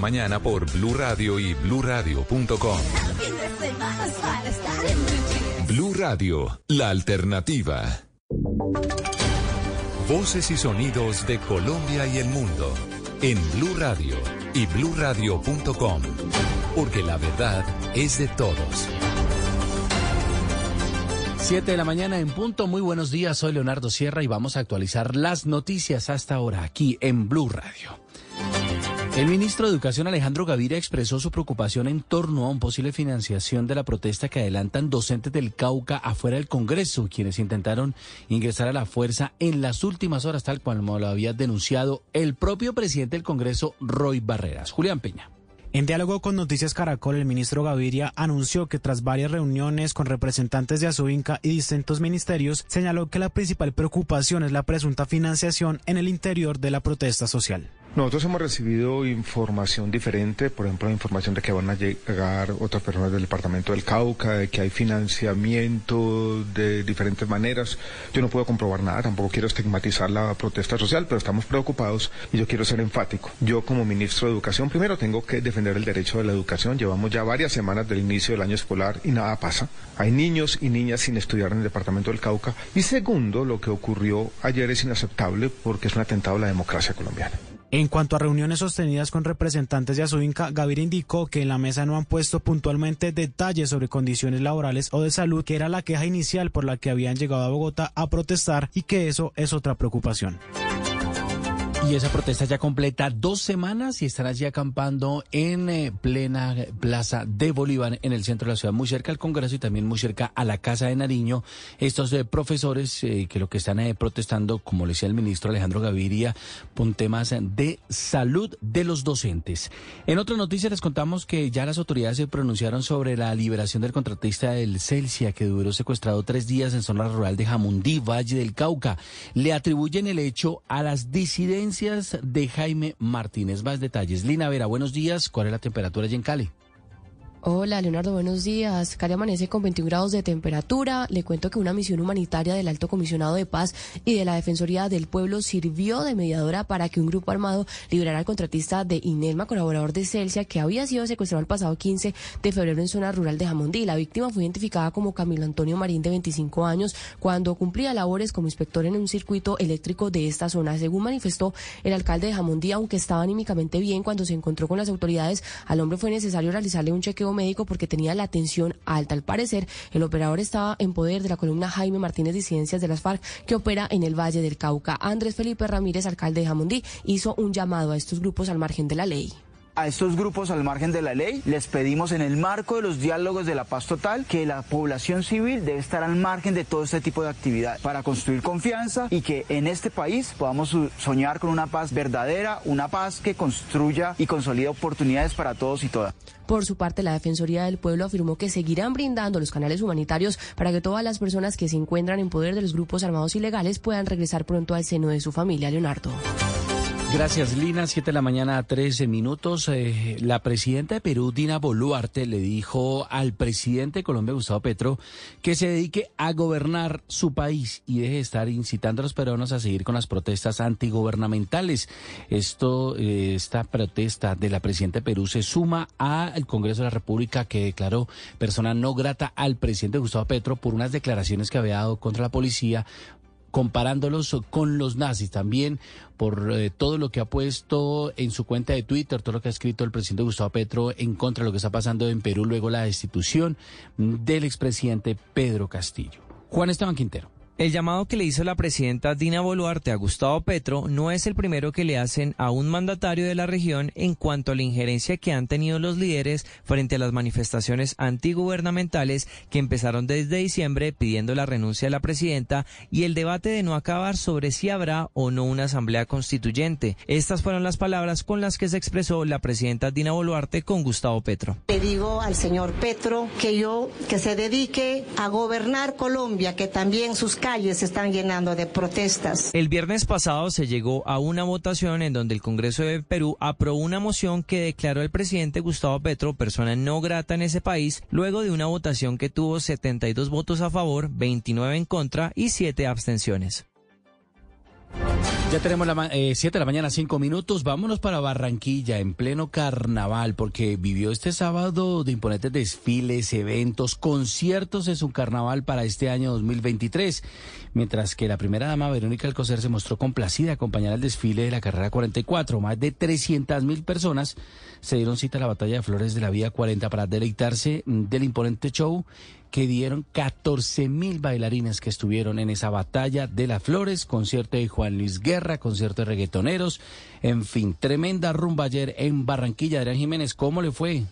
Mañana por Blue Radio y BlueRadio.com. Blue Radio, la alternativa. Voces y sonidos de Colombia y el mundo en Blue Radio y BlueRadio.com, porque la verdad es de todos. 7 de la mañana en punto. Muy buenos días. Soy Leonardo Sierra y vamos a actualizar las noticias hasta ahora aquí en Blue Radio. El ministro de Educación Alejandro Gaviria expresó su preocupación en torno a un posible financiación de la protesta que adelantan docentes del Cauca afuera del Congreso, quienes intentaron ingresar a la fuerza en las últimas horas, tal como lo había denunciado el propio presidente del Congreso, Roy Barreras. Julián Peña. En diálogo con Noticias Caracol, el ministro Gaviria anunció que tras varias reuniones con representantes de Azuinca y distintos ministerios, señaló que la principal preocupación es la presunta financiación en el interior de la protesta social. Nosotros hemos recibido información diferente, por ejemplo, información de que van a llegar otras personas del departamento del Cauca, de que hay financiamiento de diferentes maneras. Yo no puedo comprobar nada, tampoco quiero estigmatizar la protesta social, pero estamos preocupados y yo quiero ser enfático. Yo como ministro de Educación, primero tengo que defender el derecho de la educación. Llevamos ya varias semanas del inicio del año escolar y nada pasa. Hay niños y niñas sin estudiar en el departamento del Cauca. Y segundo, lo que ocurrió ayer es inaceptable porque es un atentado a la democracia colombiana. En cuanto a reuniones sostenidas con representantes de Azuinca, Gaviria indicó que en la mesa no han puesto puntualmente detalles sobre condiciones laborales o de salud, que era la queja inicial por la que habían llegado a Bogotá a protestar y que eso es otra preocupación. Y esa protesta ya completa dos semanas y están allí acampando en eh, plena plaza de Bolívar, en el centro de la ciudad, muy cerca al Congreso y también muy cerca a la Casa de Nariño. Estos eh, profesores eh, que lo que están protestando, como le decía el ministro Alejandro Gaviria, por temas de salud de los docentes. En otra noticia les contamos que ya las autoridades se pronunciaron sobre la liberación del contratista del Celsia, que duró secuestrado tres días en zona rural de Jamundí, Valle del Cauca. Le atribuyen el hecho a las disidencias de Jaime Martínez. Más detalles. Lina Vera, buenos días. ¿Cuál es la temperatura allí en Cali? Hola, Leonardo, buenos días. Cali amanece con 21 grados de temperatura. Le cuento que una misión humanitaria del Alto Comisionado de Paz y de la Defensoría del Pueblo sirvió de mediadora para que un grupo armado liberara al contratista de Inelma, colaborador de Celsia, que había sido secuestrado el pasado 15 de febrero en zona rural de Jamondí. La víctima fue identificada como Camilo Antonio Marín, de 25 años, cuando cumplía labores como inspector en un circuito eléctrico de esta zona. Según manifestó el alcalde de Jamondí, aunque estaba anímicamente bien cuando se encontró con las autoridades, al hombre fue necesario realizarle un chequeo médico porque tenía la tensión alta. Al parecer, el operador estaba en poder de la columna Jaime Martínez Disidencias de las FARC, que opera en el Valle del Cauca. Andrés Felipe Ramírez, alcalde de Jamundí, hizo un llamado a estos grupos al margen de la ley a estos grupos al margen de la ley. Les pedimos en el marco de los diálogos de la paz total que la población civil debe estar al margen de todo este tipo de actividad para construir confianza y que en este país podamos soñar con una paz verdadera, una paz que construya y consolida oportunidades para todos y todas. Por su parte, la Defensoría del Pueblo afirmó que seguirán brindando los canales humanitarios para que todas las personas que se encuentran en poder de los grupos armados ilegales puedan regresar pronto al seno de su familia. Leonardo. Gracias, Lina. Siete de la mañana a 13 minutos. Eh, la presidenta de Perú, Dina Boluarte, le dijo al presidente de Colombia, Gustavo Petro, que se dedique a gobernar su país y deje de estar incitando a los peruanos a seguir con las protestas antigubernamentales. Esto, eh, esta protesta de la presidenta de Perú se suma al Congreso de la República que declaró persona no grata al presidente Gustavo Petro por unas declaraciones que había dado contra la policía comparándolos con los nazis, también por eh, todo lo que ha puesto en su cuenta de Twitter, todo lo que ha escrito el presidente Gustavo Petro en contra de lo que está pasando en Perú, luego la destitución del expresidente Pedro Castillo. Juan Esteban Quintero. El llamado que le hizo la presidenta Dina Boluarte a Gustavo Petro no es el primero que le hacen a un mandatario de la región en cuanto a la injerencia que han tenido los líderes frente a las manifestaciones antigubernamentales que empezaron desde diciembre pidiendo la renuncia de la presidenta y el debate de no acabar sobre si habrá o no una asamblea constituyente. Estas fueron las palabras con las que se expresó la presidenta Dina Boluarte con Gustavo Petro. Le digo al señor Petro que yo que se dedique a gobernar Colombia, que también sus se están llenando de protestas. El viernes pasado se llegó a una votación en donde el Congreso de Perú aprobó una moción que declaró al presidente Gustavo Petro persona no grata en ese país, luego de una votación que tuvo 72 votos a favor, 29 en contra y 7 abstenciones. Ya tenemos las 7 de la mañana, 5 minutos. Vámonos para Barranquilla en pleno carnaval, porque vivió este sábado de imponentes desfiles, eventos, conciertos en su carnaval para este año 2023. Mientras que la primera dama, Verónica Alcocer, se mostró complacida acompañar al desfile de la carrera 44. Más de 300 mil personas se dieron cita a la batalla de Flores de la Vía 40 para deleitarse del imponente show que dieron 14 mil bailarines que estuvieron en esa batalla de las flores, concierto de Juan Luis Guerra, concierto de reggaetoneros, en fin, tremenda rumba ayer en Barranquilla. Adrián Jiménez, ¿cómo le fue?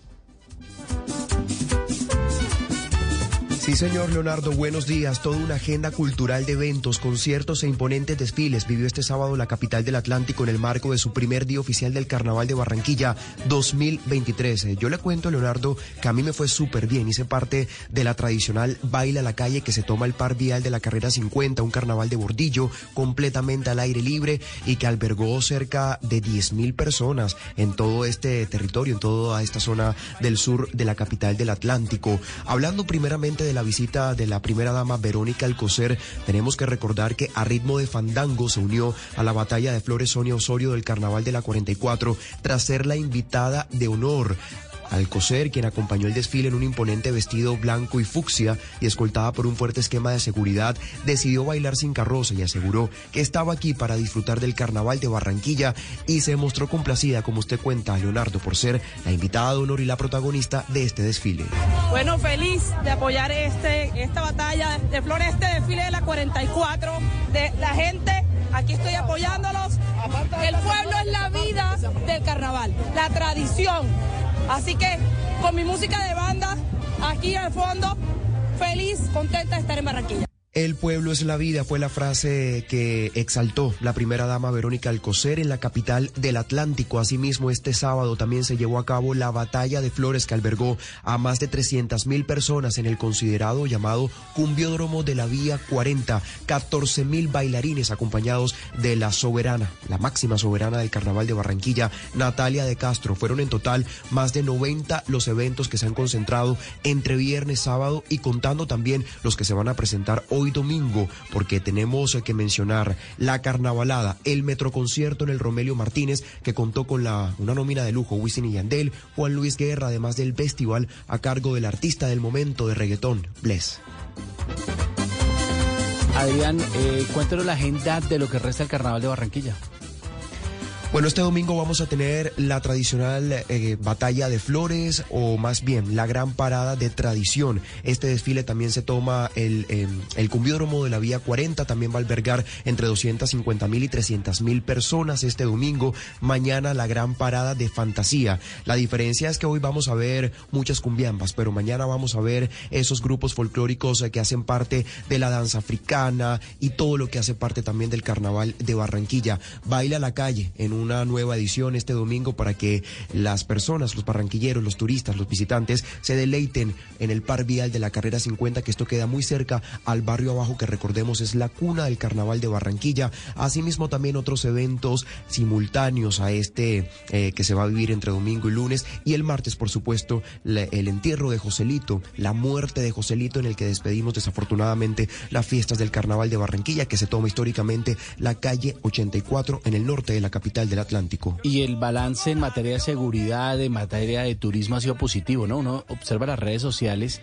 Sí, señor Leonardo, buenos días. Toda una agenda cultural de eventos, conciertos e imponentes desfiles vivió este sábado la capital del Atlántico en el marco de su primer día oficial del Carnaval de Barranquilla 2023. Yo le cuento, Leonardo, que a mí me fue súper bien. Hice parte de la tradicional Baila a la Calle que se toma el par vial de la carrera 50, un carnaval de bordillo completamente al aire libre y que albergó cerca de 10 mil personas en todo este territorio, en toda esta zona del sur de la capital del Atlántico. Hablando primeramente de de la visita de la primera dama Verónica Alcocer, tenemos que recordar que a ritmo de fandango se unió a la batalla de Flores Sonia Osorio del Carnaval de la 44 tras ser la invitada de honor. Alcocer, quien acompañó el desfile en un imponente vestido blanco y fucsia y escoltada por un fuerte esquema de seguridad, decidió bailar sin carroza y aseguró que estaba aquí para disfrutar del carnaval de Barranquilla y se mostró complacida, como usted cuenta, Leonardo, por ser la invitada de honor y la protagonista de este desfile. Bueno, feliz de apoyar este, esta batalla de flores, este desfile de la 44, de la gente aquí estoy apoyándolos. El pueblo es la vida del carnaval, la tradición. Así que con mi música de banda aquí al fondo, feliz, contenta de estar en Barranquilla. El pueblo es la vida fue la frase que exaltó la primera dama Verónica Alcocer en la capital del Atlántico. Asimismo, este sábado también se llevó a cabo la batalla de flores que albergó a más de 300 mil personas en el considerado llamado Cumbiódromo de la Vía 40. 14 mil bailarines acompañados de la soberana, la máxima soberana del Carnaval de Barranquilla, Natalia de Castro. Fueron en total más de 90 los eventos que se han concentrado entre viernes, sábado y contando también los que se van a presentar hoy hoy domingo, porque tenemos que mencionar la carnavalada, el metroconcierto en el Romelio Martínez, que contó con la, una nómina de lujo, Wisin y Yandel, Juan Luis Guerra, además del festival a cargo del artista del momento de reggaetón, Bless. Adrián, eh, cuéntanos la agenda de lo que resta del Carnaval de Barranquilla. Bueno, este domingo vamos a tener la tradicional eh, batalla de flores o más bien la gran parada de tradición. Este desfile también se toma el, eh, el cumbiódromo de la Vía 40, también va a albergar entre 250 mil y 300 mil personas este domingo. Mañana la gran parada de fantasía. La diferencia es que hoy vamos a ver muchas cumbiambas, pero mañana vamos a ver esos grupos folclóricos eh, que hacen parte de la danza africana y todo lo que hace parte también del carnaval de Barranquilla. Baila la calle en un una nueva edición este domingo para que las personas, los barranquilleros, los turistas, los visitantes se deleiten en el par vial de la carrera 50, que esto queda muy cerca al barrio abajo, que recordemos es la cuna del carnaval de Barranquilla. Asimismo también otros eventos simultáneos a este eh, que se va a vivir entre domingo y lunes y el martes, por supuesto, el entierro de Joselito, la muerte de Joselito en el que despedimos desafortunadamente las fiestas del carnaval de Barranquilla, que se toma históricamente la calle 84 en el norte de la capital del Atlántico. Y el balance en materia de seguridad, en materia de turismo ha sido positivo, ¿no? Uno observa las redes sociales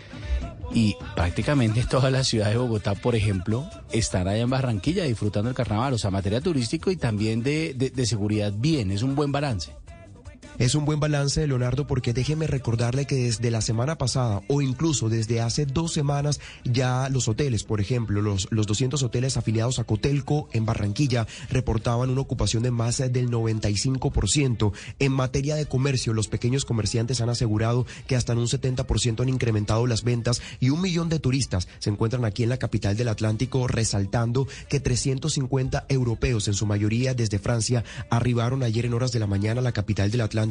y prácticamente toda la ciudad de Bogotá, por ejemplo, están allá en Barranquilla disfrutando el carnaval, o sea, materia turístico y también de, de seguridad bien, es un buen balance. Es un buen balance, Leonardo, porque déjeme recordarle que desde la semana pasada o incluso desde hace dos semanas ya los hoteles, por ejemplo, los, los 200 hoteles afiliados a Cotelco en Barranquilla reportaban una ocupación de más del 95%. En materia de comercio, los pequeños comerciantes han asegurado que hasta en un 70% han incrementado las ventas y un millón de turistas se encuentran aquí en la capital del Atlántico, resaltando que 350 europeos, en su mayoría desde Francia, arribaron ayer en horas de la mañana a la capital del Atlántico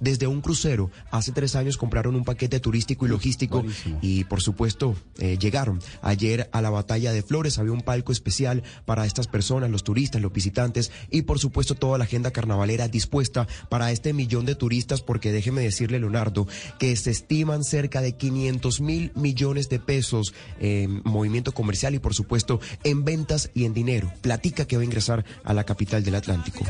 desde un crucero. Hace tres años compraron un paquete turístico y logístico y, por supuesto, eh, llegaron ayer a la batalla de Flores. Había un palco especial para estas personas, los turistas, los visitantes y, por supuesto, toda la agenda carnavalera dispuesta para este millón de turistas, porque déjeme decirle, Leonardo, que se estiman cerca de 500 mil millones de pesos en movimiento comercial y, por supuesto, en ventas y en dinero. Platica que va a ingresar a la capital del Atlántico.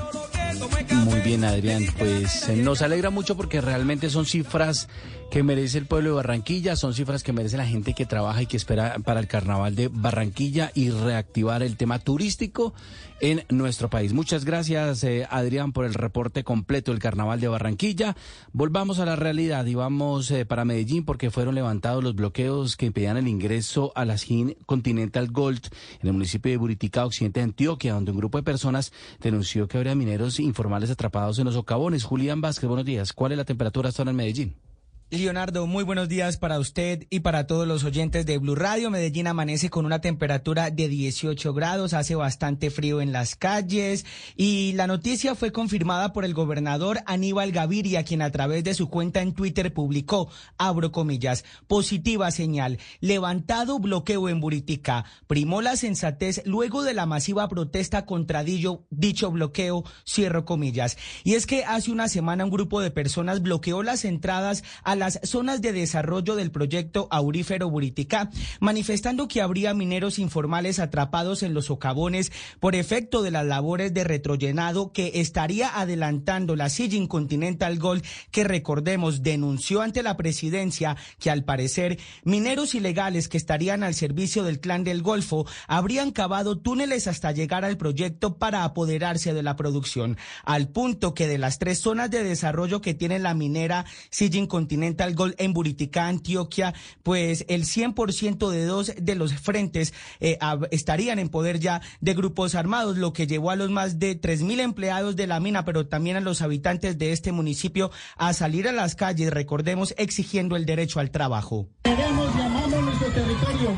Muy bien, Adrián. Pues eh, nos alegra mucho porque realmente son cifras que merece el pueblo de Barranquilla, son cifras que merece la gente que trabaja y que espera para el carnaval de Barranquilla y reactivar el tema turístico en nuestro país. Muchas gracias, eh, Adrián, por el reporte completo del carnaval de Barranquilla. Volvamos a la realidad y vamos eh, para Medellín porque fueron levantados los bloqueos que impedían el ingreso a la SGIN Continental Gold en el municipio de Buritica, occidente de Antioquia, donde un grupo de personas denunció que habría mineros informales atrapados en los socavones. Julián Vázquez, buenos días. ¿Cuál es la temperatura hasta ahora en Medellín? Leonardo, muy buenos días para usted y para todos los oyentes de Blue Radio. Medellín amanece con una temperatura de 18 grados, hace bastante frío en las calles y la noticia fue confirmada por el gobernador Aníbal Gaviria, quien a través de su cuenta en Twitter publicó, abro comillas, positiva señal, levantado bloqueo en Buritica, primó la sensatez luego de la masiva protesta contra dicho, bloqueo, cierro comillas. Y es que hace una semana un grupo de personas bloqueó las entradas a las zonas de desarrollo del proyecto Aurífero Buritica, manifestando que habría mineros informales atrapados en los socavones por efecto de las labores de retrollenado que estaría adelantando la Sijin Continental Gold, que recordemos denunció ante la presidencia que al parecer mineros ilegales que estarían al servicio del clan del Golfo habrían cavado túneles hasta llegar al proyecto para apoderarse de la producción, al punto que de las tres zonas de desarrollo que tiene la minera Sijin Continental Gold en Buritica, Antioquia, pues el 100% de dos de los frentes eh, estarían en poder ya de grupos armados, lo que llevó a los más de 3.000 empleados de la mina, pero también a los habitantes de este municipio a salir a las calles, recordemos, exigiendo el derecho al trabajo. Queremos, llamamos nuestro territorio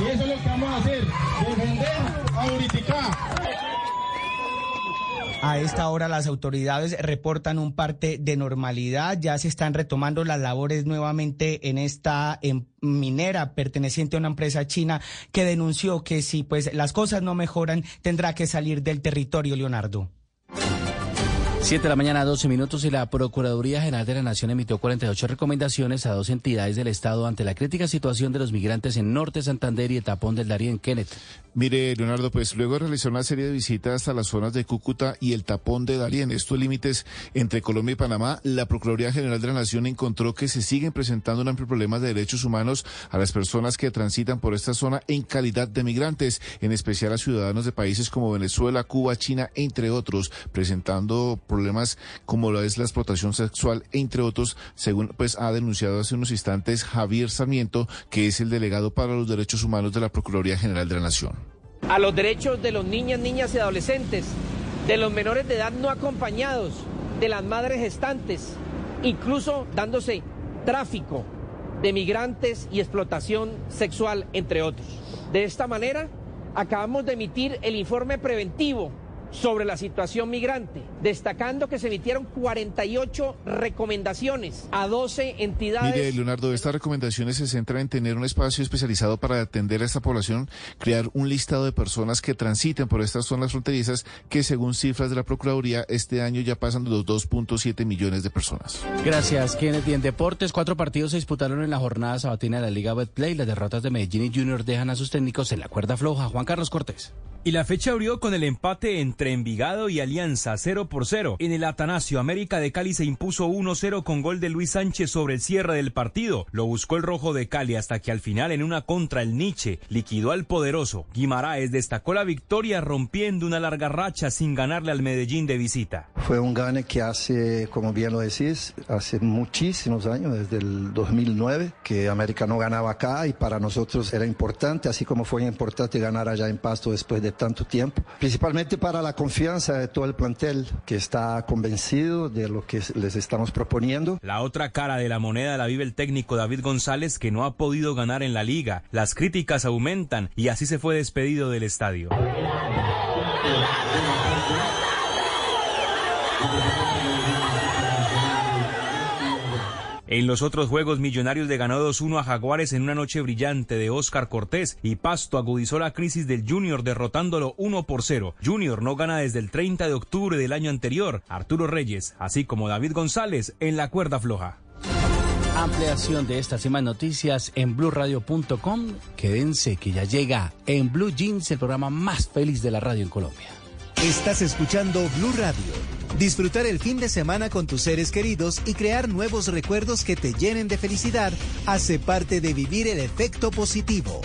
y eso es lo que vamos a hacer, defender a Buritica. A esta hora las autoridades reportan un parte de normalidad, ya se están retomando las labores nuevamente en esta minera perteneciente a una empresa china que denunció que si pues las cosas no mejoran tendrá que salir del territorio Leonardo. Siete de la mañana, 12 minutos, y la Procuraduría General de la Nación emitió 48 recomendaciones a dos entidades del Estado ante la crítica situación de los migrantes en Norte Santander y el tapón del Darién. Kenneth. Mire, Leonardo, pues luego de realizar una serie de visitas a las zonas de Cúcuta y el tapón de Darién, estos límites entre Colombia y Panamá, la Procuraduría General de la Nación encontró que se siguen presentando un amplio problemas de derechos humanos a las personas que transitan por esta zona en calidad de migrantes, en especial a ciudadanos de países como Venezuela, Cuba, China, entre otros, presentando problemas como lo es la explotación sexual, entre otros, según pues ha denunciado hace unos instantes Javier Sarmiento, que es el delegado para los derechos humanos de la Procuraduría General de la Nación. A los derechos de los niñas, niñas y adolescentes, de los menores de edad no acompañados, de las madres gestantes, incluso dándose tráfico de migrantes y explotación sexual, entre otros. De esta manera, acabamos de emitir el informe preventivo sobre la situación migrante, destacando que se emitieron 48 recomendaciones a 12 entidades. Mire, Leonardo, estas recomendaciones se centran en tener un espacio especializado para atender a esta población, crear un listado de personas que transiten por estas zonas fronterizas, que según cifras de la Procuraduría, este año ya pasan de los 2.7 millones de personas. Gracias, Kenneth. Y en deportes, cuatro partidos se disputaron en la jornada sabatina de la Liga Betplay. Las derrotas de Medellín y Junior dejan a sus técnicos en la cuerda floja. Juan Carlos Cortés. Y la fecha abrió con el empate entre Envigado y Alianza 0 por 0. En el Atanasio, América de Cali se impuso 1-0 con gol de Luis Sánchez sobre el cierre del partido. Lo buscó el rojo de Cali hasta que al final en una contra el Nietzsche liquidó al poderoso. Guimaraes destacó la victoria rompiendo una larga racha sin ganarle al Medellín de visita. Fue un gane que hace, como bien lo decís, hace muchísimos años, desde el 2009, que América no ganaba acá y para nosotros era importante, así como fue importante ganar allá en Pasto después de tanto tiempo, principalmente para la confianza de todo el plantel que está convencido de lo que les estamos proponiendo. La otra cara de la moneda la vive el técnico David González que no ha podido ganar en la liga. Las críticas aumentan y así se fue despedido del estadio. En los otros juegos, Millonarios le ganó 2-1 a Jaguares en una noche brillante de Oscar Cortés y Pasto agudizó la crisis del Junior derrotándolo 1 por 0. Junior no gana desde el 30 de octubre del año anterior. Arturo Reyes, así como David González, en la cuerda floja. Ampliación de estas y más noticias en blurradio.com. Quédense que ya llega en Blue Jeans el programa más feliz de la radio en Colombia. Estás escuchando Blue Radio. Disfrutar el fin de semana con tus seres queridos y crear nuevos recuerdos que te llenen de felicidad hace parte de vivir el efecto positivo.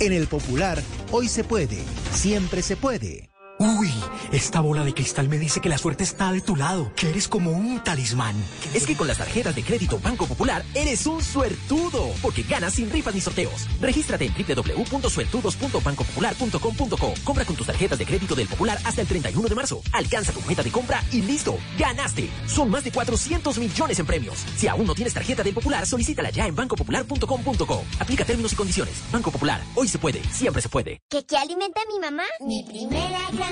En el popular, hoy se puede, siempre se puede. Uy, esta bola de cristal me dice que la suerte está de tu lado, que eres como un talismán. Es que con las tarjetas de crédito Banco Popular eres un suertudo, porque ganas sin rifas ni sorteos. Regístrate en www.suertudos.bancopopular.com.co. Compra con tus tarjetas de crédito del Popular hasta el 31 de marzo. Alcanza tu meta de compra y listo, ganaste. Son más de 400 millones en premios. Si aún no tienes tarjeta del Popular, solicítala ya en bancopopular.com.co. Aplica términos y condiciones. Banco Popular, hoy se puede, siempre se puede. ¿Qué, qué alimenta mi mamá? Mi primera gran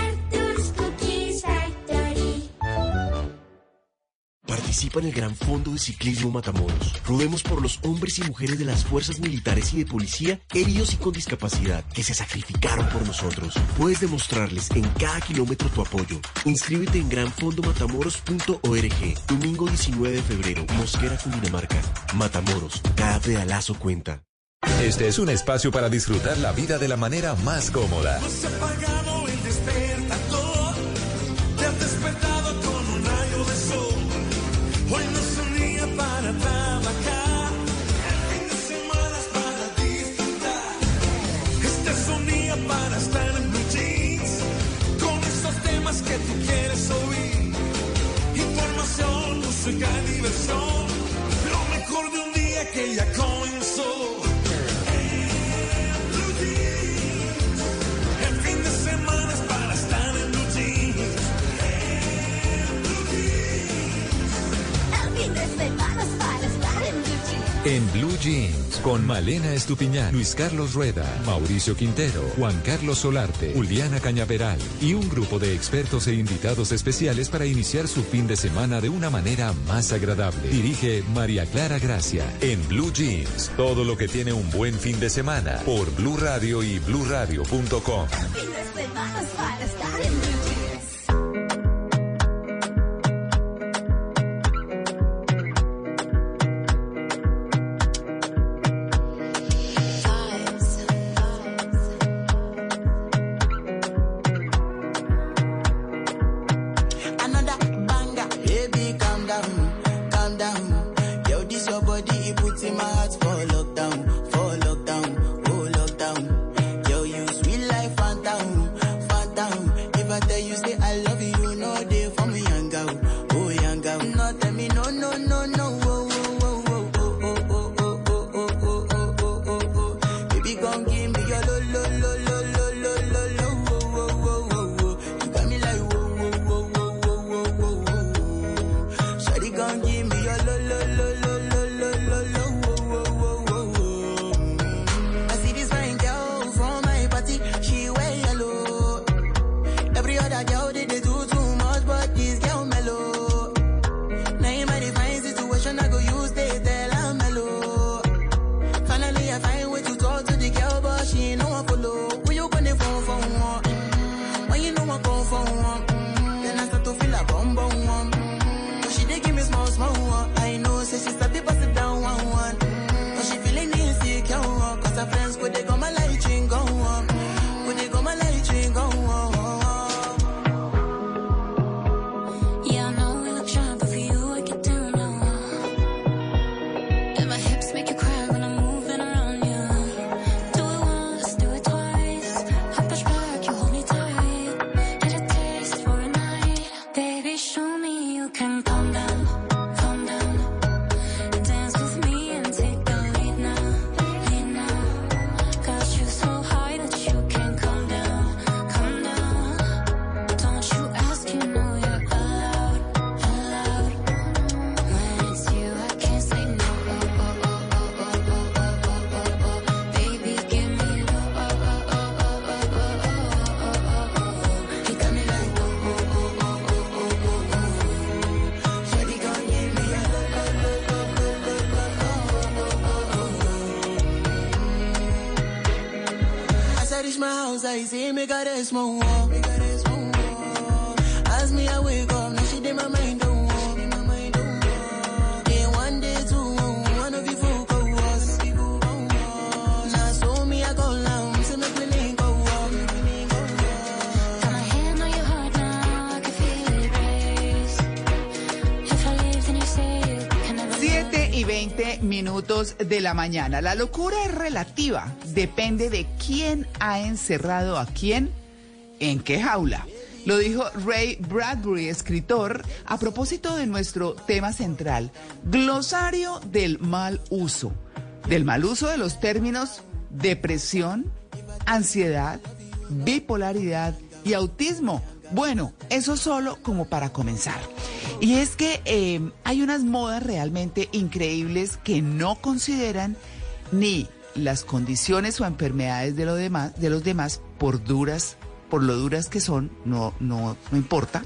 Participa en el Gran Fondo de Ciclismo Matamoros. Rodemos por los hombres y mujeres de las fuerzas militares y de policía, heridos y con discapacidad, que se sacrificaron por nosotros. Puedes demostrarles en cada kilómetro tu apoyo. Inscríbete en granfondomatamoros.org. Domingo 19 de febrero, Mosquera, Cundinamarca. Matamoros, cada pedalazo cuenta. Este es un espacio para disfrutar la vida de la manera más cómoda. Has lo mejor de un día que ya comenzó. En Blue Jeans, con Malena Estupiñán, Luis Carlos Rueda, Mauricio Quintero, Juan Carlos Solarte, Juliana Cañaveral y un grupo de expertos e invitados especiales para iniciar su fin de semana de una manera más agradable. Dirige María Clara Gracia. En Blue Jeans, todo lo que tiene un buen fin de semana por Blue Radio y bluradio.com. cigarismo de la mañana. La locura es relativa. Depende de quién ha encerrado a quién en qué jaula. Lo dijo Ray Bradbury, escritor, a propósito de nuestro tema central, glosario del mal uso. Del mal uso de los términos depresión, ansiedad, bipolaridad y autismo. Bueno, eso solo como para comenzar. Y es que eh, hay unas modas realmente increíbles que no consideran ni las condiciones o enfermedades de, lo demás, de los demás por duras, por lo duras que son, no, no, importa.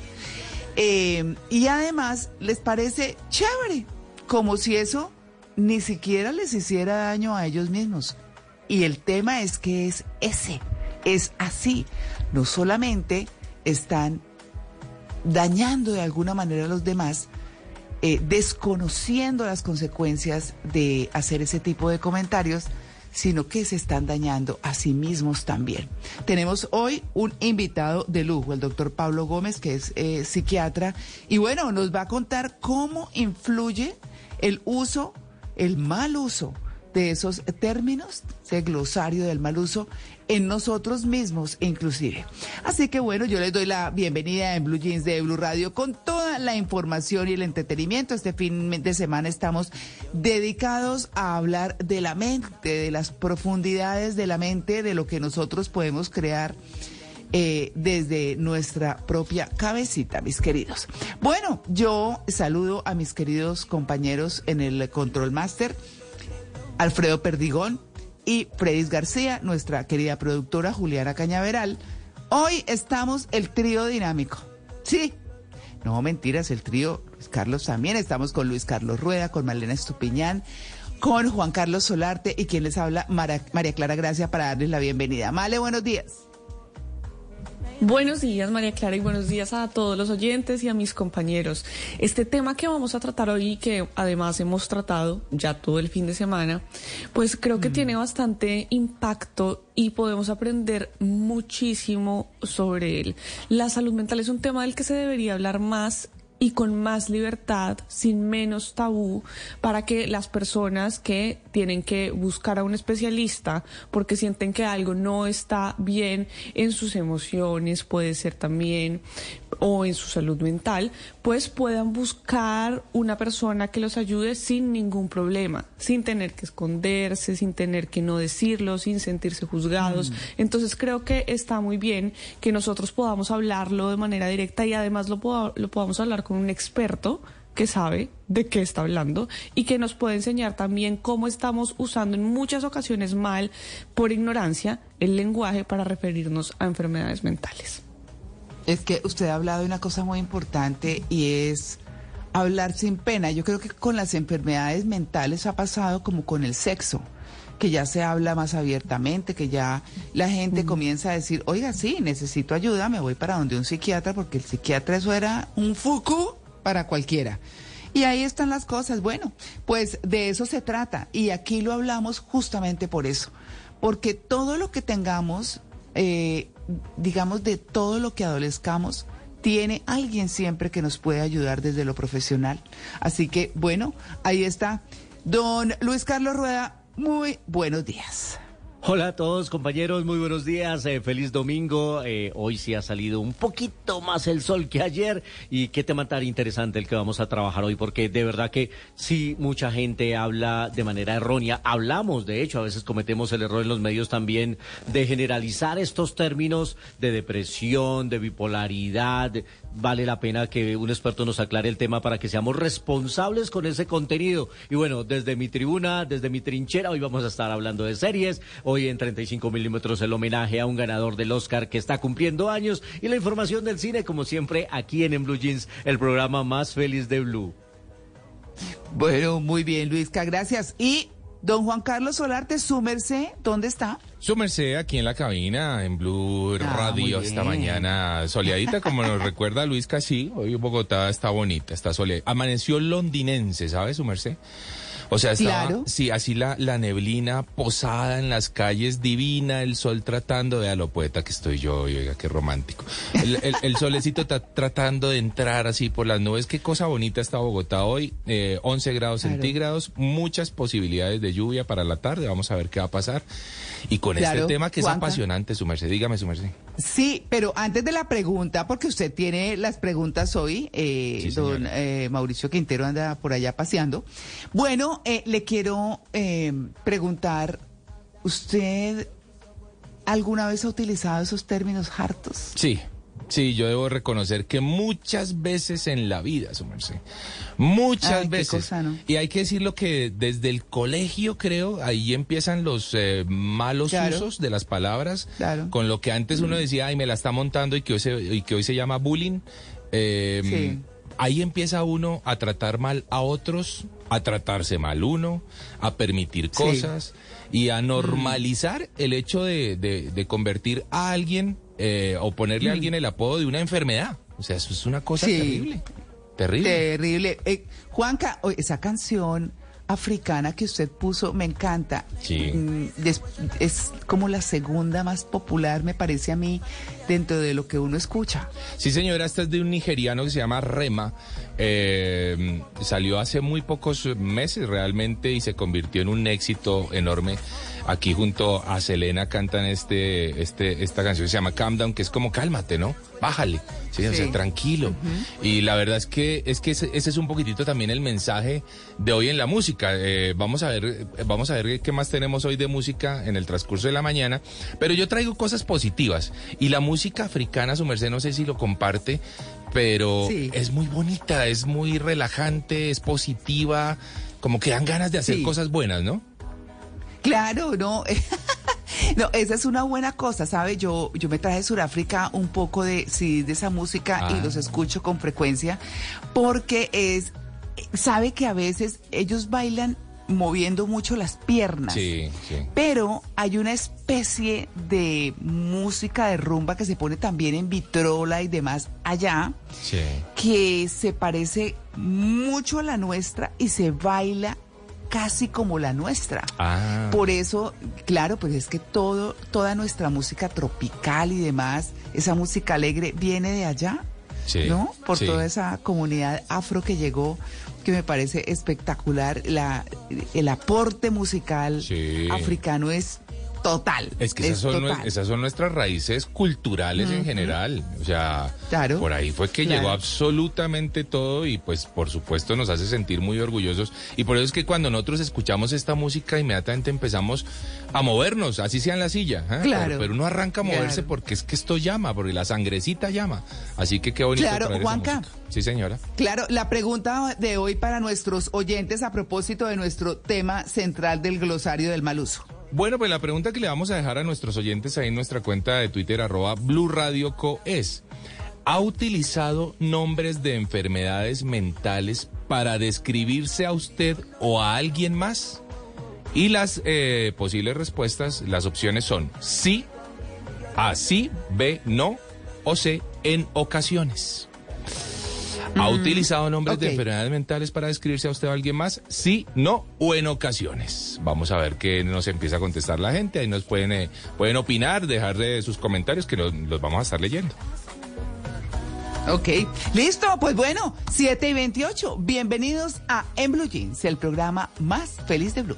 Eh, y además les parece chévere, como si eso ni siquiera les hiciera daño a ellos mismos. Y el tema es que es ese, es así. No solamente están dañando de alguna manera a los demás, eh, desconociendo las consecuencias de hacer ese tipo de comentarios, sino que se están dañando a sí mismos también. Tenemos hoy un invitado de lujo, el doctor Pablo Gómez, que es eh, psiquiatra, y bueno, nos va a contar cómo influye el uso, el mal uso de esos términos, ese glosario del mal uso, en nosotros mismos inclusive. Así que bueno, yo les doy la bienvenida en Blue Jeans de Blue Radio con toda la información y el entretenimiento. Este fin de semana estamos dedicados a hablar de la mente, de las profundidades de la mente, de lo que nosotros podemos crear. eh, desde nuestra propia cabecita, mis queridos. Bueno, yo saludo a mis queridos compañeros en el Control Master, Alfredo Perdigón y Fredis García, nuestra querida productora Juliana Cañaveral. Hoy estamos el trío dinámico. Sí. No, mentiras, el trío Luis Carlos también. Estamos con Luis Carlos Rueda, con Malena Estupiñán, con Juan Carlos Solarte y quien les habla, María Clara Gracia, para darles la bienvenida. Male, buenos días. Buenos días, María Clara, y buenos días a todos los oyentes y a mis compañeros. Este tema que vamos a tratar hoy, que además hemos tratado ya todo el fin de semana, pues creo que tiene bastante impacto y podemos aprender muchísimo sobre él. La salud mental es un tema del que se debería hablar más y con más libertad, sin menos tabú, para que las personas que tienen que buscar a un especialista porque sienten que algo no está bien en sus emociones, puede ser también, o en su salud mental, pues puedan buscar una persona que los ayude sin ningún problema, sin tener que esconderse, sin tener que no decirlo, sin sentirse juzgados. Entonces creo que está muy bien que nosotros podamos hablarlo de manera directa y además lo, poda- lo podamos hablar con un experto que sabe de qué está hablando y que nos puede enseñar también cómo estamos usando en muchas ocasiones mal, por ignorancia, el lenguaje para referirnos a enfermedades mentales. Es que usted ha hablado de una cosa muy importante y es hablar sin pena. Yo creo que con las enfermedades mentales ha pasado como con el sexo. Que ya se habla más abiertamente, que ya la gente comienza a decir, oiga, sí, necesito ayuda, me voy para donde un psiquiatra, porque el psiquiatra eso era un fuku para cualquiera. Y ahí están las cosas. Bueno, pues de eso se trata. Y aquí lo hablamos justamente por eso. Porque todo lo que tengamos, eh, digamos, de todo lo que adolezcamos, tiene alguien siempre que nos puede ayudar desde lo profesional. Así que, bueno, ahí está. Don Luis Carlos Rueda, muy buenos días. Hola a todos compañeros, muy buenos días, eh, feliz domingo. Eh, hoy sí ha salido un poquito más el sol que ayer y qué tema tan interesante el que vamos a trabajar hoy porque de verdad que sí mucha gente habla de manera errónea. Hablamos, de hecho, a veces cometemos el error en los medios también de generalizar estos términos de depresión, de bipolaridad. Vale la pena que un experto nos aclare el tema para que seamos responsables con ese contenido. Y bueno, desde mi tribuna, desde mi trinchera, hoy vamos a estar hablando de series. Hoy en 35 milímetros el homenaje a un ganador del Oscar que está cumpliendo años y la información del cine, como siempre, aquí en, en Blue Jeans, el programa más feliz de Blue. Bueno, muy bien, Luisca, gracias. Y don Juan Carlos Solarte, súmerse, ¿dónde está? Súmerse aquí en la cabina, en Blue Ah, Radio, esta mañana soleadita, como nos recuerda Luis Casí. Hoy Bogotá está bonita, está soleada. Amaneció londinense, ¿sabe, Súmerse? O sea, estaba, Claro. sí, así la, la neblina posada en las calles, divina, el sol tratando, vea lo poeta que estoy yo, oiga, qué romántico. El, el- el solecito está tratando de entrar así por las nubes. Qué cosa bonita está Bogotá hoy, eh, 11 grados Claro. centígrados, muchas posibilidades de lluvia para la tarde, vamos a ver qué va a pasar. Y con Claro, este tema que es Juanca. apasionante, su merced, dígame su merced. Sí, pero antes de la pregunta, porque usted tiene las preguntas hoy, eh, Sí, don eh, Mauricio Quintero anda por allá paseando. Bueno, eh, le quiero eh, preguntar, ¿usted alguna vez ha utilizado esos términos hartos? Sí, sí, yo debo reconocer que muchas veces en la vida, su merced, muchas Ay, veces. cosa, ¿no? Y hay que decirlo que desde el colegio, creo, ahí empiezan los eh, malos Claro. usos de las palabras, Claro. con lo que antes uno decía, ay, me la está montando y que hoy se, y que hoy se llama bullying. Eh, Sí. Ahí empieza uno a tratar mal a otros, a tratarse mal uno, a permitir Sí. cosas y a normalizar el hecho de, de- de convertir a alguien eh, o ponerle a Mm. alguien el apodo de una enfermedad. O sea, eso es una cosa Sí. terrible. Terrible. Terrible. Eh, Juanca, esa canción africana que usted puso me encanta. Sí. Mm, des- es como la segunda más popular, me parece a mí, dentro de lo que uno escucha. Sí, señora, esta es de un nigeriano que se llama Rema. Eh, salió hace muy pocos meses realmente y se convirtió en un éxito enorme. Aquí junto a Selena cantan este, este, esta canción que se llama Calm Down, que es como cálmate, ¿no? Bájale, sí, o sea, tranquilo. Y la verdad es que es que ese, ese es un poquitito también el mensaje de hoy en la música. Eh, vamos a ver, vamos a ver qué más tenemos hoy de música en el transcurso de la mañana. Pero yo traigo cosas positivas. Y la música africana, su merced, no sé si lo comparte, pero Sí. es muy bonita, es muy relajante, es positiva, como que dan ganas de hacer Sí. cosas buenas, ¿no? Claro, no. No, esa es una buena cosa, ¿sabe? Yo, yo me traje de Sudáfrica un poco de, sí, de esa música Ah. y los escucho con frecuencia porque es, sabe que a veces ellos bailan moviendo mucho las piernas. Sí, sí. Pero hay una especie de música de rumba que se pone también en vitrola y demás allá, Sí. que se parece mucho a la nuestra y se baila casi como la nuestra. Ah. Por eso, claro, pues es que todo, toda nuestra música tropical y demás, esa música alegre viene de allá, Sí, ¿no? Por sí. toda esa comunidad afro que llegó, que me parece espectacular. La, el aporte musical Sí. africano es total. Es que esas son, nue- total. esas son nuestras raíces culturales en general. O sea, Claro. por ahí fue que Claro. llegó absolutamente todo y pues por supuesto nos hace sentir muy orgullosos. Y por eso es que cuando nosotros escuchamos esta música inmediatamente empezamos a movernos, así sea en la silla. ¿ah? Claro. Pero, pero uno arranca a moverse Claro. porque es que esto llama, porque la sangrecita llama. Así que qué bonito Claro, traer Juanca. Sí, señora. Claro, la pregunta de hoy para nuestros oyentes a propósito de nuestro tema central del glosario del mal uso. Bueno, pues la pregunta que le vamos a dejar a nuestros oyentes ahí en nuestra cuenta de Twitter, arroba Blue Radio Co, es, ¿ha utilizado nombres de enfermedades mentales para describirse a usted o a alguien más? Y las eh, posibles respuestas, las opciones son sí, A, sí, B, no o C, en ocasiones. ¿Ha Mm, utilizado nombres de enfermedades mentales para describirse a usted o a alguien más? Sí, no o en ocasiones. Vamos a ver qué nos empieza a contestar la gente. Ahí nos pueden, eh, pueden opinar, dejar de sus comentarios que los, los vamos a estar leyendo. Ok, listo, pues bueno, 7 y 28. Bienvenidos a En Blue Jeans, el programa más feliz de Blue.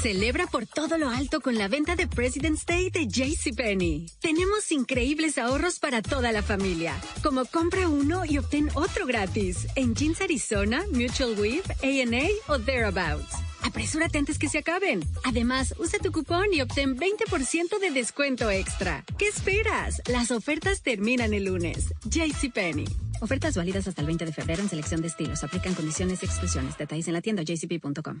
Celebra por todo lo alto con la venta de President's Day de JCPenney. Tenemos increíbles ahorros para toda la familia, como compra uno y obtén otro gratis en Jeans Arizona, Mutual Weave, A&A o Thereabouts. Apresúrate antes que se acaben. Además, usa tu cupón y obtén 20% de descuento extra. ¿Qué esperas? Las ofertas terminan el lunes. JCPenney. Ofertas válidas hasta el 20 de febrero en selección de estilos. Aplican condiciones y exclusiones. Detalles en la tienda jcp.com.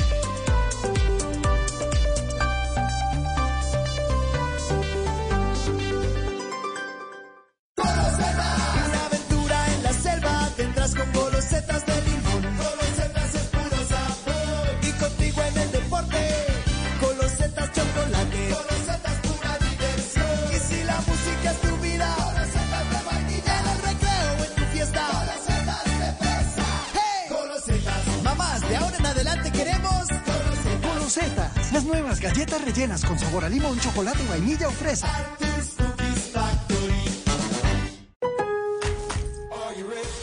Las nuevas galletas rellenas con sabor a limón, chocolate, vainilla o fresa.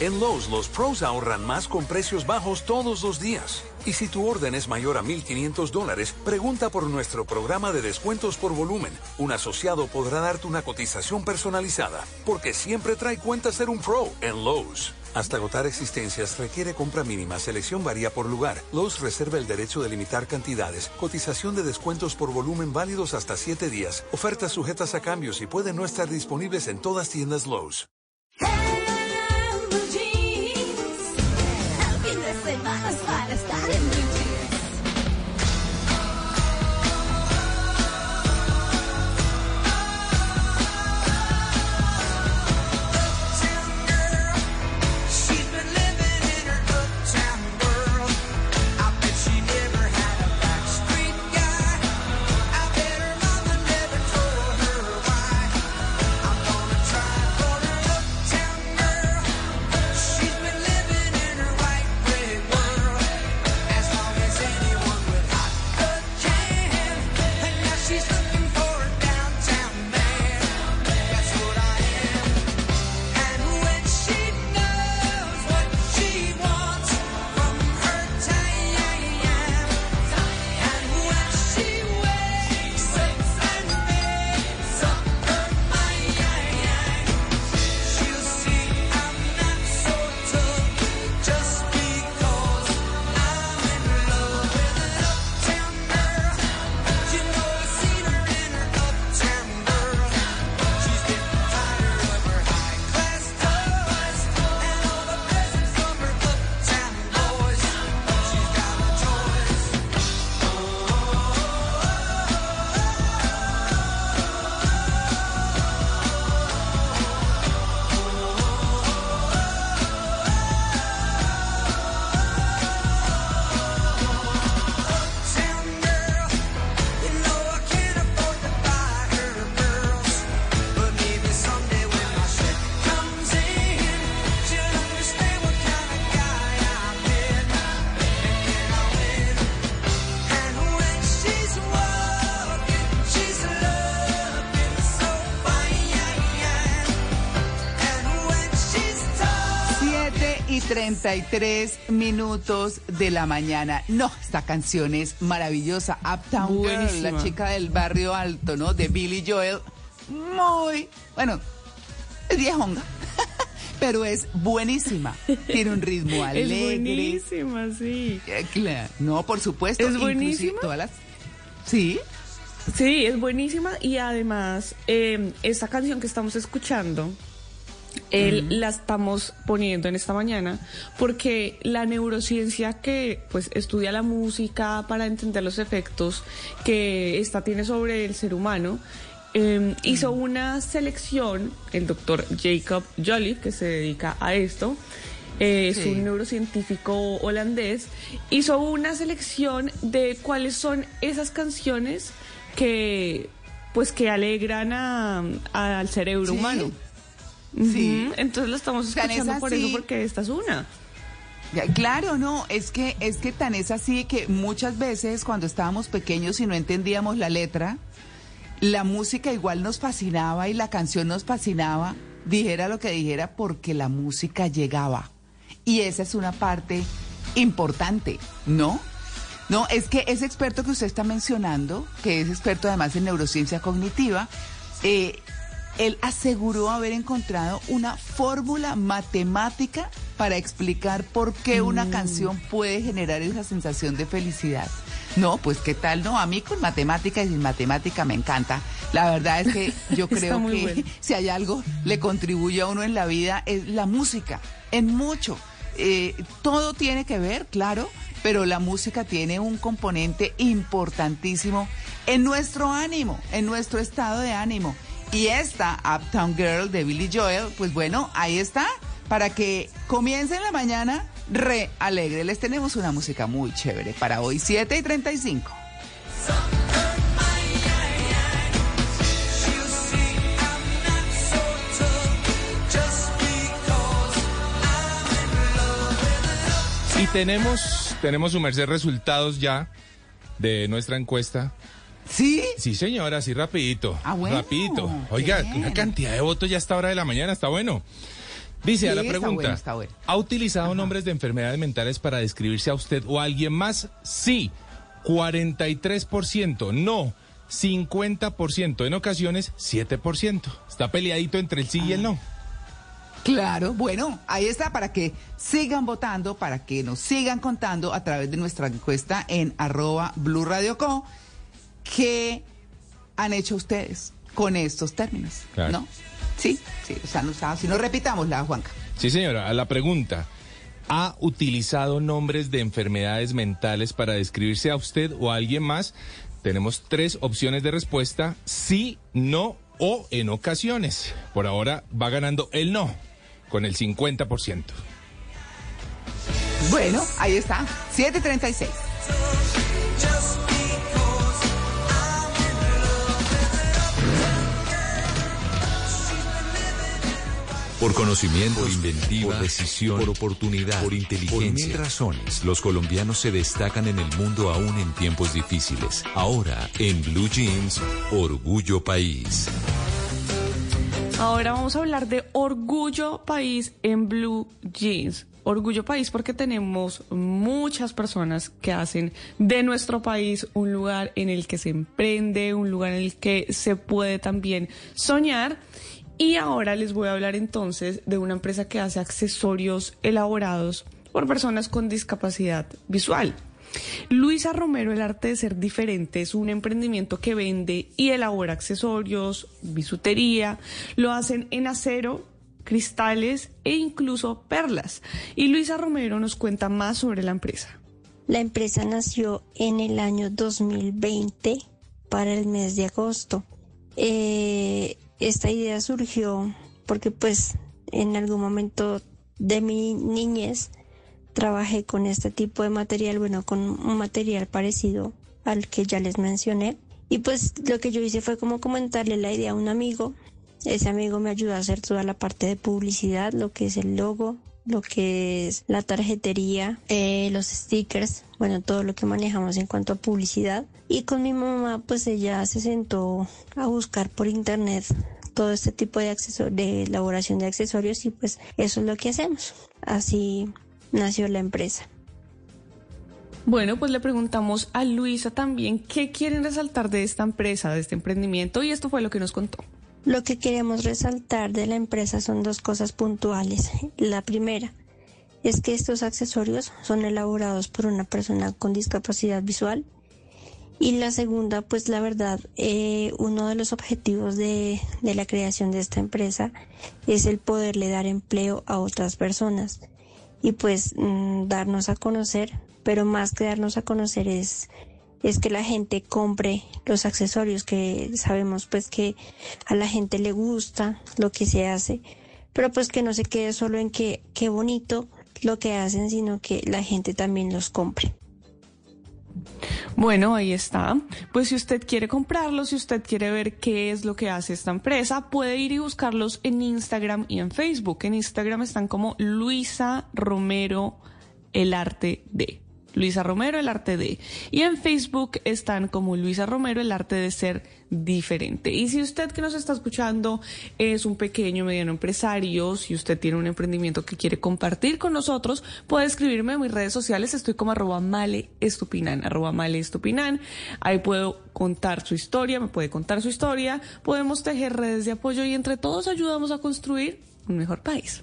En Lowe's, los pros ahorran más con precios bajos todos los días. Y si tu orden es mayor a 1.500 dólares, pregunta por nuestro programa de descuentos por volumen. Un asociado podrá darte una cotización personalizada, porque siempre trae cuenta ser un pro en Lowe's. Hasta agotar existencias requiere compra mínima, selección varía por lugar. Lowe's reserva el derecho de limitar cantidades, cotización de descuentos por volumen válidos hasta 7 días, ofertas sujetas a cambios y pueden no estar disponibles en todas tiendas Lowe's. 33 minutos de la mañana. No, esta canción es maravillosa. Uptown Girl, la chica del barrio alto, ¿no? De Billy Joel. Muy, bueno, es viejonga, pero es buenísima. Tiene un ritmo Es alegre. buenísima, sí. Eh, claro. No, por supuesto. ¿Es buenísima? Todas las... Sí. Sí, es buenísima y además eh, esta canción que estamos escuchando, él la estamos poniendo en esta mañana porque la neurociencia que pues estudia la música para entender los efectos que esta tiene sobre el ser humano eh, hizo una selección el doctor Jacob Jolliffe que se dedica a esto eh, es un neurocientífico holandés, hizo una selección de cuáles son esas canciones que pues que alegran a- a- al cerebro Sí. humano. Sí. Entonces la estamos Tan es escuchando por eso porque esta es una. Claro, no, es que es que tan es así que muchas veces cuando estábamos pequeños y no entendíamos la letra, la música igual nos fascinaba y la canción nos fascinaba, dijera lo que dijera porque la música llegaba. Y esa es una parte importante, ¿no? No, es que ese experto que usted está mencionando, que es experto además en neurociencia cognitiva, eh, él aseguró haber encontrado una fórmula matemática para explicar por qué una canción puede generar esa sensación de felicidad. No, pues qué tal, no, a mí con matemática y sin matemática me encanta. La verdad es que yo creo que bueno. si hay algo le contribuye a uno en la vida es la música, en mucho. Eh, todo tiene que ver, claro, pero la música tiene un componente importantísimo en nuestro ánimo, en nuestro estado de ánimo. Y esta Uptown Girl de Billy Joel, pues bueno, ahí está, para que comiencen la mañana re alegre. Les tenemos una música muy chévere para hoy, 7 y 35. Y tenemos, tenemos su merced resultados ya de nuestra encuesta. ¿Sí? Sí, señora, sí, rapidito. Ah, bueno, Rapidito. Oiga, bien. una cantidad de votos ya a esta hora de la mañana, está bueno. Dice a la pregunta, bueno, está bueno. ¿ha utilizado nombres de enfermedades mentales para describirse a usted o a alguien más? Sí, 43%, no, 50%, en ocasiones 7%. Está peleadito entre el sí y el no. Claro, bueno, ahí está para que sigan votando, para que nos sigan contando a través de nuestra encuesta en arroba Blue Radio Co. ¿Qué han hecho ustedes con estos términos? Claro. ¿No? Sí, sí, o sea, no, si no repitamos la Juanca. Sí, señora, a la pregunta, ¿ha utilizado nombres de enfermedades mentales para describirse a usted o a alguien más? Tenemos tres opciones de respuesta, sí, no o en ocasiones. Por ahora va ganando el no, con el 50%. Bueno, ahí está, 736. Por conocimiento, por inventiva, por decisión, por oportunidad, por inteligencia. Por mil razones, los colombianos se destacan en el mundo aún en tiempos difíciles. Ahora, en Blue Jeans, Orgullo País. Ahora vamos a hablar de Orgullo País en Blue Jeans. Orgullo País porque tenemos muchas personas que hacen de nuestro país un lugar en el que se emprende, un lugar en el que se puede también soñar. Y ahora les voy a hablar entonces de una empresa que hace accesorios elaborados por personas con discapacidad visual. Luisa Romero, el arte de ser diferente, es un emprendimiento que vende y elabora accesorios, bisutería, lo hacen en acero, cristales e incluso perlas. Y Luisa Romero nos cuenta más sobre la empresa. La empresa nació en el año 2020 para el mes de agosto. Eh, esta idea surgió porque pues en algún momento de mi niñez trabajé con este tipo de material, bueno, con un material parecido al que ya les mencioné. Y pues lo que yo hice fue como comentarle la idea a un amigo. Ese amigo me ayudó a hacer toda la parte de publicidad, lo que es el logo, lo que es la tarjetería, eh, los stickers, bueno, todo lo que manejamos en cuanto a publicidad. Y con mi mamá, pues ella se sentó a buscar por internet todo este tipo de acceso- de elaboración de accesorios y pues eso es lo que hacemos. Así nació la empresa. Bueno, pues le preguntamos a Luisa también qué quieren resaltar de esta empresa, de este emprendimiento, y esto fue lo que nos contó. Lo que queremos resaltar de la empresa son dos cosas puntuales. La primera es que estos accesorios son elaborados por una persona con discapacidad visual. Y la segunda, pues la verdad, eh, uno de los objetivos de, la creación de esta empresa es el poderle dar empleo a otras personas y pues mm, darnos a conocer, pero más que darnos a conocer es es que la gente compre los accesorios que sabemos pues que a la gente le gusta lo que se hace, pero pues que no se quede solo en que qué bonito lo que hacen, sino que la gente también los compre. Bueno, ahí está. Pues si usted quiere comprarlos, si usted quiere ver qué es lo que hace esta empresa, puede ir y buscarlos en Instagram y en Facebook. En Instagram están como Luisa Romero, el arte de. Luisa Romero, el arte de. Y en Facebook están como Luisa Romero, el arte de ser diferente. Y si usted que nos está escuchando es un pequeño, mediano empresario, si usted tiene un emprendimiento que quiere compartir con nosotros, puede escribirme en mis redes sociales. Estoy como arroba male estupinan, arroba male estupinan. Ahí puedo contar su historia, me puede contar su historia. Podemos tejer redes de apoyo y entre todos ayudamos a construir un mejor país.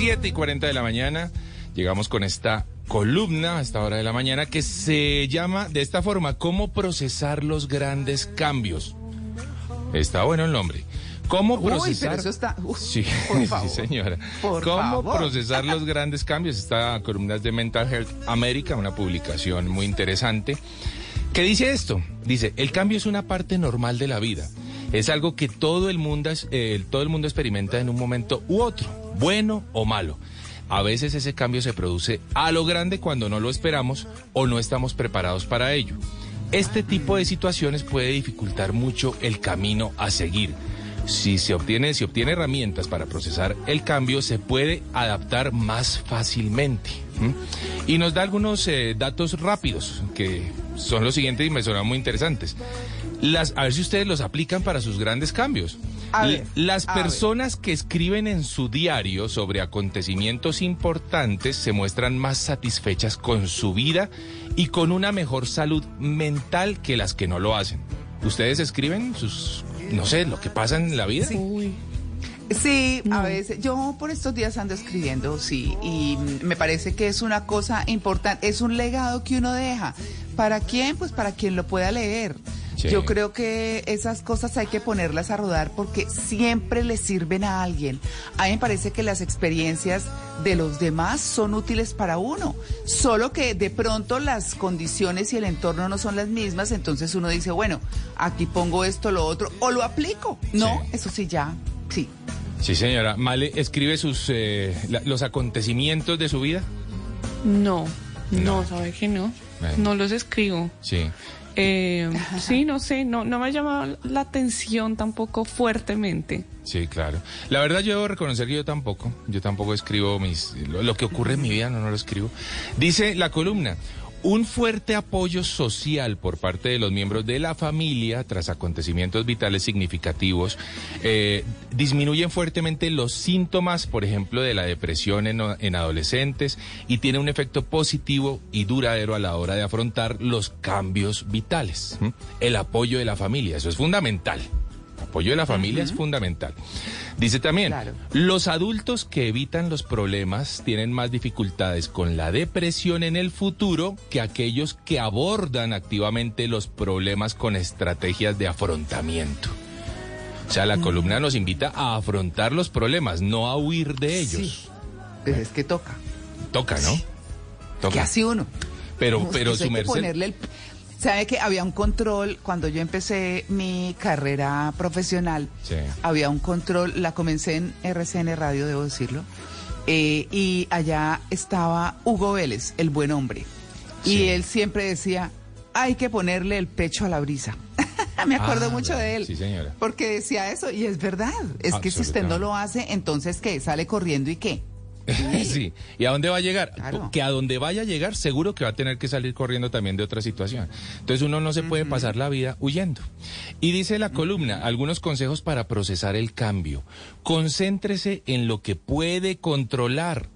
7 y 40 de la mañana. Llegamos con esta columna a esta hora de la mañana que se llama de esta forma, ¿cómo procesar los grandes cambios? Está bueno el nombre. ¿Cómo Uy, procesar? pero eso está... uf, Sí, por sí, señora. Por ¿Cómo favor. procesar los grandes cambios? Esta columna es de Mental Health America, una publicación muy interesante. ¿Qué dice esto? Dice, el cambio es una parte normal de la vida. Es algo que todo el mundo, eh, todo el mundo experimenta en un momento u otro, bueno o malo. A veces ese cambio se produce a lo grande cuando no lo esperamos o no estamos preparados para ello. Este tipo de situaciones puede dificultar mucho el camino a seguir. Si se obtiene, si obtiene herramientas para procesar el cambio, se puede adaptar más fácilmente. Y nos da algunos eh, datos rápidos, que son los siguientes y me sonan muy interesantes. Las, a ver si ustedes los aplican para sus grandes cambios. A L- ver, Las a ver. personas que escriben en su diario sobre acontecimientos importantes se muestran más satisfechas con su vida y con una mejor salud mental que las que no lo hacen. ¿Ustedes escriben sus, no sé, lo que pasa en la vida? Sí, a veces. Yo por estos días ando escribiendo, sí, y me parece que es una cosa importante, es un legado que uno deja. ¿Para quién? Pues para quien lo pueda leer. Sí. Yo creo que esas cosas hay que ponerlas a rodar porque siempre le sirven a alguien. A mí me parece que las experiencias de los demás son útiles para uno, solo que de pronto las condiciones y el entorno no son las mismas, entonces uno dice, bueno, aquí pongo esto, lo otro, o lo aplico. No, eso sí ya, sí. Sí, señora. Male, ¿escribe sus, eh, la- los acontecimientos de su vida? No, no, No. sabe que no. No los escribo. Sí. Eh, sí, no sé, no, no me ha llamado la atención tampoco fuertemente. Sí, claro. La verdad yo debo reconocer que yo tampoco, yo tampoco escribo mis lo, lo que ocurre en mi vida, no, no lo escribo. Dice la columna, un fuerte apoyo social por parte de los miembros de la familia tras acontecimientos vitales significativos eh, disminuyen fuertemente los síntomas, por ejemplo, de la depresión en, en adolescentes y tiene un efecto positivo y duradero a la hora de afrontar los cambios vitales. El apoyo de la familia, eso es fundamental. El apoyo de la familia es fundamental. Dice también, los adultos que evitan los problemas tienen más dificultades con la depresión en el futuro que aquellos que abordan activamente los problemas con estrategias de afrontamiento. O sea, la columna nos invita a afrontar los problemas, no a huir de ellos. Pues es que toca. Toca, ¿no? Toca. ¿Qué hace uno? Pero, No, pero su merced. ponerle el- ¿Sabe que había un control cuando yo empecé mi carrera profesional? Sí. Había un control, la comencé en RCN Radio, debo decirlo, eh, y allá estaba Hugo Vélez, el buen hombre. Y él siempre decía, hay que ponerle el pecho a la brisa. Me acuerdo Ah, mucho de él. Sí, señora. Porque decía eso, y es verdad. Es que si usted no lo hace, entonces ¿qué? ¿Sale corriendo y qué? Sí. ¿Y a dónde va a llegar? Claro. Que a donde vaya a llegar, seguro que va a tener que salir corriendo también de otra situación. Entonces uno no se puede pasar la vida huyendo. Y dice la columna, algunos consejos para procesar el cambio. Concéntrese en lo que puede controlar.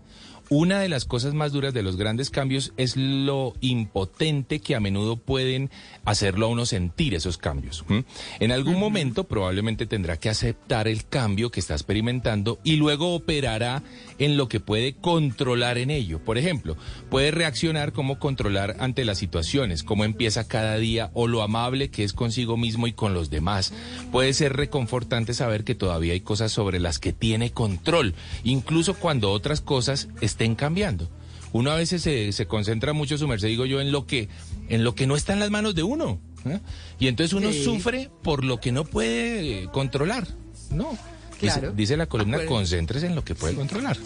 Una de las cosas más duras de los grandes cambios es lo impotente que a menudo pueden hacerlo a uno sentir esos cambios. En algún momento probablemente tendrá que aceptar el cambio que está experimentando y luego operará en lo que puede controlar en ello. Por ejemplo, puede reaccionar como controlar ante las situaciones, cómo empieza cada día o lo amable que es consigo mismo y con los demás. Puede ser reconfortante saber que todavía hay cosas sobre las que tiene control, incluso cuando otras cosas estén cambiando. Uno a veces se, se concentra mucho, su merced, digo yo, en lo que, en lo que no está en las manos de uno. ¿eh? Y entonces uno Sí. sufre por lo que no puede controlar. No. Dice- Claro. Dice, la columna, Acuérdate. concéntrese en lo que puede controlar.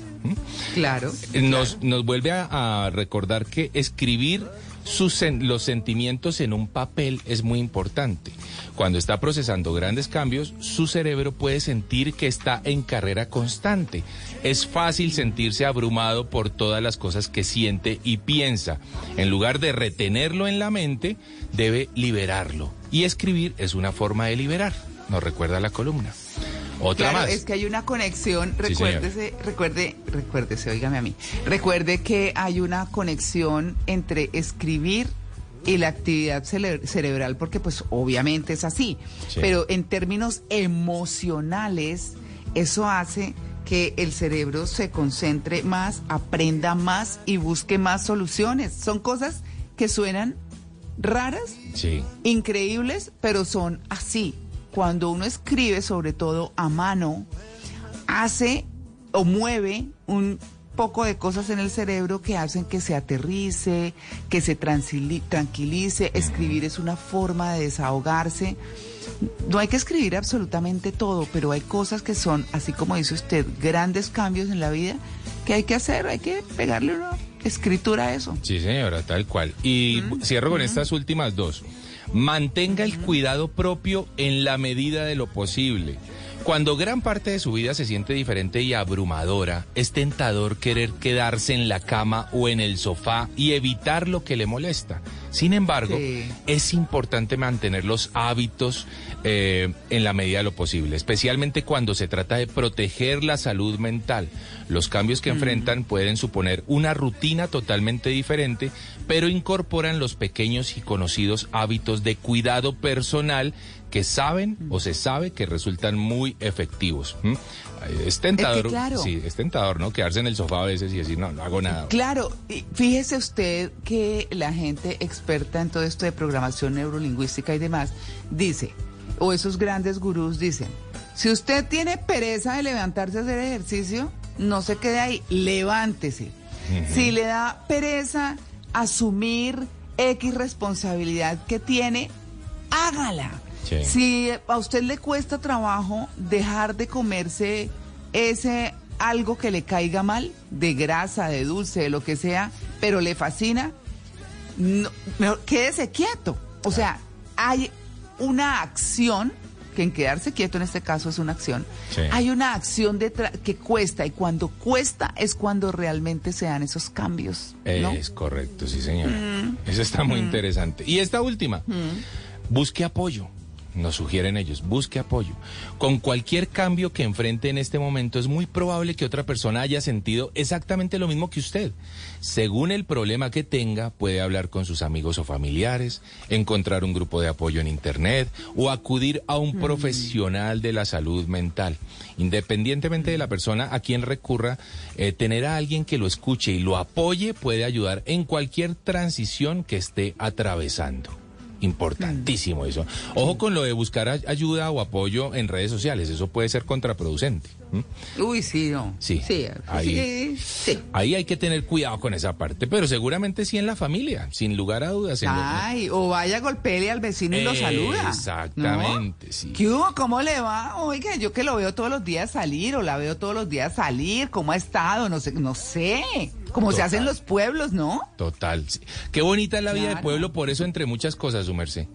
Claro. Nos, nos vuelve a, a recordar que escribir sus los sentimientos en un papel es muy importante. Cuando está procesando grandes cambios, su cerebro puede sentir que está en carrera constante. Es fácil sentirse abrumado por todas las cosas que siente y piensa. En lugar de retenerlo en la mente, debe liberarlo. Y escribir es una forma de liberar, nos recuerda la columna. Otra Claro, más. es que hay una conexión, Sí, recuérdese, recuerde, recuérdese, óigame a mí, recuerde que hay una conexión entre escribir y la actividad cerebral, porque pues obviamente es así, Sí. pero en términos emocionales, eso hace que el cerebro se concentre más, aprenda más y busque más soluciones. Son cosas que suenan raras, Sí. increíbles, pero son así. Cuando uno escribe, sobre todo a mano, hace o mueve un poco de cosas en el cerebro que hacen que se aterrice, que se tranquilice. Escribir es una forma de desahogarse. No hay que escribir absolutamente todo, pero hay cosas que son, así como dice usted, grandes cambios en la vida que hay que hacer, hay que pegarle una escritura a eso. Sí, señora, tal cual. Y cierro con estas últimas dos. Mantenga el cuidado propio en la medida de lo posible. Cuando gran parte de su vida se siente diferente y abrumadora, es tentador querer quedarse en la cama o en el sofá y evitar lo que le molesta. Sin embargo, Sí. es importante mantener los hábitos eh, en la medida de lo posible, especialmente cuando se trata de proteger la salud mental. Los cambios que enfrentan pueden suponer una rutina totalmente diferente, pero incorporan los pequeños y conocidos hábitos de cuidado personal que saben o se sabe que resultan muy efectivos. Es tentador, claro. sí, es tentador, ¿no? Quedarse en el sofá a veces y decir, no, no hago nada. Claro, fíjese usted que la gente experta en todo esto de programación neurolingüística y demás dice, o esos grandes gurús dicen, si usted tiene pereza de levantarse a hacer ejercicio, no se quede ahí, levántese. Si le da pereza asumir X responsabilidad que tiene, hágala. Sí. Si a usted le cuesta trabajo dejar de comerse ese algo que le caiga mal, de grasa, de dulce, de lo que sea, pero le fascina, no, mejor quédese quieto. O sea, hay una acción, que en quedarse quieto en este caso es una acción, Sí. hay una acción detrás que cuesta y cuando cuesta es cuando realmente se dan esos cambios. ¿no? Es correcto, sí, señora. Mm. Eso está muy Mm. interesante. Y esta última, busque apoyo. Nos sugieren ellos, busque apoyo. Con cualquier cambio que enfrente en este momento, es muy probable que otra persona haya sentido exactamente lo mismo que usted. Según el problema que tenga, puede hablar con sus amigos o familiares, encontrar un grupo de apoyo en Internet o acudir a un profesional de la salud mental. Independientemente de la persona a quien recurra, eh, tener a alguien que lo escuche y lo apoye puede ayudar en cualquier transición que esté atravesando. Importantísimo eso. Ojo con lo de buscar ay- ayuda o apoyo en redes sociales, eso puede ser contraproducente. ¿M? Uy, sí, no. Sí, Sí, ahí, sí, ahí hay que tener cuidado con esa parte, pero seguramente sí en la familia, sin lugar a dudas. en Ay, o vaya, golpele al vecino y lo saluda. Exactamente, sí. ¿Qué hubo? ¿Cómo le va? Oiga, yo que lo veo todos los días salir o la veo todos los días salir, ¿cómo ha estado? No sé, no sé. Como se Total. hacen los pueblos, ¿no? Total. sí. Qué bonita es la vida de pueblo, por eso entre muchas cosas, su merced.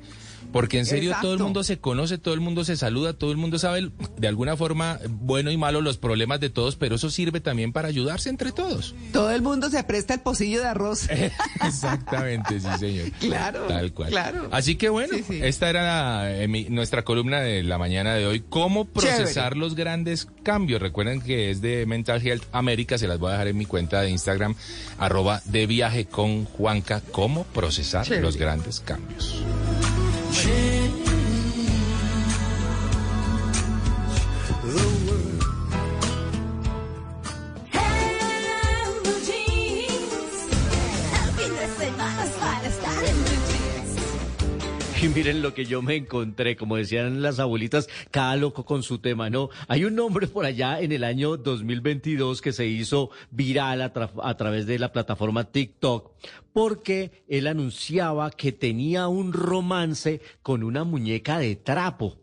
Porque en serio todo el mundo se conoce, todo el mundo se saluda, todo el mundo sabe de alguna forma bueno y malo los problemas de todos, pero eso sirve también para ayudarse entre todos. Todo el mundo se presta el pocillo de arroz. Exactamente, sí, señor. Claro, Tal cual. claro. Así que bueno, Sí, sí. esta era eh, mi- nuestra columna de la mañana de hoy. ¿Cómo procesar Chévere. los grandes cambios? Recuerden que es de Mental Health América, se las voy a dejar en mi cuenta de Instagram, arroba de viaje con Juanca. ¿Cómo procesar Chévere. los grandes cambios? 是 Y miren lo que yo me encontré, como decían las abuelitas, cada loco con su tema, ¿no? Hay un nombre por allá en el año 2022 que se hizo viral a, a través de la plataforma TikTok porque él anunciaba que tenía un romance con una muñeca de trapo.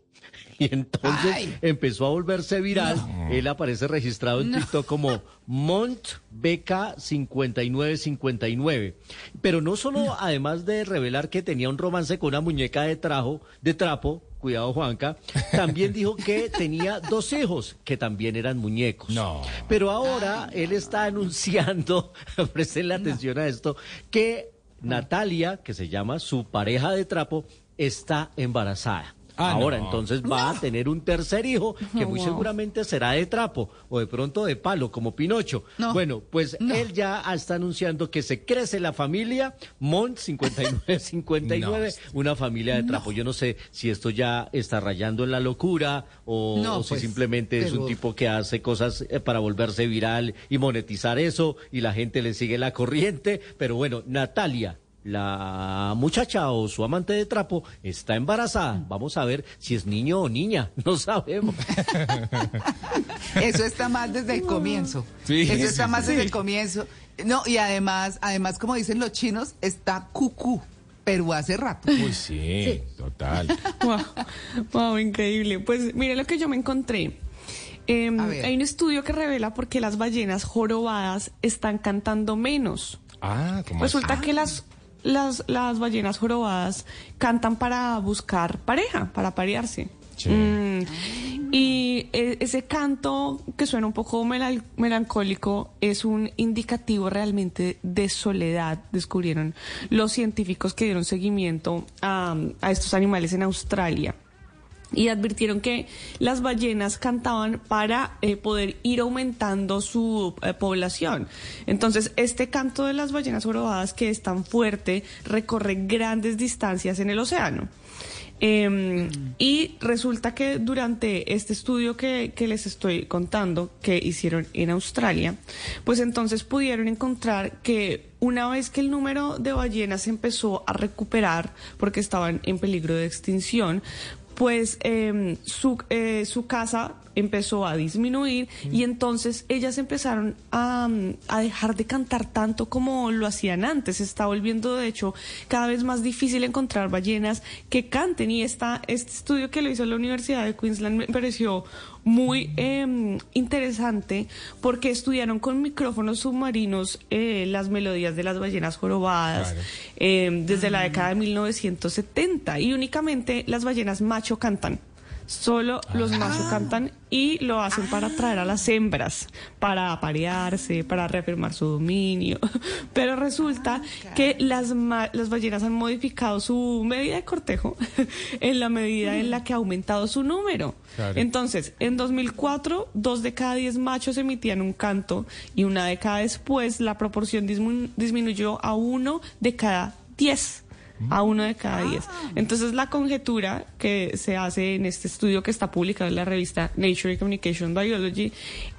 Y entonces Ay. empezó a volverse viral. Él aparece registrado en No. TikTok como MontBK5959. Pero no solo, además de revelar que tenía un romance con una muñeca de, trajo, de trapo, cuidado Juanca, también dijo que tenía dos hijos que también eran muñecos. No. Pero ahora él está anunciando, presten atención a esto, que Natalia, que se llama su pareja de trapo, está embarazada. Ah, Ahora no. entonces va a tener un tercer hijo que muy Wow. seguramente será de trapo o de pronto de palo como Pinocho. No. Bueno, pues No. él ya está anunciando que se crece la familia Mont 5959, una familia de trapo. Yo no sé si esto ya está rayando en la locura o, No, o si pues, simplemente es un tipo que hace cosas eh, para volverse viral y monetizar eso y la gente le sigue la corriente. Pero bueno, Natalia. La muchacha o su amante de trapo está embarazada. Vamos a ver si es niño o niña. No sabemos. Eso está más desde el comienzo. Sí, Eso sí, está sí, más sí. desde el comienzo. No, y además, además, como dicen los chinos, está cucú, pero hace rato. Uy, sí, total. Wow, wow, increíble. Pues mire lo que yo me encontré. Em, hay un estudio que revela por qué las ballenas jorobadas están cantando menos. Ah, ¿cómo Resulta así? que las, las, las ballenas jorobadas cantan para buscar pareja, para parearse. Mm, y eh, ese canto que suena un poco melancólico es un indicativo realmente de soledad, descubrieron los científicos que dieron seguimiento a, a estos animales en Australia y advirtieron que las ballenas cantaban para eh, poder ir aumentando su eh, población. Entonces, este canto de las ballenas jorobadas, que es tan fuerte, recorre grandes distancias en el océano. Eh, Y resulta que durante este estudio que, que les estoy contando, que hicieron en Australia, pues entonces pudieron encontrar que una vez que el número de ballenas empezó a recuperar, porque estaban en peligro de extinción, pues eh, su, eh, su casa empezó a disminuir y entonces ellas empezaron a, a dejar de cantar tanto como lo hacían antes. Se está volviendo, de hecho, cada vez más difícil encontrar ballenas que canten y esta, este estudio que lo hizo la Universidad de Queensland me pareció muy eh, interesante porque estudiaron con micrófonos submarinos eh, las melodías de las ballenas jorobadas Claro. eh, desde la década de 1970 y únicamente las ballenas macho cantan. Solo los machos cantan y lo hacen para atraer a las hembras, para aparearse, para reafirmar su dominio. Pero resulta que las, ma- las ballenas han modificado su medida de cortejo en la medida en la que ha aumentado su número. Claro. Entonces, en 2004, dos de cada diez machos emitían un canto y una década después la proporción disminuyó a uno de cada diez. A uno de cada diez. Entonces la conjetura que se hace en este estudio que está publicado en la revista Nature Communication Biology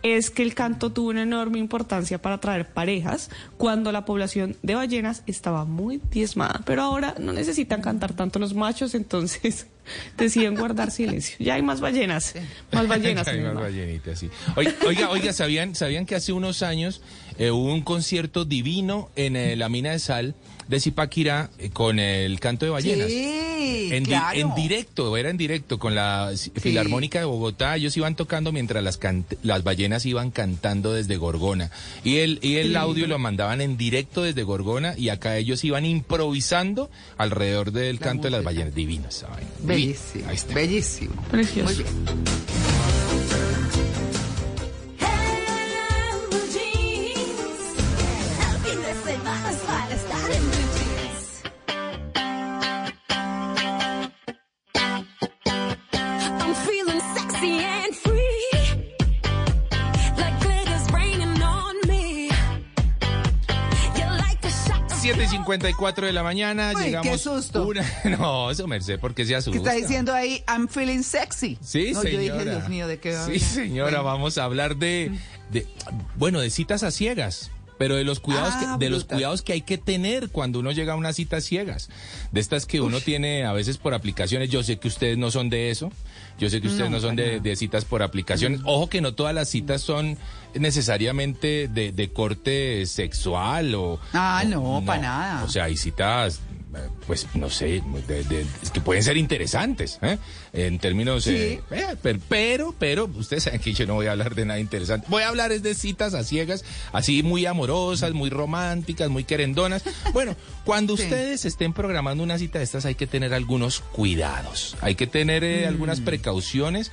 es que el canto tuvo una enorme importancia para atraer parejas cuando la población de ballenas estaba muy diezmada. Pero ahora no necesitan cantar tanto los machos, entonces deciden guardar silencio. Ya hay más ballenas, más ballenas. Hay mi más mamá. ballenitas, sí. Oiga, oiga, oiga, ¿sabían, ¿sabían que hace unos años eh, hubo un concierto divino en eh, la mina de sal de Zipaquirá eh, con el canto de ballenas? Sí, en, di- claro. en directo, era en directo con la Filarmónica de Bogotá. Ellos iban tocando mientras las, las ballenas iban cantando desde Gorgona. Y el, y el Sí. audio lo mandaban en directo desde Gorgona y acá ellos iban improvisando alrededor del canto de las ballenas. Divinas. esa vaina. Divino. Bellísimo, Ahí está. bellísimo. Precioso. Muy bien. 54 de la mañana, Uy, llegamos. qué susto. Una... No, eso merced, porque se ¿Qué asusta. está diciendo ahí? I'm feeling sexy. Sí, no, señora. Yo dije, Dios mío, ¿de qué va Sí, señora, Bueno. vamos a hablar de, de, bueno, de citas a ciegas. Pero de los cuidados Ah, que, de los cuidados que hay que tener cuando uno llega a una cita a ciegas. De estas que uno tiene a veces por aplicaciones. Yo sé que ustedes no son de eso. Yo sé que ustedes no, No, son para de, citas por aplicaciones. Ojo que no todas las citas son necesariamente de, de corte sexual o... Ah, o- no, pa' nada. O sea, hay citas, pues no sé, de- que pueden ser interesantes, ¿eh? En términos... eh, eh, per- pero, pero, ustedes saben que yo no voy a hablar de nada interesante. Voy a hablar es de citas a ciegas, así muy amorosas, muy románticas, muy querendonas. Bueno, cuando Sí. ustedes estén programando una cita de estas hay que tener algunos cuidados, hay que tener eh, algunas Mm. precauciones,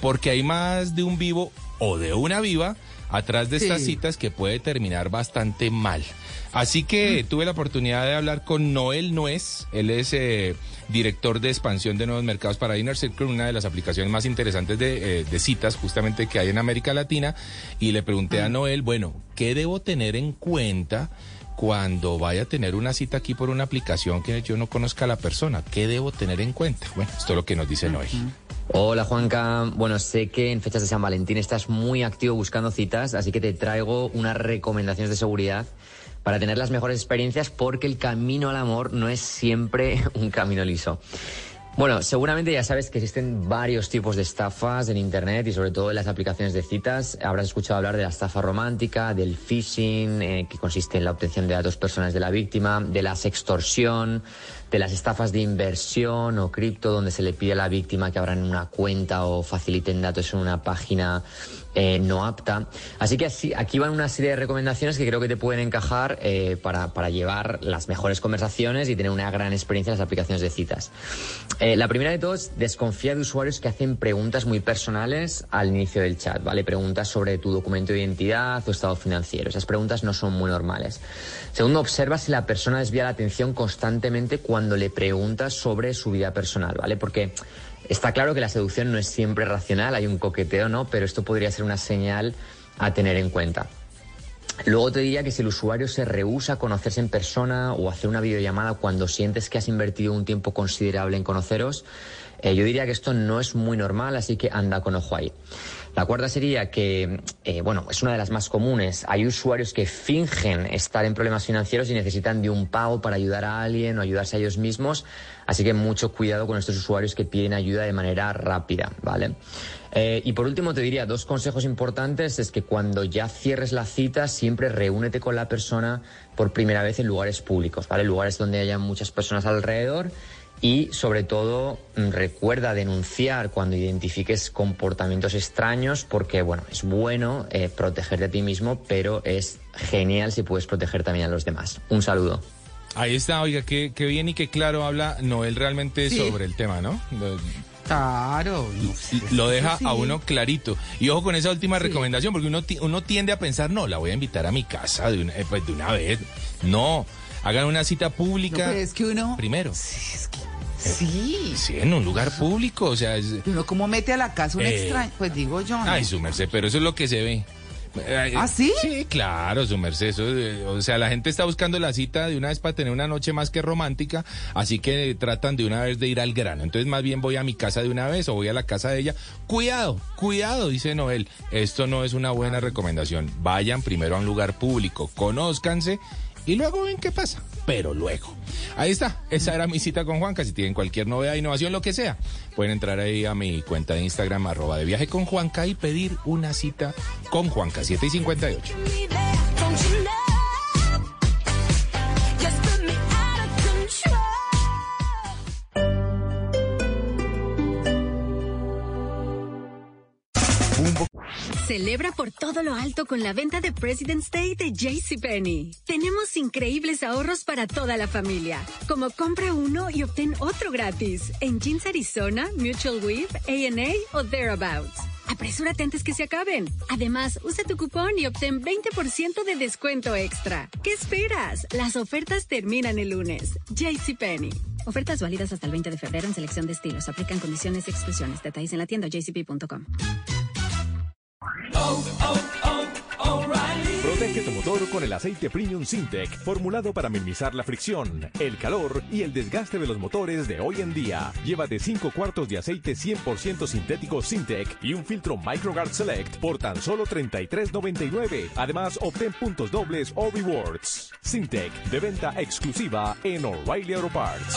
porque hay más de un vivo o de una viva atrás de estas citas que puede terminar bastante mal. Así que tuve la oportunidad de hablar con Noel Nuez, él es eh, director de expansión de nuevos mercados para Inner Circle, una de las aplicaciones más interesantes de, eh, de citas justamente que hay en América Latina, y le pregunté a Noel, bueno, ¿qué debo tener en cuenta? Cuando vaya a tener una cita aquí por una aplicación que yo no conozca a la persona, ¿qué debo tener en cuenta? Bueno, esto es lo que nos dice Noel. Hola Juanca, bueno sé que en fechas de San Valentín estás muy activo buscando citas, así que te traigo unas recomendaciones de seguridad para tener las mejores experiencias porque el camino al amor no es siempre un camino liso. Bueno, seguramente ya sabes que existen varios tipos de estafas en Internet y sobre todo en las aplicaciones de citas. Habrás escuchado hablar de la estafa romántica, del phishing, eh, que consiste en la obtención de datos personales de la víctima, de la sextorsión, de las estafas de inversión o cripto, donde se le pide a la víctima que abran una cuenta o faciliten datos en una página eh, no apta. Así que aquí van una serie de recomendaciones que creo que te pueden encajar eh, para, para llevar las mejores conversaciones y tener una gran experiencia en las aplicaciones de citas. Eh, la primera de todos, desconfía de usuarios que hacen preguntas muy personales al inicio del chat, ¿vale? Preguntas sobre tu documento de identidad o estado financiero. Esas preguntas no son muy normales. Segundo, observa si la persona desvía la atención constantemente cuando le preguntas sobre su vida personal, ¿vale? Porque está claro que la seducción no es siempre racional, hay un coqueteo, ¿no? Pero esto podría ser una señal a tener en cuenta. Luego te diría que si el usuario se rehúsa a conocerse en persona o hacer una videollamada cuando sientes que has invertido un tiempo considerable en conoceros, eh, yo diría que esto no es muy normal, así que anda con ojo ahí. La cuarta sería que, eh, bueno, es una de las más comunes. Hay usuarios que fingen estar en problemas financieros y necesitan de un pago para ayudar a alguien o ayudarse a ellos mismos. Así que mucho cuidado con estos usuarios que piden ayuda de manera rápida, ¿vale? Eh, y por último te diría dos consejos importantes. Es que cuando ya cierres la cita, siempre reúnete con la persona por primera vez en lugares públicos, ¿vale? Lugares donde haya muchas personas alrededor. Y sobre todo mm, recuerda denunciar cuando identifiques comportamientos extraños porque bueno, es bueno eh, protegerte a ti mismo, pero es genial si puedes proteger también a los demás. Un saludo. Ahí está, oiga, qué, qué bien y qué claro habla Noel realmente Sí. sobre el tema, ¿no? Claro. no sé, Lo deja sí. a uno clarito. Y ojo con esa última Sí. recomendación, porque uno, uno tiende a pensar, no, la voy a invitar a mi casa de una, eh, pues, de una vez. No, hagan una cita No, pública pero es que uno. primero. Sí. Sí, en un lugar público, o sea, es... Uno como mete a la casa un Eh. extraño. Pues digo yo. ¿no? Ay, su merced, pero eso es lo que se ve. ¿Ah, sí? Sí, claro, su merced. eso, eh, o sea, la gente está buscando la cita de una vez para tener una noche más que romántica, así que tratan de una vez de ir al grano. Entonces, más bien voy a mi casa de una vez o voy a la casa de ella. Cuidado, cuidado, dice Noel. Esto no es una buena recomendación. Vayan primero a un lugar público, conózcanse y luego ven qué pasa. Pero luego. Ahí está. Esa era mi cita con Juanca. Si tienen cualquier novedad, innovación, lo que sea, pueden entrar ahí a mi cuenta de Instagram, arroba de viaje con Juanca y pedir una cita con Juanca, 7 Celebra por todo lo alto con la venta de President's Day de JCPenney. Tenemos increíbles ahorros para toda la familia, como compra uno y obtén otro gratis en Jeans Arizona, Mutual Weave, A&A o Thereabouts. Apresúrate antes que se acaben. Además, usa tu cupón y obtén 20% de descuento extra. ¿Qué esperas? Las ofertas terminan el lunes. JCPenney. Ofertas válidas hasta el 20 de febrero en selección de estilos. Aplican condiciones y exclusiones. Detalles en la tienda jcp.com. Protege tu motor con el aceite Premium Sintec, formulado para minimizar la fricción, el calor y el desgaste de los motores de hoy en día. Llévate 5 cuartos de aceite 100% sintético Sintec y un filtro MicroGuard Select por tan solo $33.99. Además, obtén puntos dobles o rewards. Sintec, de venta exclusiva en O'Reilly Auto Parts.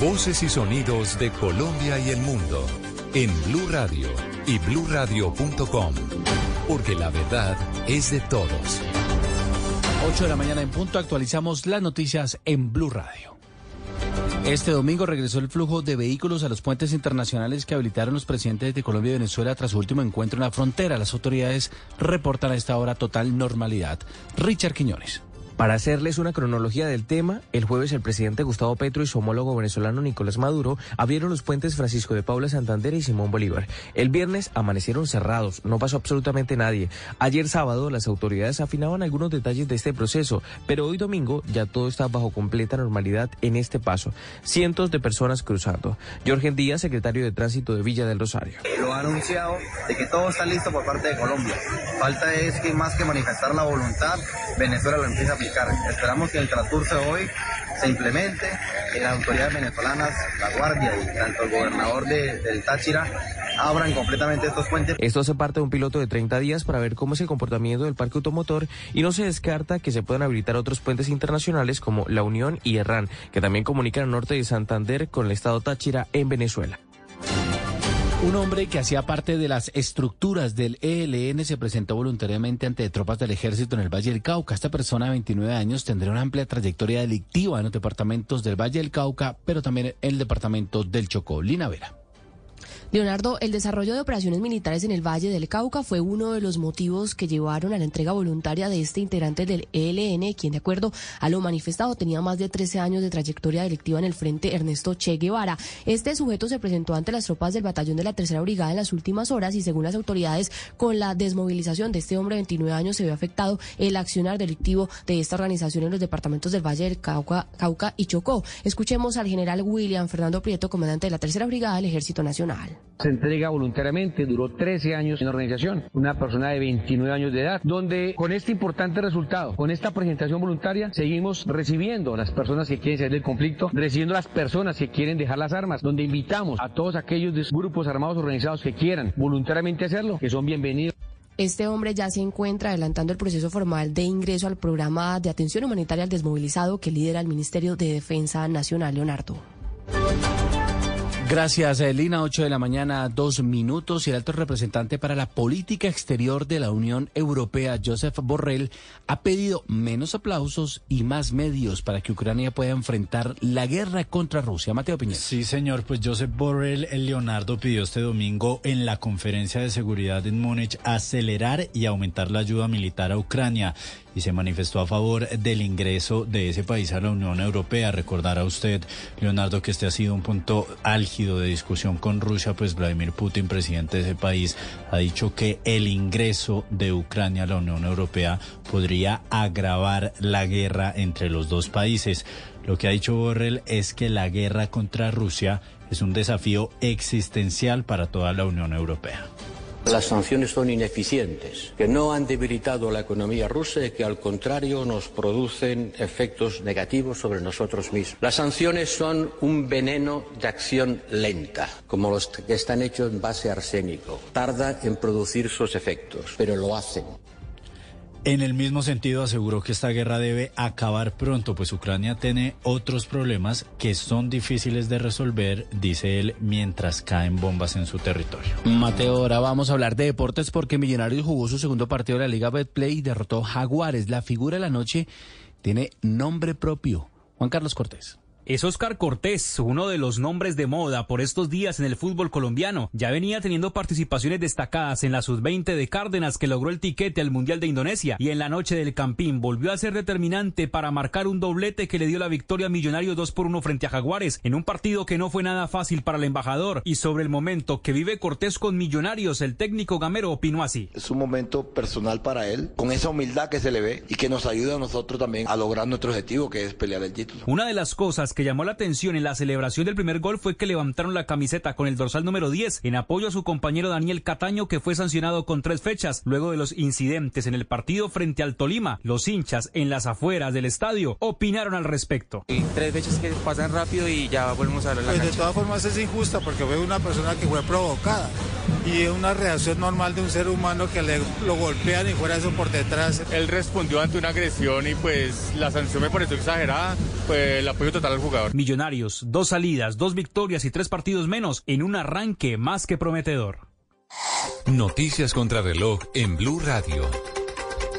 Voces y sonidos de Colombia y el mundo en Blue Radio y bluradio.com, porque la verdad es de todos. 8 de la mañana en punto actualizamos las noticias en Blue Radio. Este domingo regresó el flujo de vehículos a los puentes internacionales que habilitaron los presidentes de Colombia y Venezuela tras su último encuentro en la frontera. Las autoridades reportan a esta hora total normalidad. Richard Quiñones. Para hacerles una cronología del tema, el jueves el presidente Gustavo Petro y su homólogo venezolano Nicolás Maduro abrieron los puentes Francisco de Paula Santander y Simón Bolívar. El viernes amanecieron cerrados, no pasó absolutamente nadie. Ayer sábado las autoridades afinaban algunos detalles de este proceso, pero hoy domingo ya todo está bajo completa normalidad en este paso. Cientos de personas cruzando. Jorge Díaz, secretario de Tránsito de Villa del Rosario. lo ha anunciado de que todo está listo por parte de Colombia. Falta es que más que manifestar la voluntad, Venezuela lo empiece a Esperamos que el transcurso de hoy se implemente, que las autoridades venezolanas, la Guardia y tanto el gobernador de- del Táchira abran completamente estos puentes. Esto hace parte de un piloto de 30 días para ver cómo es el comportamiento del parque automotor y no se descarta que se puedan habilitar otros puentes internacionales como La Unión y Herrán, que también comunican el norte de Santander con el estado Táchira en Venezuela. Un hombre que hacía parte de las estructuras del ELN se presentó voluntariamente ante tropas del ejército en el Valle del Cauca. Esta persona de 29 años tendrá una amplia trayectoria delictiva en los departamentos del Valle del Cauca, pero también en el departamento del Chocó. Lina Vera. Leonardo, el desarrollo de operaciones militares en el Valle del Cauca fue uno de los motivos que llevaron a la entrega voluntaria de este integrante del ELN, quien de acuerdo a lo manifestado tenía más de 13 años de trayectoria delictiva en el frente Ernesto Che Guevara. Este sujeto se presentó ante las tropas del batallón de la Tercera Brigada en las últimas horas y según las autoridades, con la desmovilización de este hombre de 29 años se ve afectado el accionar delictivo de esta organización en los departamentos del Valle del Cauca, Cauca y Chocó. Escuchemos al general William Fernando Prieto, comandante de la Tercera Brigada del Ejército Nacional. Se entrega voluntariamente, duró 13 años en organización, una persona de 29 años de edad, donde con este importante resultado, con esta presentación voluntaria, seguimos recibiendo a las personas que quieren salir del conflicto, recibiendo a las personas que quieren dejar las armas, donde invitamos a todos aquellos grupos armados organizados que quieran voluntariamente hacerlo, que son bienvenidos. Este hombre ya se encuentra adelantando el proceso formal de ingreso al programa de atención humanitaria al desmovilizado que lidera el Ministerio de Defensa Nacional, Leonardo. Gracias, eh, Lina. 8 de la mañana, dos minutos. Y el alto representante para la política exterior de la Unión Europea, Joseph Borrell, ha pedido menos aplausos y más medios para que Ucrania pueda enfrentar la guerra contra Rusia. Mateo Piñera. Sí, señor. Pues Joseph Borrell, el Leonardo, pidió este domingo en la conferencia de seguridad en Múnich acelerar y aumentar la ayuda militar a Ucrania y se manifestó a favor del ingreso de ese país a la Unión Europea. Recordará usted, Leonardo, que este ha sido un punto álgido de discusión con Rusia, pues Vladimir Putin, presidente de ese país, ha dicho que el ingreso de Ucrania a la Unión Europea podría agravar la guerra entre los dos países. Lo que ha dicho Borrell es que la guerra contra Rusia es un desafío existencial para toda la Unión Europea. Las sanciones son ineficientes, que no han debilitado la economía rusa y que al contrario nos producen efectos negativos sobre nosotros mismos. Las sanciones son un veneno de acción lenta, como los que están hechos en base arsénico. Tarda en producir sus efectos, pero lo hacen. En el mismo sentido, aseguró que esta guerra debe acabar pronto, pues Ucrania tiene otros problemas que son difíciles de resolver, dice él, mientras caen bombas en su territorio. Mateo, ahora vamos a hablar de deportes porque Millonarios jugó su segundo partido de la Liga Betplay y derrotó Jaguares. La figura de la noche tiene nombre propio. Juan Carlos Cortés. Es Oscar Cortés, uno de los nombres de moda por estos días en el fútbol colombiano. Ya venía teniendo participaciones destacadas en la sub-20 de Cárdenas que logró el tiquete al Mundial de Indonesia y en la noche del Campín volvió a ser determinante para marcar un doblete que le dio la victoria a Millonario 2 por 1 frente a Jaguares en un partido que no fue nada fácil para el embajador y sobre el momento que vive Cortés con Millonarios, el técnico Gamero opinó así. Es un momento personal para él, con esa humildad que se le ve y que nos ayuda a nosotros también a lograr nuestro objetivo que es pelear el título. Una de las cosas que llamó la atención en la celebración del primer gol fue que levantaron la camiseta con el dorsal número 10 en apoyo a su compañero Daniel Cataño que fue sancionado con tres fechas luego de los incidentes en el partido frente al Tolima. Los hinchas en las afueras del estadio opinaron al respecto. Y tres fechas que pasan rápido y ya volvemos a la Pues de todas formas es injusta porque fue una persona que fue provocada y es una reacción normal de un ser humano que le, lo golpean y fuera eso por detrás. Él respondió ante una agresión y pues la sanción me pareció exagerada, pues el apoyo total al jugador. Millonarios, dos salidas, dos victorias y tres partidos menos en un arranque más que prometedor. Noticias contra reloj en Blue Radio.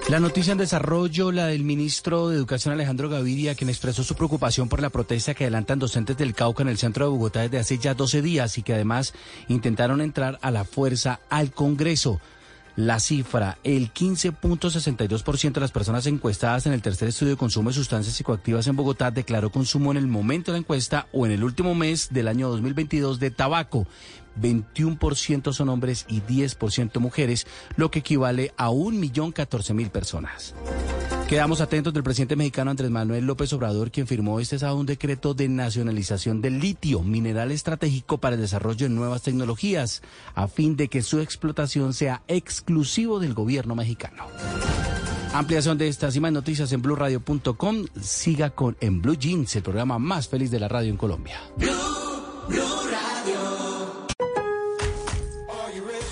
La noticia en desarrollo, la del ministro de Educación Alejandro Gaviria, quien expresó su preocupación por la protesta que adelantan docentes del Cauca en el centro de Bogotá desde hace ya 12 días y que además intentaron entrar a la fuerza al Congreso. La cifra, el 15.62% de las personas encuestadas en el tercer estudio de consumo de sustancias psicoactivas en Bogotá declaró consumo en el momento de la encuesta o en el último mes del año 2022 de tabaco. 21% son hombres y 10% mujeres, lo que equivale a 1.014.000 personas. Quedamos atentos del presidente mexicano Andrés Manuel López Obrador, quien firmó este sábado un decreto de nacionalización del litio, mineral estratégico para el desarrollo de nuevas tecnologías, a fin de que su explotación sea exclusivo del gobierno mexicano. Ampliación de estas y más noticias en blueradio.com. Siga con En Blue Jeans, el programa más feliz de la radio en Colombia.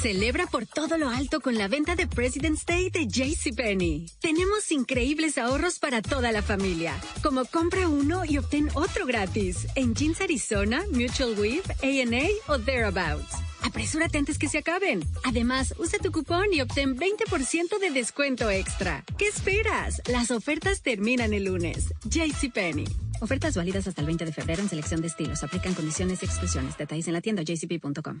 Celebra por todo lo alto con la venta de President's Day de JCPenney. Tenemos increíbles ahorros para toda la familia, como compra uno y obtén otro gratis en Jeans Arizona, Mutual Weave, A&A o Thereabouts. Apresúrate antes que se acaben. Además, usa tu cupón y obtén 20% de descuento extra. ¿Qué esperas? Las ofertas terminan el lunes. JCPenney. Ofertas válidas hasta el 20 de febrero en selección de estilos. Aplican condiciones y exclusiones. Detalles en la tienda jcp.com.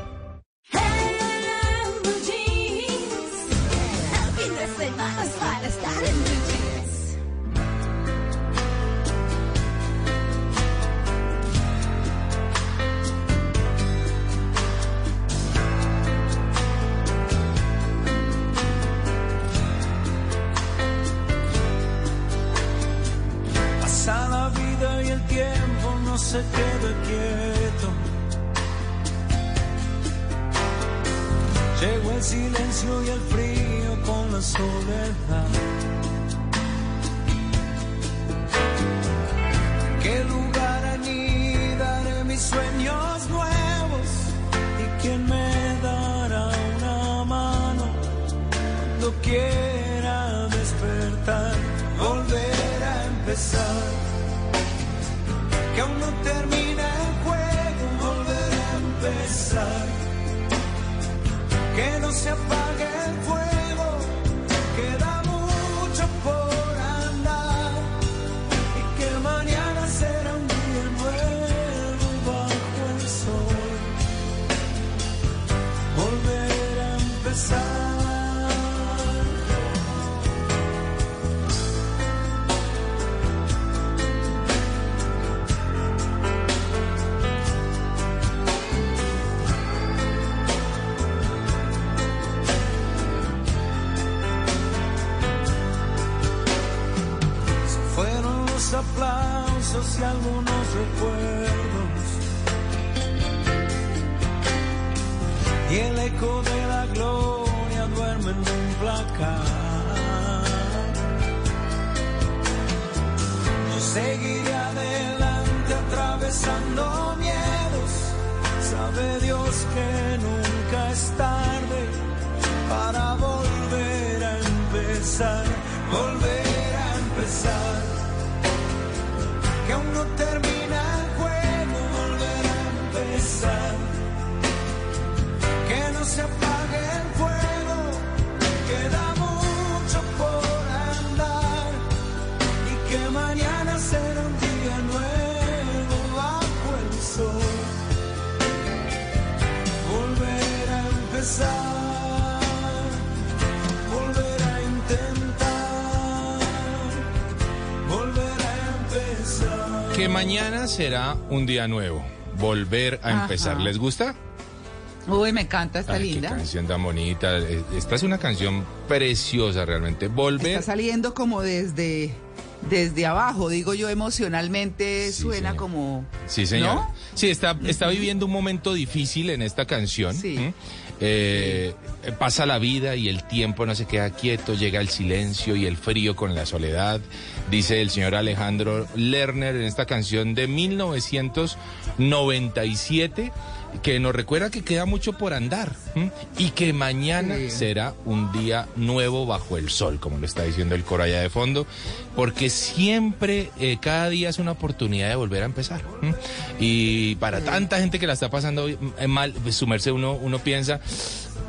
mañana será un día nuevo. Volver a Ajá. empezar. ¿Les gusta? Uy, me encanta, está Ay, linda. Qué canción tan bonita. Esta es una canción preciosa realmente. Volver. Está saliendo como desde, desde abajo, digo yo emocionalmente, suena señor. como... Sí, señor. ¿No? Sí, está, está viviendo un momento difícil en esta canción. Sí. Eh, Pasa la vida y el tiempo no se queda quieto, llega el silencio y el frío con la soledad, dice el señor Alejandro Lerner en esta canción de 1997, que nos recuerda que queda mucho por andar ¿m? y que mañana Sí. será un día nuevo bajo el sol, como lo está diciendo el coro allá de fondo, porque siempre, eh, cada día es una oportunidad de volver a empezar. ¿m? Y para tanta gente que la está pasando eh, mal, pues, su merced uno, uno piensa,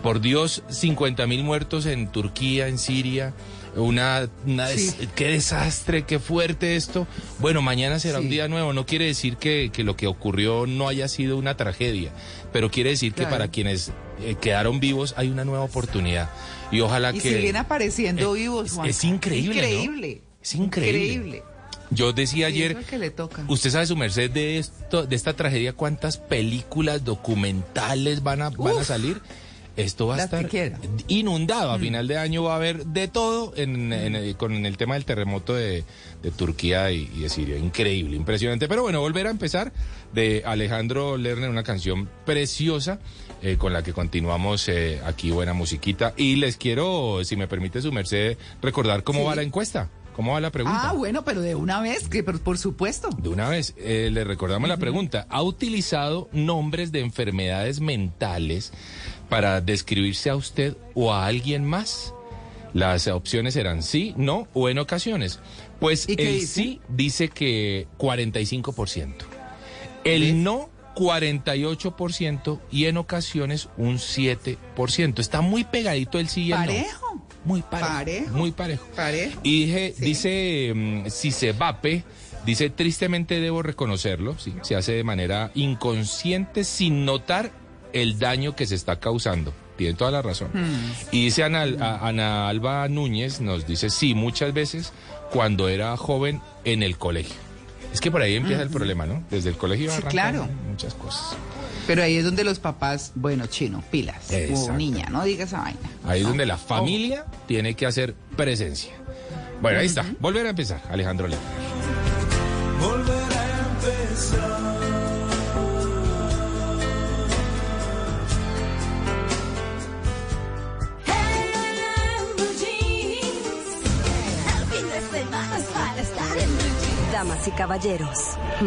por Dios, 50 mil muertos en Turquía, en Siria. Una, una des- qué desastre, qué fuerte esto. Bueno, mañana será un día nuevo. No quiere decir que, que lo que ocurrió no haya sido una tragedia, pero quiere decir que para quienes eh, quedaron vivos hay una nueva oportunidad. Y ojalá Y que... siguen apareciendo Eh, vivos, es- Juanca. es increíble. Es increíble. Increíble. Yo decía ayer, es que le toca. usted sabe su merced de esto, de esta tragedia, cuántas películas documentales van a, van a salir. Esto va a estar inundado. A Mm. final de año va a haber de todo en, en el- con el tema del terremoto de, de Turquía y, y de Siria. Increíble, impresionante. Pero bueno, volver a empezar de Alejandro Lerner, una canción preciosa eh, con la que continuamos eh, aquí, buena musiquita. Y les quiero, si me permite su merced, recordar cómo Sí. va la encuesta. ¿Cómo va la pregunta? Ah, bueno, pero de una vez, que por, por supuesto. De una vez, eh, le recordamos la pregunta. ¿Ha utilizado nombres de enfermedades mentales para describirse a usted o a alguien más? Las opciones eran sí, no o en ocasiones. Pues ¿Y qué el dice? sí dice que 45%. El no 48% y en ocasiones un 7%. Está muy pegadito el sí y el no. Parejo. Muy parejo. Parejo. Muy parejo. Parejo. Y dije, Sí. dice, mm, si se vape, dice, tristemente debo reconocerlo, sí, se hace de manera inconsciente sin notar el daño que se está causando. Tiene toda la razón. Hmm. Y dice Ana, a- Ana Alba Núñez, nos dice, sí, muchas veces cuando era joven en el colegio. Es que por ahí empieza el problema, ¿no? Desde el colegio Sí, claro. muchas cosas. Pero ahí es donde los papás, bueno, chino, pilas. O niña, no diga esa vaina. Ahí es donde la familia tiene que hacer presencia. Bueno, ahí está. Volver a empezar, Alejandro Lerner. volver a empezar. Damas y caballeros,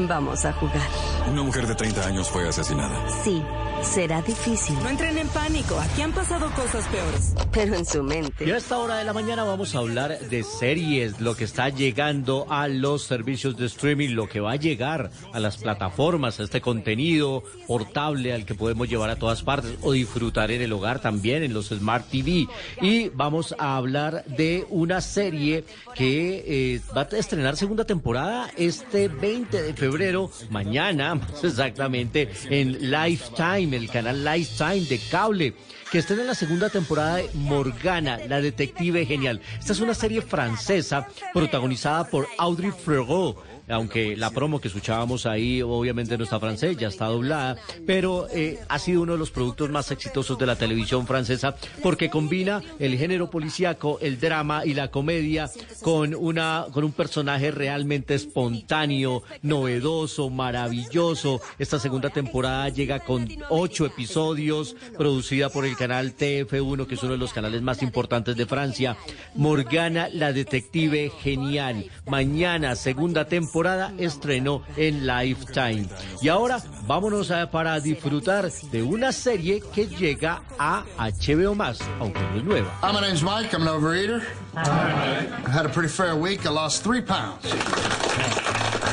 vamos a jugar. Una mujer de 30 años fue asesinada. Sí, será difícil. No entren en pánico, aquí han pasado cosas peores. Pero en su mente. Y a esta hora de la mañana vamos a hablar de series, lo que está llegando a los servicios de streaming, lo que va a llegar a las plataformas, a este contenido portable al que podemos llevar a todas partes o disfrutar en el hogar también, en los Smart TV. Y vamos a hablar de una serie que eh, va a estrenar segunda temporada este 20 de febrero, mañana, más exactamente, en Lifetime, el canal Lifetime de cable que estrena la segunda temporada de Morgana, la detective genial. Esta es una serie francesa protagonizada por Audrey Fleurot aunque la promo que escuchábamos ahí obviamente no está francés, ya está doblada, pero eh, ha sido uno de los productos más exitosos de la televisión francesa porque combina el género policíaco, el drama y la comedia con una con un personaje realmente espontáneo, novedoso, maravilloso. Esta segunda temporada llega con ocho episodios, producida por el canal TF1, que es uno de los canales más importantes de Francia. Morgana, la detective genial. Mañana, segunda temporada estrenó en Lifetime. Y ahora vámonos a, para disfrutar de una serie que llega a HBO Max, aunque no es nueva. Hi, my name's Mike. I'm an overeater. I had a pretty fair week. I lost three pounds.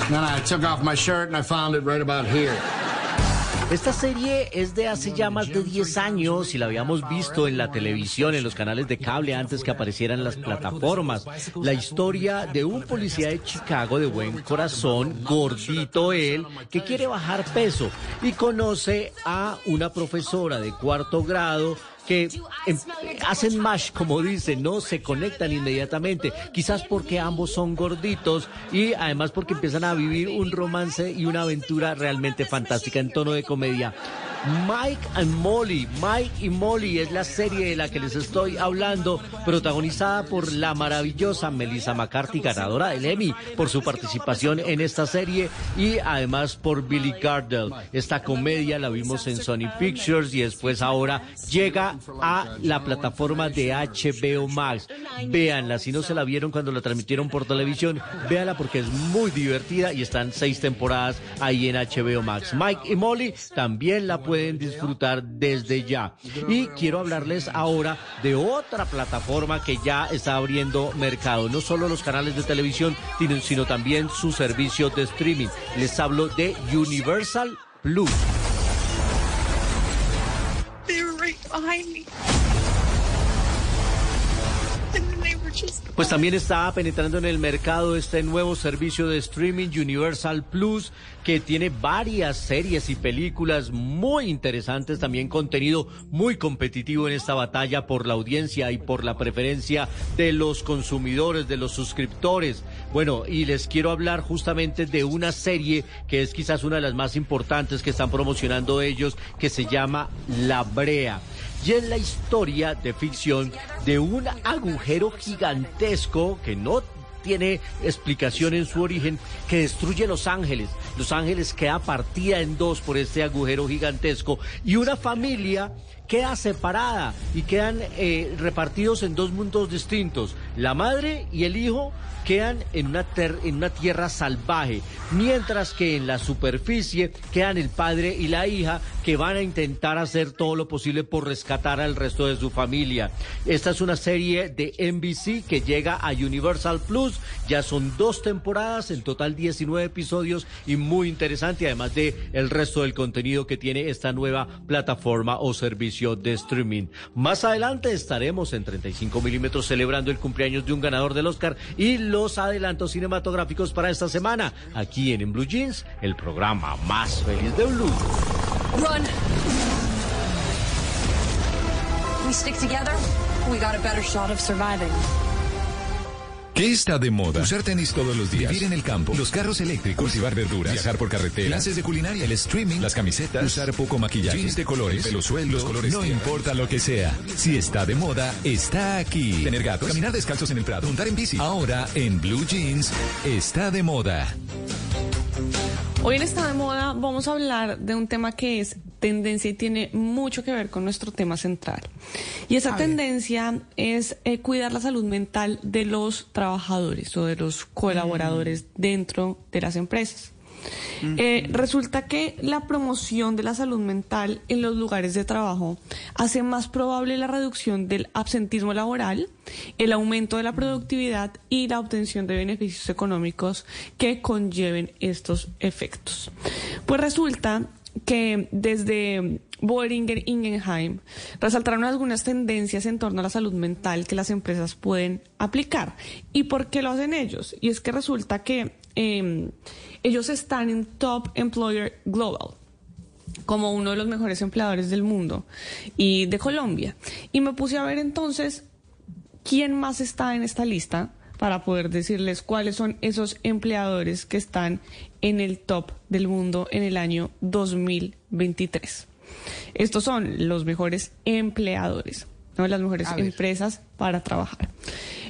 Then I took off my shirt and I found it right about here. Esta serie es de hace ya más de 10 años y la habíamos visto en la televisión, en los canales de cable antes que aparecieran las plataformas. La historia de un policía de Chicago de buen corazón, gordito él, que quiere bajar peso y conoce a una profesora de cuarto grado que em, hacen mash, como dicen, ¿no? Se conectan inmediatamente, quizás porque ambos son gorditos y además porque empiezan a vivir un romance y una aventura realmente fantástica en tono de comedia. Mike and Molly, Mike y Molly es la serie de la que les estoy hablando, protagonizada por la maravillosa Melissa McCarthy, ganadora del Emmy por su participación en esta serie y además por Billy Gardell. Esta comedia la vimos en Sony Pictures y después ahora llega a la plataforma de HBO Max. Véanla, si no se la vieron cuando la transmitieron por televisión, véanla porque es muy divertida y están seis temporadas ahí en HBO Max. Mike y Molly también la pueden disfrutar desde ya. Y quiero hablarles ahora de otra plataforma que ya está abriendo mercado. No solo los canales de televisión, sino, también su servicio de streaming. Les hablo de Universal Plus. Behind me. And Pues también está penetrando en el mercado este nuevo servicio de streaming Universal Plus que tiene varias series y películas muy interesantes, también contenido muy competitivo en esta batalla por la audiencia y por la preferencia de los consumidores, de los suscriptores. Bueno, y les quiero hablar justamente de una serie que es quizás una de las más importantes que están promocionando ellos, que se llama La Brea y es la historia de ficción de un agujero gigantesco que no tiene explicación en su origen, que destruye Los Ángeles. Los Ángeles queda partida en dos por este agujero gigantesco y una familia queda separada y quedan eh, repartidos en dos mundos distintos. La madre y el hijo quedan en una, ter- en una tierra salvaje, mientras que en la superficie quedan el padre y la hija que van a intentar hacer todo lo posible por rescatar al resto de su familia. Esta es una serie de NBC que llega a Universal Plus, ya son dos temporadas, en total 19 episodios y muy interesante, además de el resto del contenido que tiene esta nueva plataforma o servicio de streaming. Más adelante estaremos en 35 milímetros celebrando el cumpleaños de un ganador del Oscar y los adelantos cinematográficos para esta semana, aquí en, En Blue Jeans, el programa más feliz de Blue. Run! We stick together, we got a better shot of surviving. ¿Qué está de moda? Usar tenis todos los días. Vivir en el campo. Los carros eléctricos. Cultivar verduras. Viajar por carretera. Clases de culinaria. El streaming. Las camisetas. Usar poco maquillaje. Jeans de colores. Pelo suelto. Los colores. No importa lo que sea. Si está de moda, está aquí. Tener gatos. Caminar descalzos en el prado. Montar en bici. Ahora, en Blue Jeans, está de moda. Hoy en Está de Moda vamos a hablar de un tema que es tendencia y tiene mucho que ver con nuestro tema central. Y esa tendencia es eh, cuidar la salud mental de los trabajadores o de los colaboradores dentro de las empresas. Eh, resulta que la promoción de la salud mental en los lugares de trabajo hace más probable la reducción del absentismo laboral, el aumento de la productividad y la obtención de beneficios económicos que conlleven estos efectos. Pues resulta que desde Boehringer Ingenheim resaltaron algunas tendencias en torno a la salud mental que las empresas pueden aplicar. ¿Y por qué lo hacen ellos? Y es que resulta que eh, ellos están en Top Employer Global como uno de los mejores empleadores del mundo y de Colombia. Y me puse a ver entonces quién más está en esta lista para poder decirles cuáles son esos empleadores que están en el top del mundo en el año 2023. Estos son los mejores empleadores, ¿no? las mejores empresas para trabajar.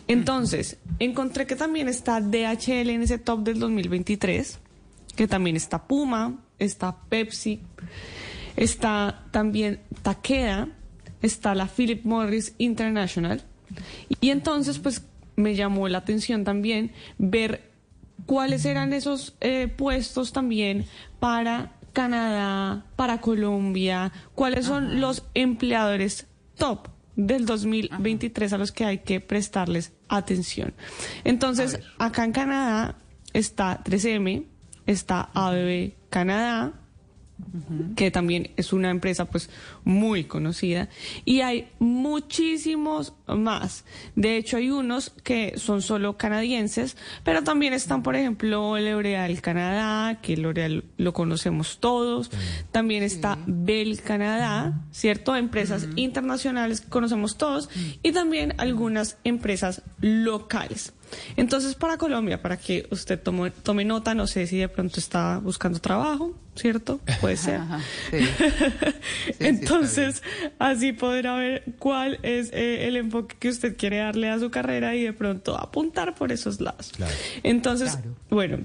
Entonces, encontré que también está DHL en ese top del 2023, que también está Puma, está Pepsi, está también Takeda, está la Philip Morris International. Y entonces, pues me llamó la atención también ver cuáles eran esos eh, puestos también para Canadá, para Colombia, cuáles son los empleadores top del 2023 a los que hay que prestarles atención. Entonces, acá en Canadá está 3M, está ABB Canadá, que también es una empresa pues muy conocida y hay muchísimos más. De hecho hay unos que son solo canadienses, pero también están por ejemplo L'Oreal Canadá, que L'Oreal lo conocemos todos. También está Bell Canadá, ¿cierto? Empresas internacionales que conocemos todos y también algunas empresas locales. Entonces, para Colombia, para que usted tome, tome nota, no sé si de pronto está buscando trabajo, ¿cierto? Puede ser. Ajá, sí. Entonces, así podrá ver cuál es eh, el enfoque que usted quiere darle a su carrera y de pronto apuntar por esos lados. Entonces, bueno,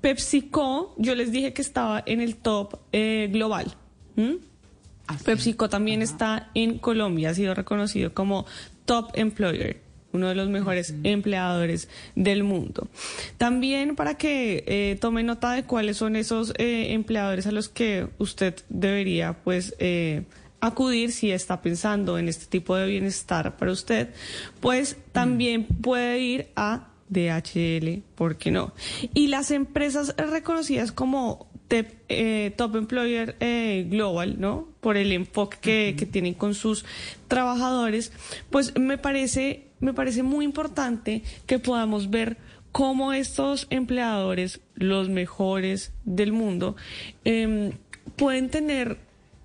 PepsiCo, yo les dije que estaba en el top eh, global. ¿m? PepsiCo también está en Colombia, ha sido reconocido como top employer, uno de los mejores empleadores del mundo. También para que eh, tome nota de cuáles son esos eh, empleadores a los que usted debería, pues, eh, acudir si está pensando en este tipo de bienestar para usted, pues también puede ir a DHL, ¿por qué no? Y las empresas reconocidas como tep- eh, Top Employer eh, Global, ¿no? Por el enfoque que, que tienen con sus trabajadores, pues me parece, me parece muy importante que podamos ver cómo estos empleadores, los mejores del mundo, em, pueden tener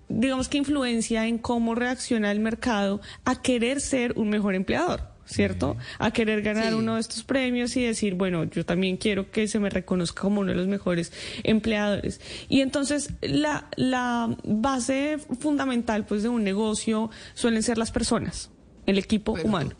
digamos que influencia en cómo reacciona el mercado a querer ser un mejor empleador. ¿Cierto? A querer ganar uno de estos premios y decir, bueno, yo también quiero que se me reconozca como uno de los mejores empleadores. Y entonces la, la base fundamental pues de un negocio suelen ser las personas, el equipo humano.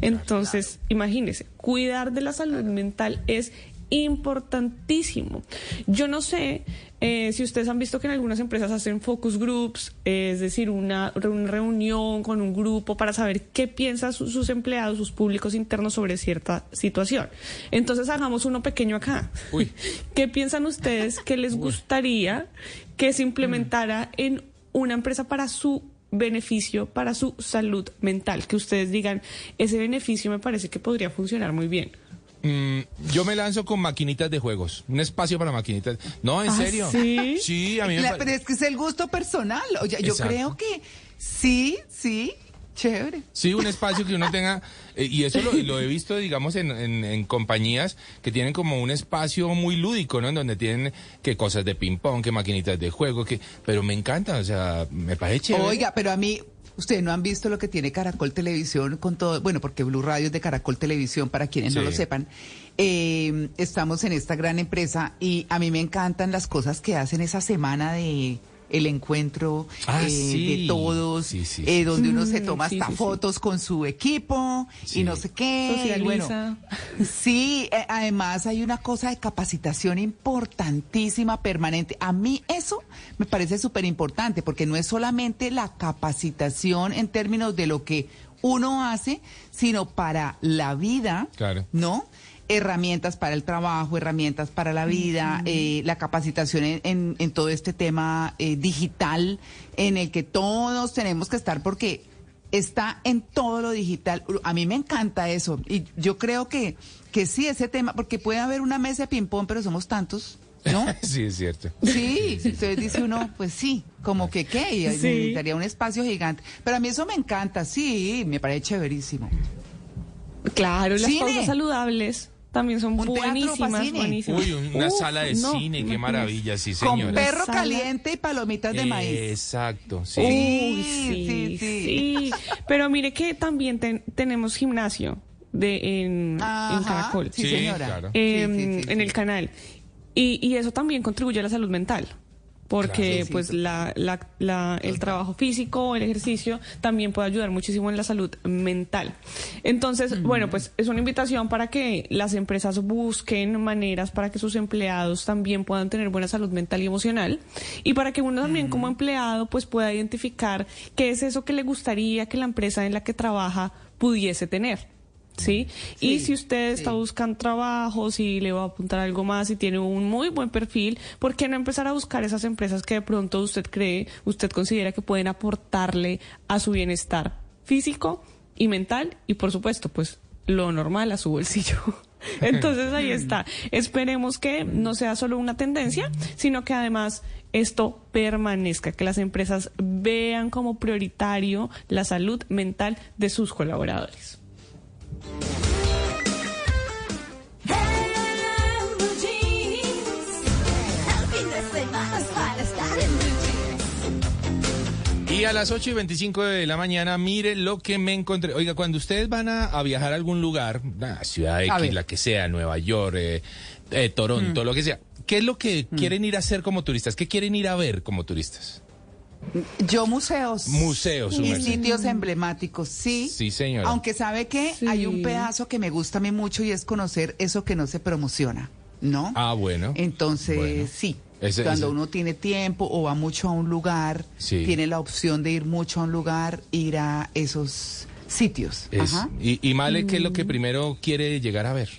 Entonces, imagínese, cuidar de la salud mental es importantísimo. Yo no sé eh, si ustedes han visto que en algunas empresas hacen focus groups, es decir, una, re- una reunión con un grupo para saber qué piensan su- sus empleados, sus públicos internos sobre cierta situación. Entonces hagamos uno pequeño acá. ¿Qué piensan ustedes que les gustaría que se implementara en una empresa para su beneficio, para su salud mental? Que ustedes digan, ese beneficio me parece que podría funcionar muy bien. Mm, yo me lanzo con maquinitas de juegos. Un espacio para maquinitas. No, en ¿Ah, serio. sí? Sí, a mí me La- parece. pero es que es el gusto personal. Oye, yo creo que sí, sí, chévere. Sí, un espacio que uno tenga, eh, y eso lo, lo he visto, digamos, en, en- en compañías que tienen como un espacio muy lúdico, ¿no? En donde tienen que cosas de ping-pong, que maquinitas de juego, que, pero me encanta, o sea, me parece chévere. Oiga, pero a mí, ustedes no han visto lo que tiene Caracol Televisión con todo, bueno, porque Blue Radio es de Caracol Televisión, para quienes no lo sepan. Eh, estamos en esta gran empresa y a mí me encantan las cosas que hacen esa semana de el encuentro Ah, eh, sí. de todos, Sí, sí, eh, donde uno se Mm, toma sí, hasta sí, sí. fotos con su equipo Sí. y no sé qué. y bueno. Sí, eh, además hay una cosa de capacitación importantísima, permanente. A mí eso me parece súper importante porque no es solamente la capacitación en términos de lo que uno hace, sino para la vida, Claro. ¿no? Herramientas para el trabajo, herramientas para la vida, eh, la capacitación en, en- en todo este tema eh, digital en el que todos tenemos que estar porque está en todo lo digital. A mí me encanta eso. Y yo creo que, que sí, ese tema, porque puede haber una mesa de ping-pong, pero somos tantos, ¿no? Sí, es cierto. Sí, entonces dice uno, pues sí, como que qué, y Sí. necesitaría un espacio gigante. Pero a mí eso me encanta, sí, me parece chéverísimo. Claro, las Cine. pausas saludables también son Un buenísimas, buenísimas. Uy, una Uf, sala de no, cine, qué maravilla, sí, Con señora. perro Sala. caliente y palomitas de maíz. Exacto, sí. Uy, Sí, sí, sí, sí, Pero mire que también ten- tenemos gimnasio de en, Ajá, en Caracol. Sí, señora. claro. em, Sí, sí, sí, en sí. el canal. Y, y eso también contribuye a la salud mental. Porque Claro. Sí, pues sí. la, la- la- el trabajo físico, el ejercicio, también puede ayudar muchísimo en la salud mental. Entonces, bueno, pues es una invitación para que las empresas busquen maneras para que sus empleados también puedan tener buena salud mental y emocional. Y para que uno también como empleado pues pueda identificar qué es eso que le gustaría que la empresa en la que trabaja pudiese tener. ¿Sí? y si usted está sí. buscando trabajo, si le va a apuntar algo más, si tiene un muy buen perfil, ¿por qué no empezar a buscar esas empresas que de pronto usted cree, usted considera que pueden aportarle a su bienestar físico y mental y por supuesto, pues lo normal a su bolsillo? Entonces ahí está. Esperemos que no sea solo una tendencia, sino que además esto permanezca, que las empresas vean como prioritario la salud mental de sus colaboradores. Y a las 8 y 25 de la mañana, mire lo que me encontré. Oiga, cuando ustedes van a, a viajar a algún lugar, a Ciudad X, la que sea, Nueva York, eh, eh, Toronto, lo que sea, ¿qué es lo que quieren ir a hacer como turistas? ¿Qué quieren ir a ver como turistas? Yo museos. Museos, Y sitios emblemáticos, sí. Sí, señora. Aunque sabe que Sí. hay un pedazo que me gusta a mí mucho y es conocer eso que no se promociona, ¿no? Ah, bueno. Entonces, Bueno. sí. Ese- Cuando ese- uno tiene tiempo o va mucho a un lugar, Sí. tiene la opción de ir mucho a un lugar, ir a esos sitios. Es- Ajá. y, y Male, ¿qué es lo que primero quiere llegar a ver?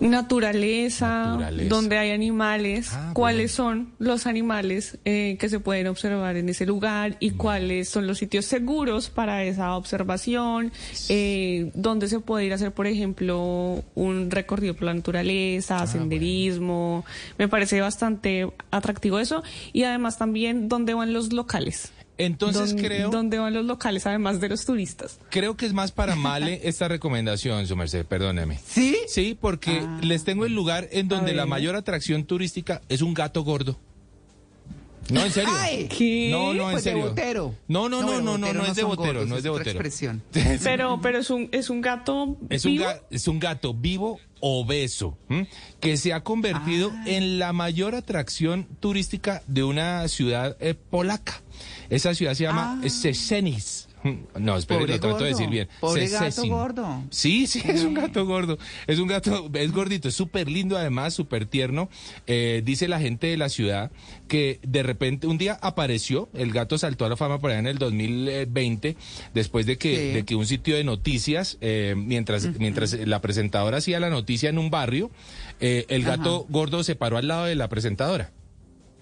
Naturaleza, Naturaleza. donde hay animales, Ah, cuáles son los animales eh, que se pueden observar en ese lugar y cuáles son los sitios seguros para esa observación, eh, donde se puede ir a hacer, por ejemplo, un recorrido por la naturaleza, Ah, senderismo. Me parece bastante atractivo eso y además también dónde van los locales. Entonces creo... ¿Dónde van los locales además de los turistas? Creo que es más para Male esta recomendación, su merced, perdóneme. ¿Sí? Sí, porque Ah. les tengo el lugar en donde la mayor atracción turística es un gato gordo. No, en serio. Ay, ¿Qué? No, no, en Pues de serio. botero. No, no, no, de no, no, botero no es de botero, gordos, no es de botero. expresión. Pero, pero es un, es un gato Es un, vivo. ga- es un gato vivo obeso ¿m? que se ha convertido Ah. en la mayor atracción turística de una ciudad eh, polaca. Esa ciudad se llama Ah. Szczecin. No, espere, Pobre lo trato de decir bien. pobre gato gordo. Sí, sí, es un gato gordo. Es un gato, es gordito, es súper lindo además, súper tierno. Eh, dice la gente de la ciudad que de repente un día apareció, el gato saltó a la fama por allá en el 2020, después de que, Sí. de que un sitio de noticias, eh, mientras, mientras la presentadora hacía la noticia en un barrio, eh, el gato gordo se paró al lado de la presentadora.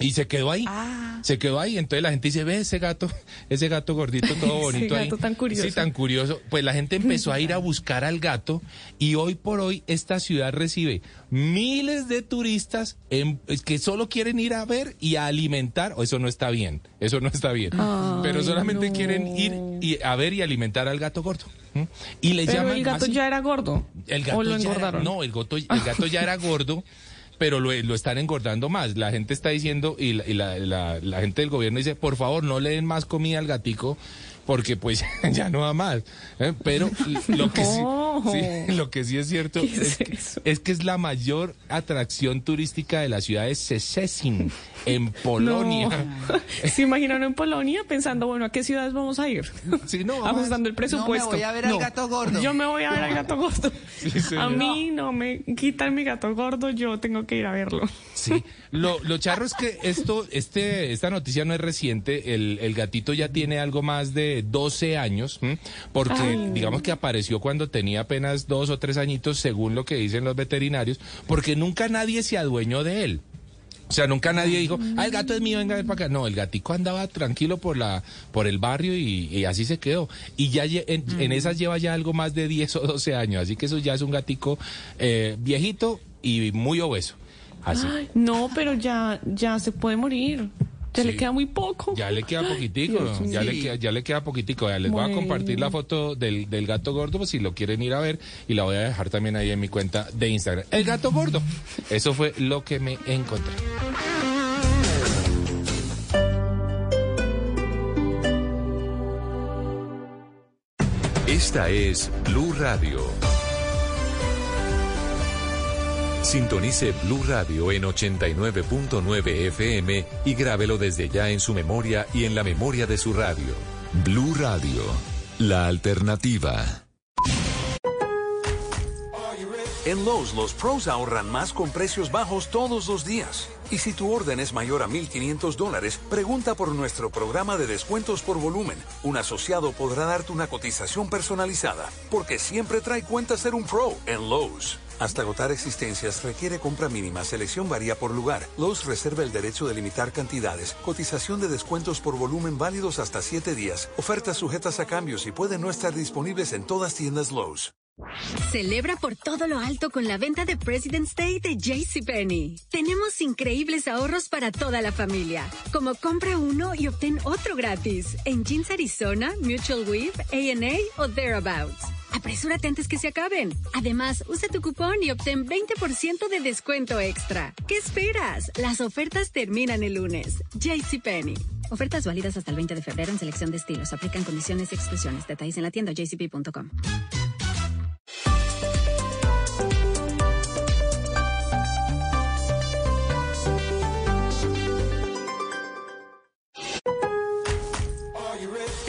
Y se quedó ahí. Ah. Se quedó ahí. Entonces la gente dice, ve ese gato, ese gato gordito todo Ese bonito ahí. gato tan curioso. Sí, tan curioso. Pues la gente empezó a ir a buscar al gato y hoy por hoy esta ciudad recibe miles de turistas en- que solo quieren ir a ver y a alimentar. O eso no está bien. Eso no está bien. Ay, Pero solamente no. quieren ir y a ver y alimentar al gato gordo. Y le Pero llaman el gato así. ya era gordo. El gato ¿O lo ya era- engordaron? no, el gato, el gato ya era gordo, pero lo, lo están engordando más. La gente está diciendo, y, la, y la- la- la gente del gobierno dice, por favor, no le den más comida al gatico, porque pues ya no da más. ¿eh? Pero lo que sí... No, No. Sí, lo que sí es cierto ¿Qué es, es que- es que es la mayor atracción turística de la ciudad de Szczecin, en Polonia. No. ¿Se imaginaron en Polonia pensando, bueno, ¿a qué ciudades vamos a ir? Ajustando el presupuesto. voy a ver al gato gordo. Yo me voy a ver al gato gordo. Sí, a mí no me quitan mi gato gordo, yo tengo que ir a verlo. Sí, lo, lo charro es que esto, este, esta noticia no es reciente, el, el gatito ya tiene algo más de 12 años, ¿m? porque Ay. digamos que apareció cuando tenía apenas dos o tres añitos, según lo que dicen los veterinarios, porque nunca nadie se adueñó de él. O sea, nunca nadie dijo, ah, el gato es mío, venga a ver para acá. No, el gatico andaba tranquilo por la por el barrio y, y así se quedó. Y ya en, en esas lleva ya algo más de 10 o 12 años. Así que eso ya es un gatico eh, viejito y muy obeso. Así. Ay, no, pero ya, ya se puede morir. Ya le queda muy poco. Ya le queda poquitico, Dios ya le queda, ya le queda poquitico. Ya les voy a compartir la foto del, del gato gordo, pues si lo quieren ir a ver, y la voy a dejar también ahí en mi cuenta de Instagram. El gato gordo. Eso fue lo que me encontré. Esta es Blue Radio. Sintonice Blue Radio en 89.9 FM y grábelo desde ya en su memoria y en la memoria de su radio. Blue Radio, la alternativa. En Lowe's, los pros ahorran más con precios bajos todos los días. Y si tu orden es mayor a 1.500 dólares, pregunta por nuestro programa de descuentos por volumen. Un asociado podrá darte una cotización personalizada, porque siempre trae cuenta ser un pro en Lowe's. Hasta agotar existencias requiere compra mínima, selección varía por lugar. Lowe's reserva el derecho de limitar cantidades, cotización de descuentos por volumen válidos hasta 7 días, ofertas sujetas a cambios y pueden no estar disponibles en todas tiendas Lowe's. Celebra por todo lo alto con la venta de President's Day de JCPenney. Tenemos increíbles ahorros para toda la familia, como compra uno y obtén otro gratis en Jeans Arizona, Mutual Weave, A&A o Thereabouts. Apresúrate antes que se acaben. Además, usa tu cupón y obtén 20% de descuento extra. ¿Qué esperas? Las ofertas terminan el lunes. JCPenney. Ofertas válidas hasta el 20 de febrero en selección de estilos. Aplican condiciones y exclusiones. Detalles en la tienda jcp.com.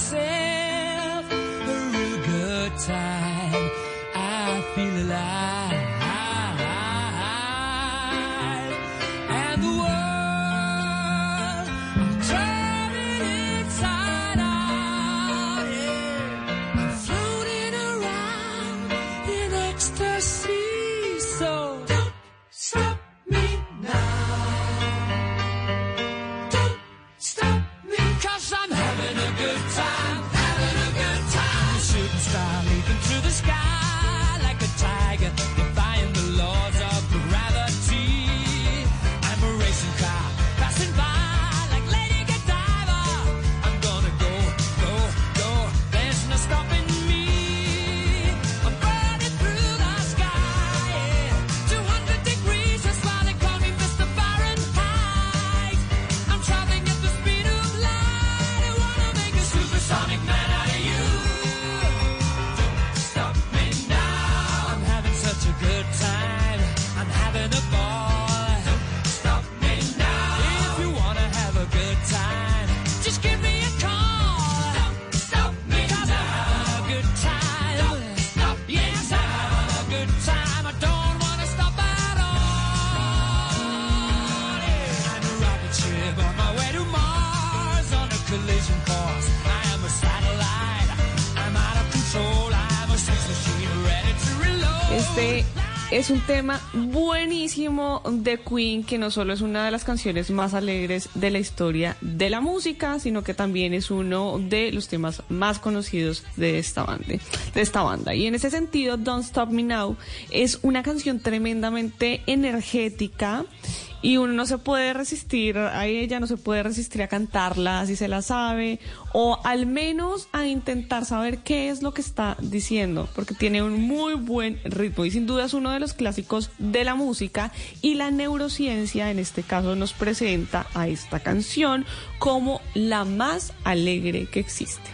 Myself a real good time. Un tema buenísimo de Queen, que no solo es una de las canciones más alegres de la historia de la música, sino que también es uno de los temas más conocidos de esta banda. De esta banda. Y en ese sentido, Don't Stop Me Now es una canción tremendamente energética y uno no se puede resistir a ella, no se puede resistir a cantarla si se la sabe, o al menos a intentar saber qué es lo que está diciendo, porque tiene un muy buen ritmo y sin duda es uno de los clásicos de la música y la neurociencia en este caso nos presenta a esta canción como la más alegre que existe.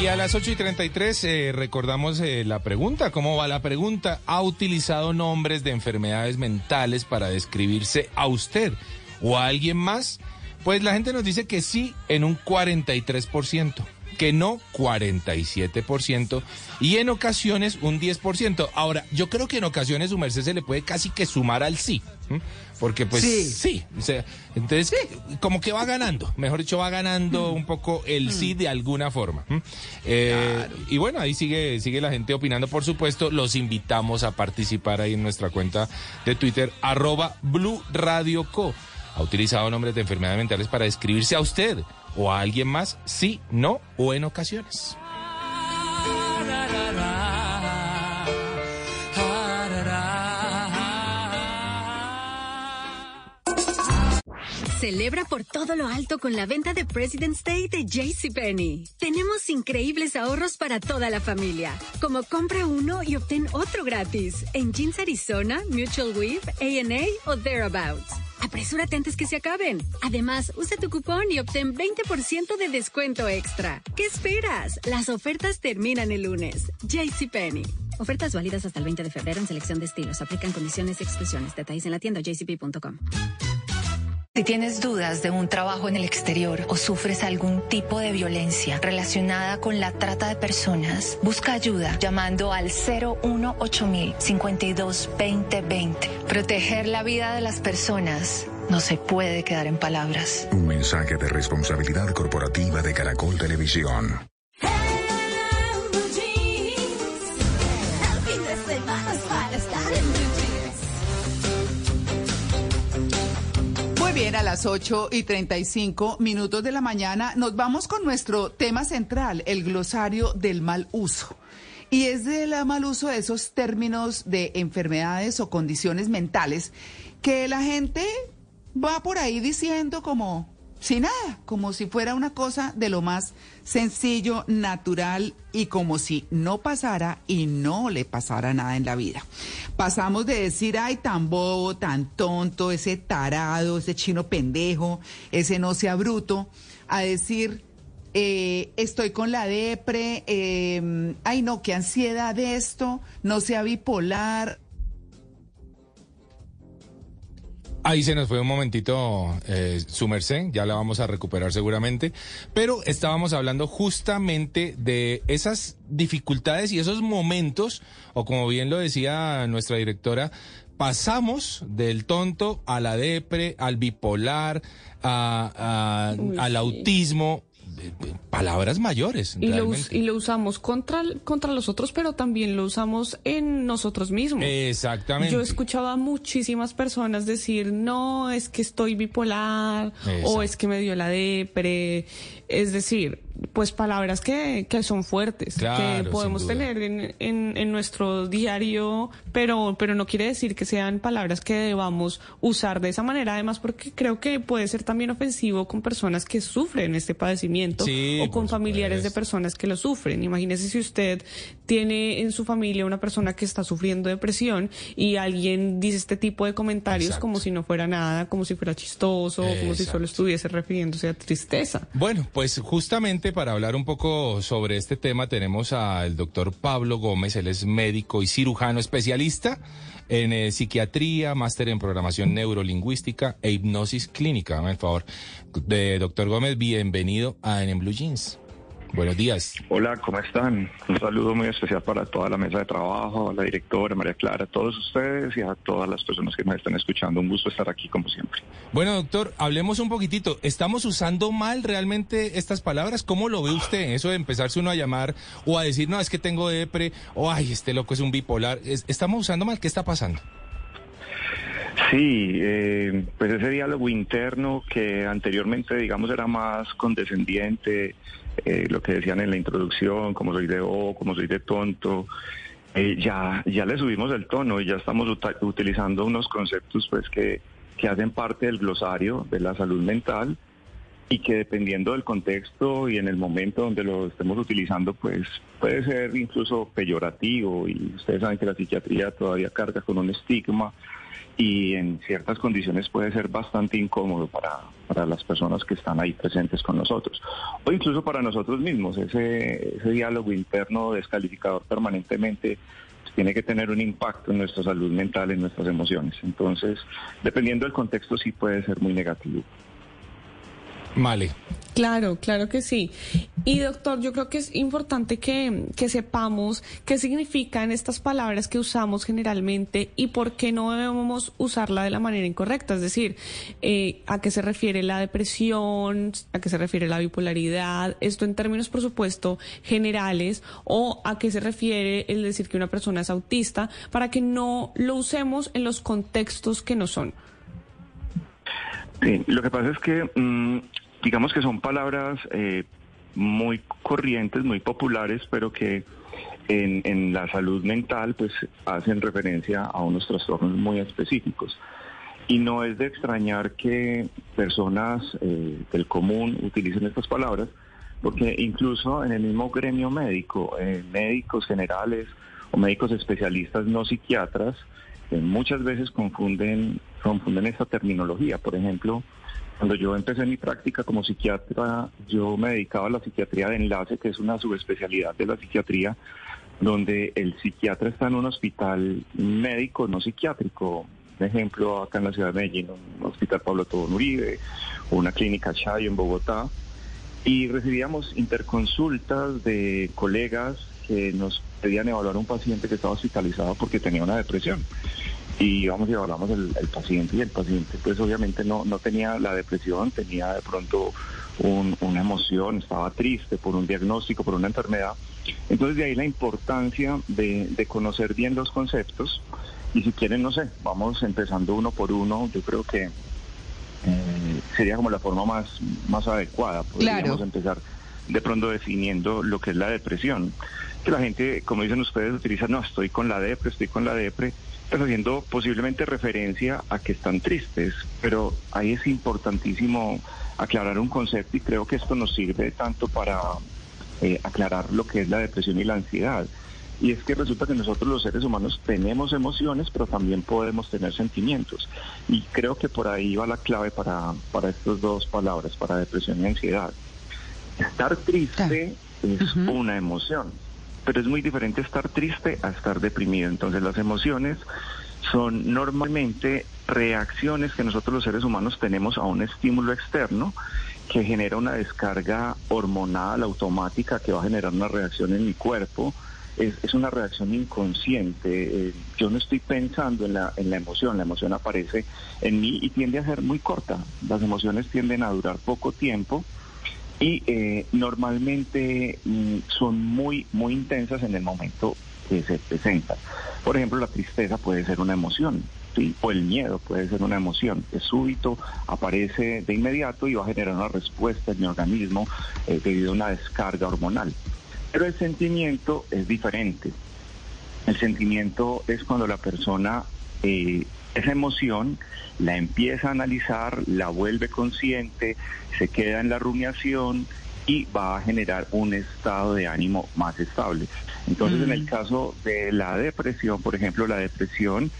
Y a las 8 y 33 eh, recordamos eh, la pregunta. ¿Cómo va la pregunta? ¿Ha utilizado nombres de enfermedades mentales para describirse a usted o a alguien más? Pues la gente nos dice que sí en un 43%, que no 47% y en ocasiones un 10%. Ahora, yo creo que en ocasiones su merced se le puede casi que sumar al sí. ¿m? Porque pues Sí. sí, o sea, entonces como que va ganando, mejor dicho, va ganando un poco el sí de alguna forma. Eh, Y bueno, ahí sigue, sigue la gente opinando, por supuesto, los invitamos a participar ahí en nuestra cuenta de Twitter, arroba Blue Radio Co. ¿Ha utilizado nombres de enfermedades mentales para describirse a usted o a alguien más? Sí, no o en ocasiones. Celebra por todo lo alto con la venta de President's Day de JCPenney. Tenemos increíbles ahorros para toda la familia, como compra uno y obtén otro gratis en Jeans Arizona, Mutual Weave, A&A o Thereabouts. Apresúrate antes que se acaben. Además, usa tu cupón y obtén 20% de descuento extra. ¿Qué esperas? Las ofertas terminan el lunes. JCPenney. Ofertas válidas hasta el 20 de febrero en selección de estilos. Aplican condiciones y exclusiones. Detalles en la tienda jcp.com. Si tienes dudas de un trabajo en el exterior o sufres algún tipo de violencia relacionada con la trata de personas, busca ayuda llamando al 018 52 2020. Proteger la vida de las personas no se puede quedar en palabras. Un mensaje de responsabilidad corporativa de Caracol Televisión. A las 8 y 35 minutos de la mañana nos vamos con nuestro tema central, el glosario del mal uso. Y es del mal uso de esos términos de enfermedades o condiciones mentales que la gente va por ahí diciendo como sin nada, como si fuera una cosa de lo más sencillo, natural y como si no pasara y no le pasara nada en la vida. Pasamos de decir, ay, tan bobo, tan tonto, ese tarado, ese chino pendejo, ese no sea bruto, a decir, eh, estoy con la depre, eh, ay, no, qué ansiedad de esto, no sea bipolar. Ahí se nos fue un momentito eh, su merced, ya la vamos a recuperar seguramente, pero estábamos hablando justamente de esas dificultades y esos momentos, o como bien lo decía nuestra directora, pasamos del tonto a la depre, al bipolar, a- a- Uy, al sí. autismo, palabras mayores. Y lo, y usamos contra, contra los otros, pero también lo usamos en nosotros mismos. Exactamente. Yo escuchaba a muchísimas personas decir, no, es que estoy bipolar, Exacto. o es que me dio la depre. Es decir, pues palabras que, que son fuertes, Claro, que podemos tener en, en, en nuestro diario, pero, pero no quiere decir que sean palabras que debamos usar de esa manera, además porque creo que puede ser también ofensivo con personas que sufren este padecimiento Sí, o con familiares de personas que lo sufren. Imagínese si usted tiene en su familia una persona que está sufriendo depresión y alguien dice este tipo de comentarios Exacto. como si no fuera nada, como si fuera chistoso, como si Exacto. solo estuviese refiriéndose a tristeza. Bueno, pues justamente para hablar un poco sobre este tema tenemos al doctor Pablo Gómez, él es médico y cirujano especialista en eh, psiquiatría, máster en programación neurolingüística e hipnosis clínica. Dame el favor. De doctor Gómez, bienvenido a En Blue Jeans. Buenos días. Hola, ¿cómo están? Un saludo muy especial para toda la mesa de trabajo, a la directora María Clara, a todos ustedes y a todas las personas que me están escuchando. Un gusto estar aquí como siempre. Bueno, doctor, hablemos un poquitito. ¿Estamos usando mal realmente estas palabras? ¿Cómo lo ve usted? Eso de empezarse uno a llamar o a decir, no, es que tengo depre, o ay, este loco es un bipolar. Es- ¿Estamos usando mal? ¿Qué está pasando? Sí, eh, pues ese diálogo interno que anteriormente, digamos, era más condescendiente, eh, lo que decían en la introducción, como soy de O, como soy de tonto, eh, ya, ya le subimos el tono y ya estamos utilizando unos conceptos pues que, que hacen parte del glosario de la salud mental y que dependiendo del contexto y en el momento donde lo estemos utilizando, pues puede ser incluso peyorativo. Y ustedes saben que la psiquiatría todavía carga con un estigma y en ciertas condiciones puede ser bastante incómodo para, para las personas que están ahí presentes con nosotros o incluso para nosotros mismos. Ese, ese diálogo interno descalificador permanentemente pues, tiene que tener un impacto en nuestra salud mental, en nuestras emociones. Entonces, dependiendo del contexto, sí puede ser muy negativo. Male. Claro, claro que sí. Y doctor, yo creo que es importante que, que sepamos qué significan estas palabras que usamos generalmente y por qué no debemos usarla de la manera incorrecta. Es decir, eh, a qué se refiere la depresión, a qué se refiere la bipolaridad, esto en términos, por supuesto, generales, o a qué se refiere el decir que una persona es autista, para que no lo usemos en los contextos que no son. Sí, lo que pasa es que, mm, digamos que son palabras eh, muy corrientes, muy populares, pero que en, la salud mental pues hacen referencia a unos trastornos muy específicos. Y no es de extrañar que personas eh, del común utilicen estas palabras, porque incluso en el mismo gremio médico, eh, médicos generales o médicos especialistas no psiquiatras, muchas veces confunden, confunden esta terminología. Por ejemplo, cuando yo empecé mi práctica como psiquiatra, yo me dedicaba a la psiquiatría de enlace, que es una subespecialidad de la psiquiatría, donde el psiquiatra está en un hospital médico, no psiquiátrico. Por ejemplo, acá en la ciudad de Medellín, un hospital Pablo Tobón Uribe, una clínica Chayo en Bogotá. Y recibíamos interconsultas de colegas que nos pedían evaluar a un paciente que estaba hospitalizado porque tenía una depresión. Y íbamos y evaluamos el, el paciente y el paciente pues obviamente no, no tenía la depresión, tenía de pronto un- una emoción, estaba triste por un diagnóstico, por una enfermedad. Entonces de ahí la importancia de, de conocer bien los conceptos y si quieren, no sé, vamos empezando uno por uno, yo creo que eh, sería como la forma más, más adecuada. Podríamos Claro. empezar de pronto definiendo lo que es la depresión. Que la gente, como dicen ustedes, utiliza, no, estoy con la depre, estoy con la depre, pues haciendo posiblemente referencia a que están tristes. Pero ahí es importantísimo aclarar un concepto y creo que esto nos sirve tanto para eh, aclarar lo que es la depresión y la ansiedad. Y es que resulta que nosotros los seres humanos tenemos emociones, pero también podemos tener sentimientos. Y creo que por ahí va la clave para, para estas dos palabras, para depresión y ansiedad. Estar triste es una emoción, pero es muy diferente estar triste a estar deprimido. Entonces las emociones son normalmente reacciones que nosotros los seres humanos tenemos a un estímulo externo que genera una descarga hormonal automática que va a generar una reacción en mi cuerpo. Es, es una reacción inconsciente. Eh, yo no estoy pensando en la, en la emoción, la emoción aparece en mí y tiende a ser muy corta. Las emociones tienden a durar poco tiempo y eh, normalmente mm, son muy, muy intensas en el momento que se presentan. Por ejemplo, la tristeza puede ser una emoción, o el miedo puede ser una emoción. Es súbito, aparece de inmediato y va a generar una respuesta en mi organismo eh, debido a una descarga hormonal. Pero el sentimiento es diferente. El sentimiento es cuando la persona eh, esa emoción la empieza a analizar, la vuelve consciente, se queda en la rumiación y va a generar un estado de ánimo más estable. Entonces, en el caso de la depresión, por ejemplo, la depresión,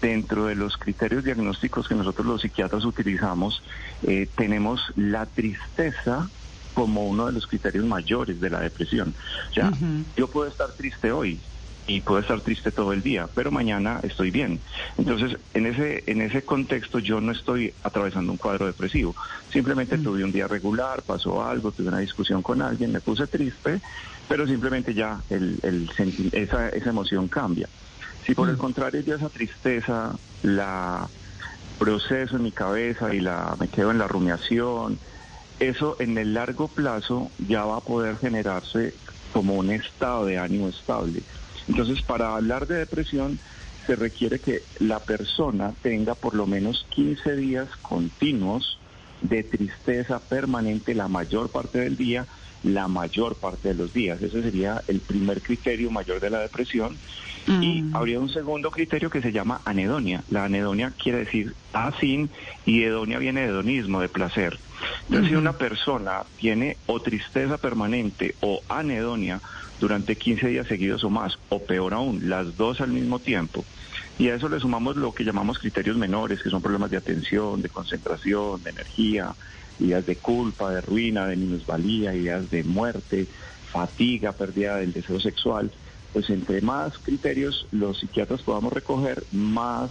dentro de los criterios diagnósticos que nosotros los psiquiatras utilizamos, eh, tenemos la tristeza como uno de los criterios mayores de la depresión. O sea, yo puedo estar triste hoy, y puedo estar triste todo el día, pero mañana estoy bien. Entonces, en ese, en ese contexto yo no estoy atravesando un cuadro depresivo. Simplemente tuve un día regular, pasó algo, tuve una discusión con alguien, me puse triste, pero simplemente ya el, esa, esa emoción cambia. Si por el contrario yo esa tristeza la proceso en mi cabeza y la me quedo en la rumiación, eso en el largo plazo ya va a poder generarse como un estado de ánimo estable. Entonces, para hablar de depresión se requiere que la persona tenga por lo menos 15 días continuos de tristeza permanente la mayor parte del día, la mayor parte de los días. Ese sería el primer criterio mayor de la depresión. Y habría un segundo criterio que se llama anedonia. La anedonia quiere decir asin y hedonia viene de hedonismo, de placer. Entonces, si una persona tiene o tristeza permanente o anedonia durante 15 días seguidos o más, o peor aún, las dos al mismo tiempo, y a eso le sumamos lo que llamamos criterios menores, que son problemas de atención, de concentración, de energía, ideas de culpa, de ruina, de minusvalía, ideas de muerte, fatiga, pérdida del deseo sexual, pues entre más criterios los psiquiatras podamos recoger, más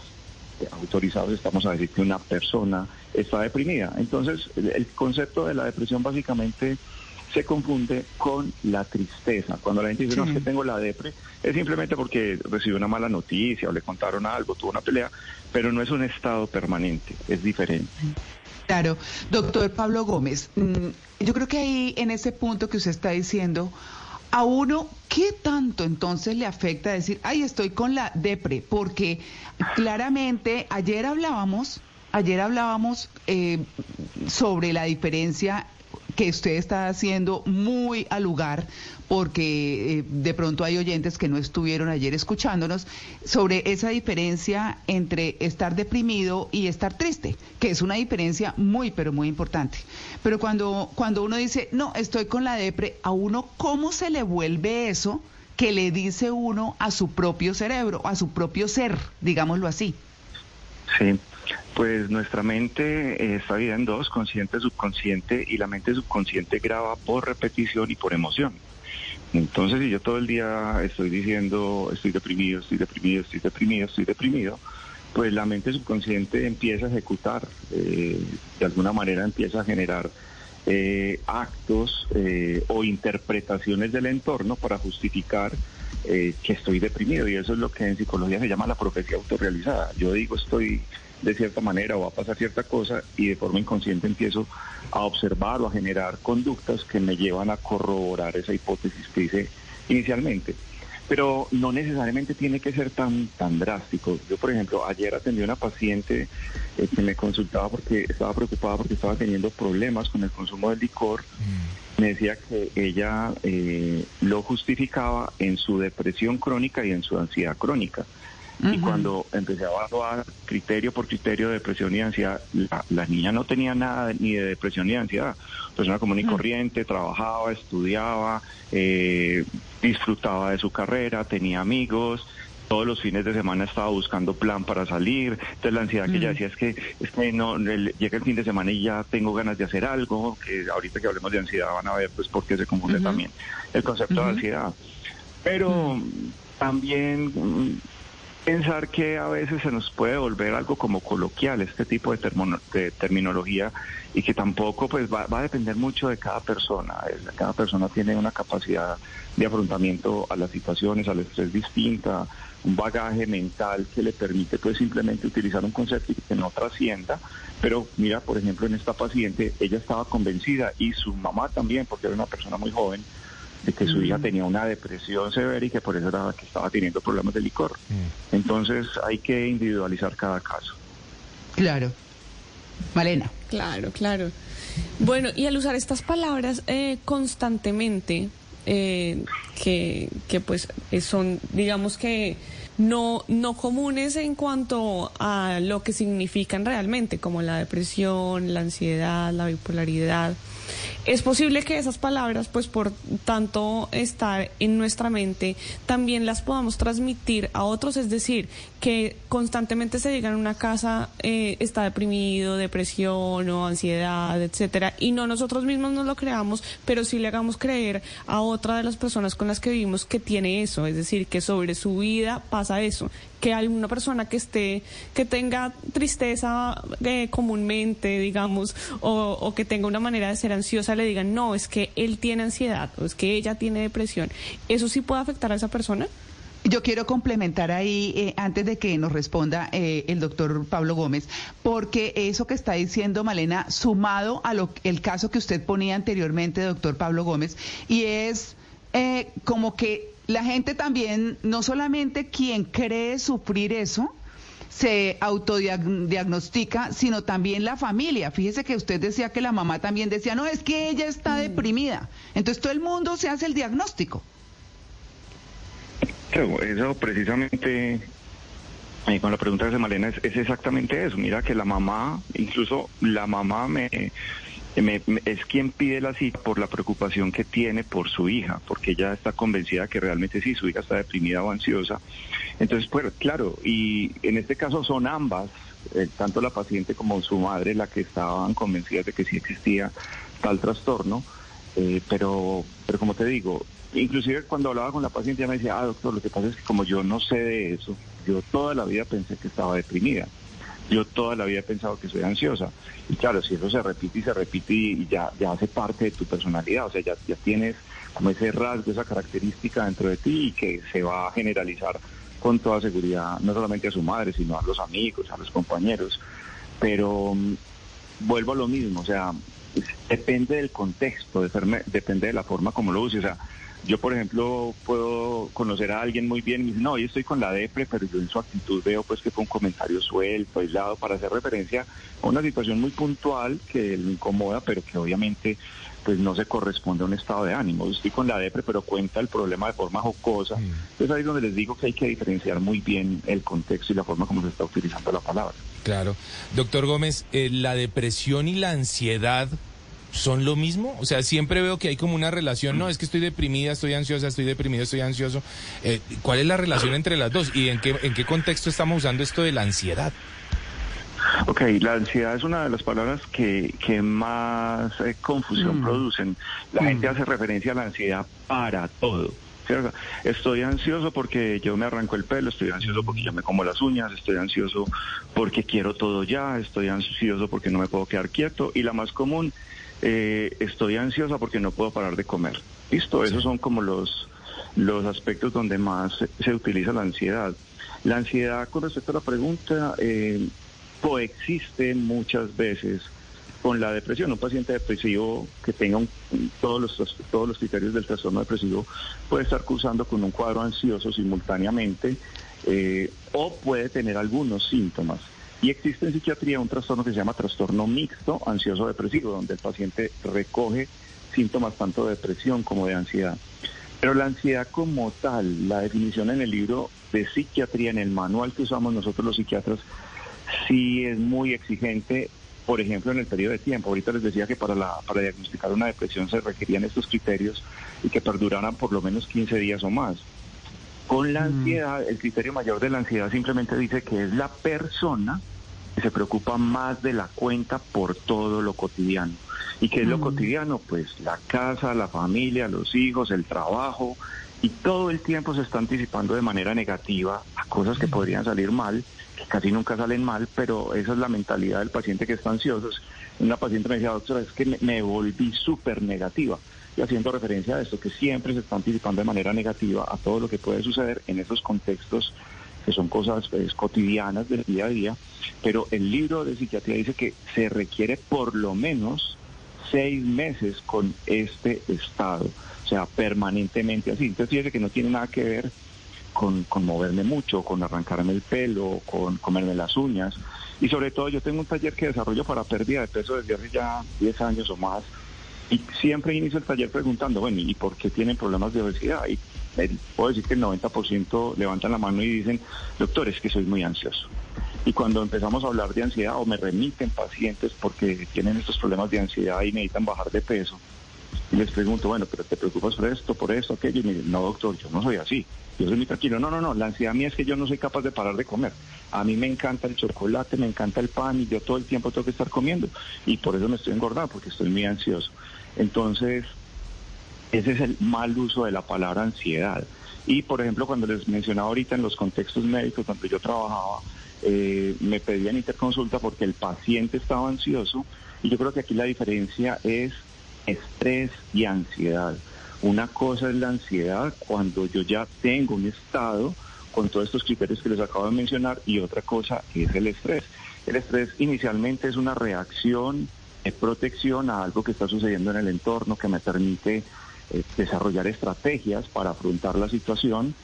autorizados estamos a decir que una persona está deprimida. Entonces, el concepto de la depresión básicamente se confunde con la tristeza. Cuando la gente dice, no, es que tengo la depre, es simplemente porque recibió una mala noticia o le contaron algo, tuvo una pelea, pero no es un estado permanente, es diferente. Claro, doctor Pablo Gómez, mm, yo creo que ahí en ese punto que usted está diciendo, a uno, ¿qué tanto entonces le afecta decir, ay, estoy con la depre? Porque claramente ayer hablábamos, ayer hablábamos eh, sobre la diferencia que usted está haciendo muy al lugar, porque eh, de pronto hay oyentes que no estuvieron ayer escuchándonos, sobre esa diferencia entre estar deprimido y estar triste, que es una diferencia muy, pero muy importante. Pero cuando, cuando uno dice, no, estoy con la depre, a uno, ¿cómo se le vuelve eso que le dice uno a su propio cerebro, a su propio ser, digámoslo así? Sí, pues nuestra mente eh, está dividida en dos, consciente, subconsciente, y la mente subconsciente graba por repetición y por emoción. Entonces, si yo todo el día estoy diciendo, estoy deprimido, estoy deprimido, estoy deprimido, estoy deprimido, pues la mente subconsciente empieza a ejecutar, eh, de alguna manera empieza a generar eh, actos o interpretaciones del entorno para justificar que estoy deprimido y eso es lo que en psicología se llama la profecía autorrealizada. Yo digo estoy de cierta manera o va a pasar cierta cosa y de forma inconsciente empiezo a observar o a generar conductas que me llevan a corroborar esa hipótesis que hice inicialmente. Pero no necesariamente tiene que ser tan, tan drástico. Yo, por ejemplo, ayer atendí a una paciente eh, que me consultaba porque estaba preocupada porque estaba teniendo problemas con el consumo del licor me decía que ella eh, lo justificaba en su depresión crónica y en su ansiedad crónica. Y cuando empecé a evaluar criterio por criterio de depresión y ansiedad, la, la niña no tenía nada ni de depresión ni de ansiedad. Persona común y corriente, trabajaba, estudiaba, eh, disfrutaba de su carrera, tenía amigos, todos los fines de semana estaba buscando plan para salir. Entonces la ansiedad que ella decía es que, es que no, el- llega el fin de semana y ya tengo ganas de hacer algo, que ahorita que hablemos de ansiedad van a ver pues por qué se confunde también el concepto de ansiedad. Pero también mm, pensar que a veces se nos puede volver algo como coloquial este tipo de, termono- de terminología y que tampoco pues va, va a depender mucho de cada persona. Cada persona tiene una capacidad de afrontamiento a las situaciones, al estrés distinta, un bagaje mental que le permite pues simplemente utilizar un concepto que no trascienda. Pero mira, por ejemplo, en esta paciente, ella estaba convencida y su mamá también, porque era una persona muy joven, de que su hija tenía una depresión severa y que por eso era que estaba teniendo problemas de licor. Entonces hay que individualizar cada caso. Claro. Malena. Claro, claro. Bueno, y al usar estas palabras eh, constantemente, eh, que, que pues eh, son, digamos que no, no comunes en cuanto a lo que significan realmente, como la depresión, la ansiedad, la bipolaridad. Es posible que esas palabras, pues por tanto estar en nuestra mente, también las podamos transmitir a otros, es decir, que constantemente se diga en una casa eh, está deprimido, depresión o ansiedad, etcétera, y no nosotros mismos nos lo creamos, pero sí le hagamos creer a otra de las personas con las que vivimos que tiene eso, es decir, que sobre su vida pasa eso, que alguna persona que esté, que tenga tristeza eh, comúnmente, digamos, o, o que tenga una manera de ser ansiosa, le digan, no, es que él tiene ansiedad, o es que ella tiene depresión. ¿Eso sí puede afectar a esa persona? Yo quiero complementar ahí, eh, antes de que nos responda eh, el doctor Pablo Gómez, porque eso que está diciendo Malena, sumado a lo, el caso que usted ponía anteriormente, doctor Pablo Gómez, y es eh, como que la gente también, no solamente quien cree sufrir eso, se autodiagnostica, sino también la familia. Fíjese que usted decía que la mamá también decía, no, es que ella está deprimida. Entonces todo el mundo se hace el diagnóstico. Claro, eso precisamente, eh, con la pregunta de Malena, es, exactamente eso. Mira que la mamá, incluso la mamá me, es quien pide la cita por la preocupación que tiene por su hija, porque ella está convencida que realmente sí, su hija está deprimida o ansiosa. Entonces, pues claro, y en este caso son ambas, eh, tanto la paciente como su madre, la que estaban convencidas de que sí existía tal trastorno. Eh, pero, pero como te digo, inclusive cuando hablaba con la paciente, ella me decía, ah, doctor, lo que pasa es que como yo no sé de eso, yo toda la vida pensé que estaba deprimida. Yo toda la vida he pensado que soy ansiosa. Y claro, si eso se repite y se repite y ya, ya hace parte de tu personalidad, o sea, ya, ya tienes como ese rasgo, esa característica dentro de ti y que se va a generalizar con toda seguridad, no solamente a su madre, sino a los amigos, a los compañeros. Pero um, vuelvo a lo mismo, o sea, depende del contexto, depende de la forma como lo use. O sea, yo, por ejemplo, puedo conocer a alguien muy bien y decir, no, yo estoy con la depre, pero yo en su actitud veo pues que fue un comentario suelto, aislado, para hacer referencia a una situación muy puntual que le incomoda, pero que obviamente pues no se corresponde a un estado de ánimo. Yo estoy con la depre, pero cuenta el problema de forma jocosa. Mm. Entonces ahí es donde les digo que hay que diferenciar muy bien el contexto y la forma como se está utilizando la palabra. Claro. Doctor Gómez, eh, la depresión y la ansiedad son lo mismo? O sea, siempre veo que hay como una relación, no, es que estoy deprimida, estoy ansiosa, estoy deprimido, estoy ansioso. Eh, ¿Cuál es la relación entre las dos? ¿Y en qué, en qué contexto estamos usando esto de la ansiedad? Ok, la ansiedad es una de las palabras que, que más eh, confusión mm. producen. La mm. gente hace referencia a la ansiedad para todo. ¿cierto? Estoy ansioso porque yo me arranco el pelo, estoy ansioso porque yo me como las uñas, estoy ansioso porque quiero todo ya, estoy ansioso porque no me puedo quedar quieto. Y la más común eh, estoy ansiosa porque no puedo parar de comer. Listo, esos son como los, los aspectos donde más se, utiliza la ansiedad. La ansiedad, con respecto a la pregunta, eh, coexiste muchas veces con la depresión. Un paciente depresivo que tenga todos, los, todos los criterios del trastorno depresivo puede estar cursando con un cuadro ansioso simultáneamente eh, o puede tener algunos síntomas. Y existe en psiquiatría un trastorno que se llama trastorno mixto ansioso depresivo, donde el paciente recoge síntomas tanto de depresión como de ansiedad. Pero la ansiedad como tal, la definición en el libro de psiquiatría, en el manual que usamos nosotros los psiquiatras, sí es muy exigente, por ejemplo, en el periodo de tiempo. Ahorita les decía que para, la, para diagnosticar una depresión se requerían estos criterios y que perduraran por lo menos 15 días o más. Con la ansiedad, el criterio mayor de la ansiedad simplemente dice que es la persona que se preocupa más de la cuenta por todo lo cotidiano. ¿Y qué es lo cotidiano? Pues la casa, la familia, los hijos, el trabajo, y todo el tiempo se está anticipando de manera negativa a cosas que podrían salir mal, que casi nunca salen mal, pero esa es la mentalidad del paciente que está ansioso. Una paciente me decía, doctora, es que me, me volví súper negativa y haciendo referencia a esto, que siempre se está anticipando de manera negativa a todo lo que puede suceder en esos contextos que son cosas pues, cotidianas del día a día, pero el libro de psiquiatría dice que se requiere por lo menos seis meses con este estado, o sea, permanentemente así. Entonces fíjese que no tiene nada que ver con, con moverme mucho, con arrancarme el pelo, con comerme las uñas. Y sobre todo yo tengo un taller que desarrollo para pérdida de peso desde hace ya 10 años o más y siempre inicio el taller preguntando, bueno, ¿y por qué tienen problemas de obesidad? Y puedo decir que el 90% levantan la mano y dicen, doctor, es que soy muy ansioso. Y cuando empezamos a hablar de ansiedad o me remiten pacientes porque tienen estos problemas de ansiedad y necesitan bajar de peso, y les pregunto, bueno, pero te preocupas por esto, por esto, aquello, y me dicen, no, doctor, yo no soy así. Yo soy muy tranquilo. No, no, no, la ansiedad mía es que yo no soy capaz de parar de comer. A mí me encanta el chocolate, me encanta el pan y yo todo el tiempo tengo que estar comiendo. Y por eso me estoy engordando, porque estoy muy ansioso. Entonces, ese es el mal uso de la palabra ansiedad. Y, por ejemplo, cuando les mencionaba ahorita en los contextos médicos donde yo trabajaba, eh, me pedían interconsulta porque el paciente estaba ansioso. Y yo creo que aquí la diferencia es estrés y ansiedad. Una cosa es la ansiedad cuando yo ya tengo un estado con todos estos criterios que les acabo de mencionar y otra cosa es el estrés. El estrés inicialmente es una reacción protección a algo que está sucediendo en el entorno que me permite eh, desarrollar estrategias para afrontar la situación,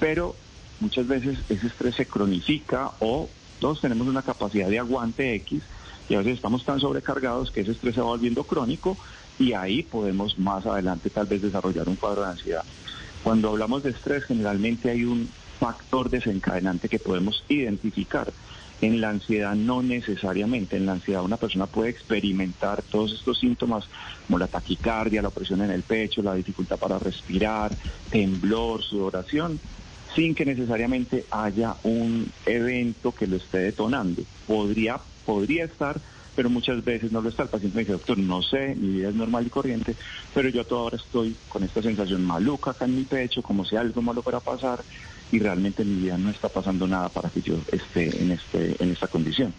pero muchas veces ese estrés se cronifica o todos tenemos una capacidad de aguante X y a veces estamos tan sobrecargados que ese estrés se va volviendo crónico y ahí podemos más adelante tal vez desarrollar un cuadro de ansiedad. Cuando hablamos de estrés generalmente hay un factor desencadenante que podemos identificar. En la ansiedad no necesariamente, en la ansiedad una persona puede experimentar todos estos síntomas como la taquicardia, la opresión en el pecho, la dificultad para respirar, temblor, sudoración, sin que necesariamente haya un evento que lo esté detonando. Podría, podría estar, pero muchas veces no lo está. El paciente me dice, doctor, no sé, mi vida es normal y corriente, pero yo a toda hora estoy con esta sensación maluca acá en mi pecho, como si algo malo fuera a pasar, y realmente en mi vida no está pasando nada para que yo esté en, este, en esta condición.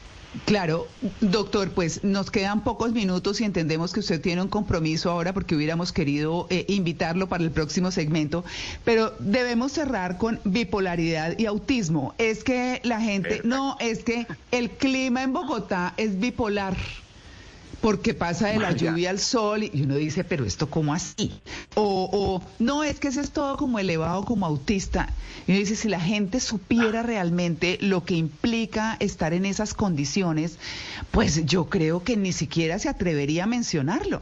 Claro, doctor, pues nos quedan pocos minutos y entendemos que usted tiene un compromiso ahora porque hubiéramos querido eh, invitarlo para el próximo segmento, pero debemos cerrar con bipolaridad y autismo. Es que la gente, no, es que el clima en Bogotá es bipolar. Porque pasa de la lluvia al sol y uno dice, pero esto cómo así? O, o no, es que ese es todo como elevado, como autista. Y uno dice, si la gente supiera realmente lo que implica estar en esas condiciones, pues yo creo que ni siquiera se atrevería a mencionarlo.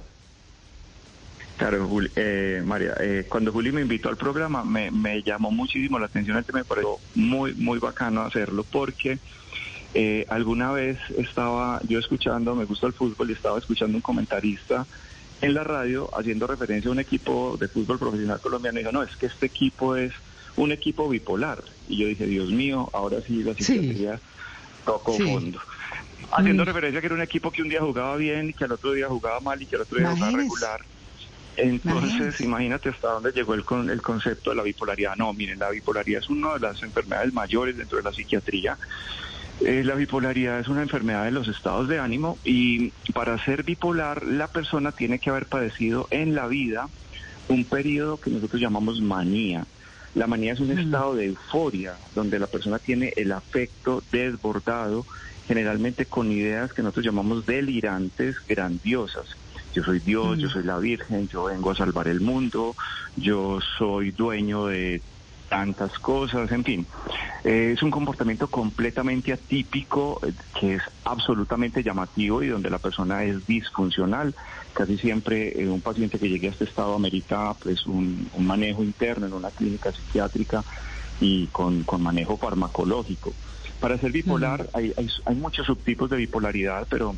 Claro, Juli- eh, María, eh, cuando Juli me invitó al programa me, me llamó muchísimo la atención el tema, me pareció muy, muy bacano hacerlo porque eh, alguna vez estaba yo escuchando, me gusta el fútbol y estaba escuchando un comentarista en la radio haciendo referencia a un equipo de fútbol profesional colombiano y dijo, no, es que este equipo es un equipo bipolar. Y yo dije, Dios mío, ahora sí la psiquiatría tocó Sí. fondo. Haciendo Mm. referencia a que era un equipo que un día jugaba bien y que al otro día jugaba mal y que al otro día jugaba Imagínese. regular. Entonces, Imagínese. imagínate hasta dónde llegó el, con, el concepto de la bipolaridad. No, miren, la bipolaridad es una de las enfermedades mayores dentro de la psiquiatría. Eh, la bipolaridad es una enfermedad de los estados de ánimo y para ser bipolar la persona tiene que haber padecido en la vida un periodo que nosotros llamamos manía. La manía es un estado de euforia donde la persona tiene el afecto desbordado, generalmente con ideas que nosotros llamamos delirantes, grandiosas. Yo soy Dios, yo soy la Virgen, yo vengo a salvar el mundo, yo soy dueño de tantas cosas, en fin. Eh, es un comportamiento completamente atípico eh, que es absolutamente llamativo y donde la persona es disfuncional. Casi siempre eh, un paciente que llegue a este estado amerita pues un, un manejo interno en una clínica psiquiátrica y con, con manejo farmacológico. Para ser bipolar hay, hay, hay muchos subtipos de bipolaridad, pero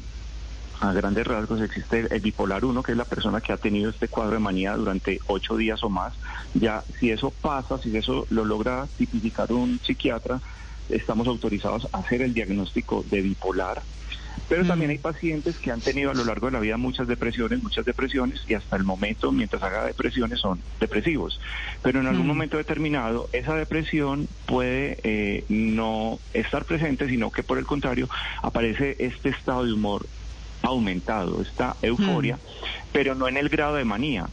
a grandes rasgos existe el bipolar 1, que es la persona que ha tenido este cuadro de manía durante ocho días o más. Ya si eso pasa, si eso lo logra tipificar un psiquiatra, estamos autorizados a hacer el diagnóstico de bipolar. Pero también hay pacientes que han tenido a lo largo de la vida muchas depresiones, muchas depresiones, y hasta el momento, mientras haga depresiones, son depresivos. Pero en algún momento determinado, esa depresión puede eh, no estar presente, sino que por el contrario, aparece este estado de humor aumentado, esta euforia, pero no en el grado de manía,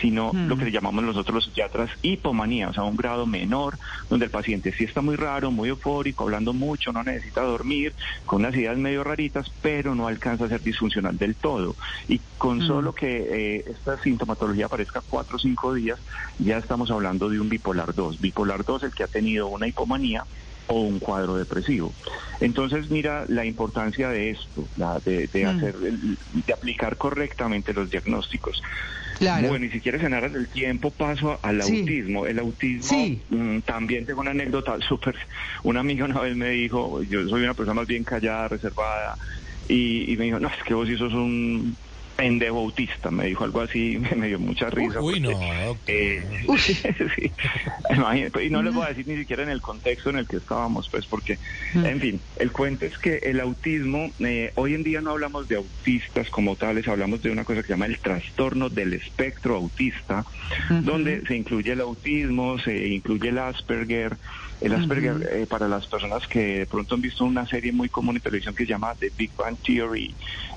sino lo que llamamos nosotros los psiquiatras hipomanía, o sea, un grado menor, donde el paciente sí está muy raro, muy eufórico, hablando mucho, no necesita dormir, con unas ideas medio raritas, pero no alcanza a ser disfuncional del todo. Y con Mm. solo que eh, esta sintomatología aparezca cuatro o cinco días, ya estamos hablando de un bipolar 2. Bipolar 2, el que ha tenido una hipomanía, o un cuadro depresivo. Entonces, mira la importancia de esto, la de, de Mm. hacer, de aplicar correctamente los diagnósticos. Claro. Bueno, y si quieres ganar el tiempo, paso al Sí. autismo. El autismo, mm, también tengo una anécdota súper. Una amiga una vez me dijo, yo soy una persona más bien callada, reservada, y, y me dijo, no, es que vos sí sos un pendejo autista. Me dijo algo así, me dio mucha risa. Uy, no, porque, eh, sí, imagínate, y no les voy a decir ni siquiera en el contexto en el que estábamos, pues, porque, en fin, el cuento es que el autismo, eh, hoy en día no hablamos de autistas como tales, hablamos de una cosa que se llama el trastorno del espectro autista, donde se incluye el autismo, se incluye el Asperger. El Asperger, eh, para las personas que de pronto han visto una serie muy común en televisión que se llama The Big Bang Theory,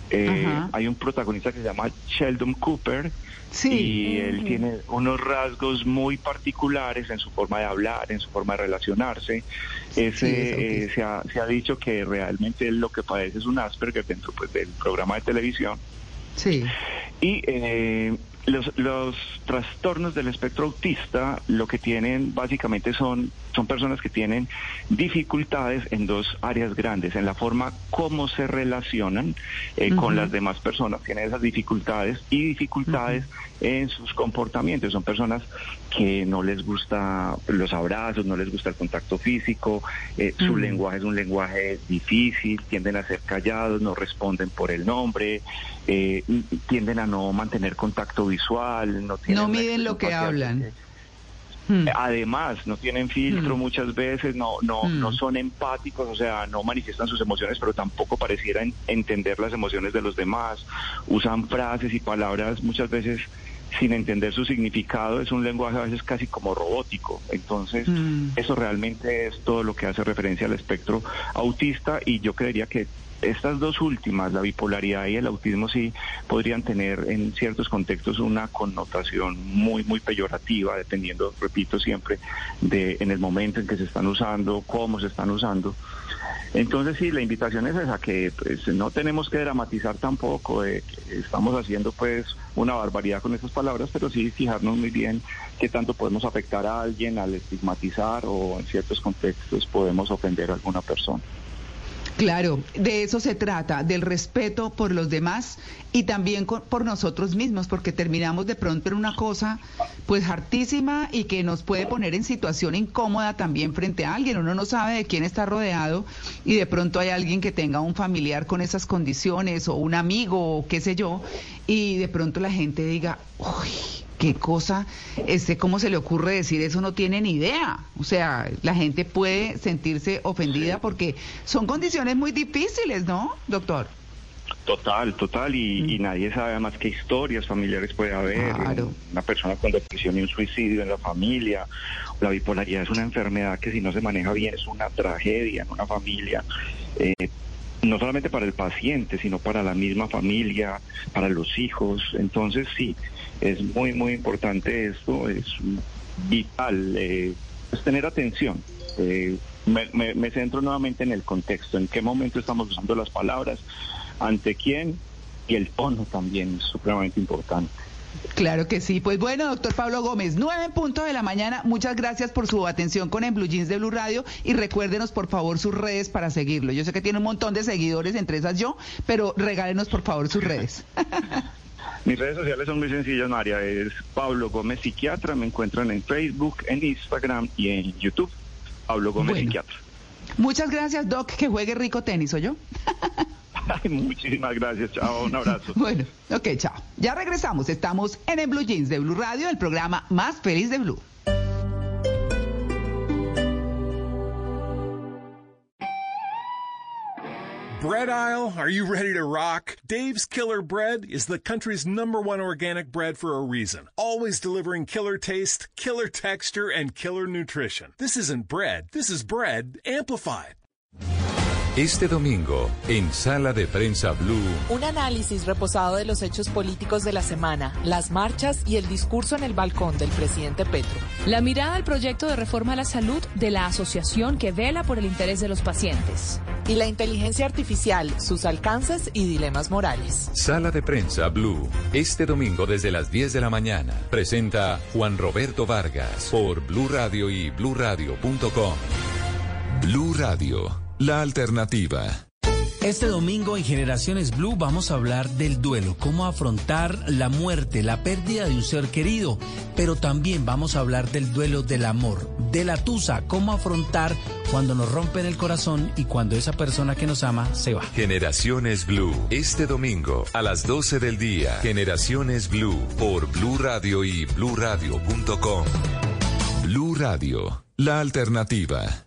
eh, hay un protagonista que se llama Sheldon Cooper Sí. y él tiene unos rasgos muy particulares en su forma de hablar, en su forma de relacionarse. Ese, Sí, eh, autista. se, ha, se ha dicho que realmente él lo que padece es un Asperger dentro pues, del programa de televisión. Sí. Y eh, los, los trastornos del espectro autista lo que tienen básicamente son, son personas que tienen dificultades en dos áreas grandes, en la forma como se relacionan eh, con las demás personas, tienen esas dificultades y dificultades en sus comportamientos. Son personas que no les gusta los abrazos, no les gusta el contacto físico, eh, su lenguaje es un lenguaje difícil, tienden a ser callados, no responden por el nombre, eh, tienden a no mantener contacto visual, no tienen No miden lo que facial eh, Además, no tienen filtro Mm. muchas veces, no, no, no son empáticos, o sea, no manifiestan sus emociones, pero tampoco parecieran entender las emociones de los demás. Usan frases y palabras muchas veces sin entender su significado, es un lenguaje a veces casi como robótico. Entonces, eso realmente es todo lo que hace referencia al espectro autista y yo creería que estas dos últimas, la bipolaridad y el autismo, sí podrían tener en ciertos contextos una connotación muy, muy peyorativa, dependiendo, repito siempre, de en el momento en que se están usando, cómo se están usando. Entonces sí, la invitación es esa, que pues, no tenemos que dramatizar tampoco, eh, estamos haciendo pues una barbaridad con esas palabras, pero sí fijarnos muy bien qué tanto podemos afectar a alguien al estigmatizar o en ciertos contextos podemos ofender a alguna persona. Claro, de eso se trata, del respeto por los demás y también con- por nosotros mismos, porque terminamos de pronto en una cosa pues hartísima y que nos puede poner en situación incómoda también frente a alguien. Uno no sabe de quién está rodeado y de pronto hay alguien que tenga un familiar con esas condiciones o un amigo o qué sé yo, y de pronto la gente diga, uy, qué cosa, este, ¿cómo se le ocurre decir eso? No tiene ni idea. O sea, la gente puede sentirse ofendida porque son condiciones muy difíciles, ¿no, doctor? Total, total, y, y nadie sabe más qué historias familiares puede haber. Claro. Una persona con depresión y un suicidio en la familia. La bipolaridad es una enfermedad que si no se maneja bien es una tragedia en una familia. Eh, no solamente para el paciente, sino para la misma familia, para los hijos. Entonces sí, es muy, muy importante esto, es vital eh, es tener atención. Eh, me, me- me centro nuevamente en el contexto, en qué momento estamos usando las palabras, ante quién y el tono también es supremamente importante. Claro que sí. Pues bueno, doctor Pablo Gómez, nueve en punto de la mañana. Muchas gracias por su atención con En Blue Jeans de Blue Radio y recuérdenos por favor sus redes para seguirlo. Yo sé que tiene un montón de seguidores, entre esas yo, pero regálenos por favor sus redes. Mis redes sociales son muy sencillas, María. Es Pablo Gómez Psiquiatra. Me encuentran en Facebook, en Instagram y en YouTube. Pablo Gómez Bueno. Psiquiatra. Muchas gracias, Doc. Que juegue rico tenis, ¿o yo? Ay, muchísimas gracias. Chao, un abrazo. Bueno, ok, chao. Ya regresamos. Estamos en el Blue Jeans de Blue Radio, el programa más feliz de Blue. Bread aisle, are you ready to rock? Dave's Killer Bread is the country's number one organic bread for a reason. Always delivering killer taste, killer texture, and killer nutrition. This isn't bread, this is bread amplified. Este domingo, en Sala de Prensa Blue, Un análisis reposado de los hechos políticos de la semana, las marchas y el discurso en el balcón del presidente Petro. La mirada al proyecto de reforma a la salud de la asociación que vela por el interés de los pacientes. Y la inteligencia artificial, sus alcances y dilemas morales. Sala de Prensa Blue, este domingo desde las 10 de la mañana, presenta Juan Roberto Vargas por Blue Radio y bluradio.com. Blue Radio, la alternativa. Este domingo en Generaciones Blue vamos a hablar del duelo, cómo afrontar la muerte, la pérdida de un ser querido, pero también vamos a hablar del duelo del amor, de la tusa, cómo afrontar cuando nos rompen el corazón y cuando esa persona que nos ama se va. Generaciones Blue, este domingo a las 12 del día. Generaciones Blue por Blue Radio y bluradio.com. Blue Radio, la alternativa.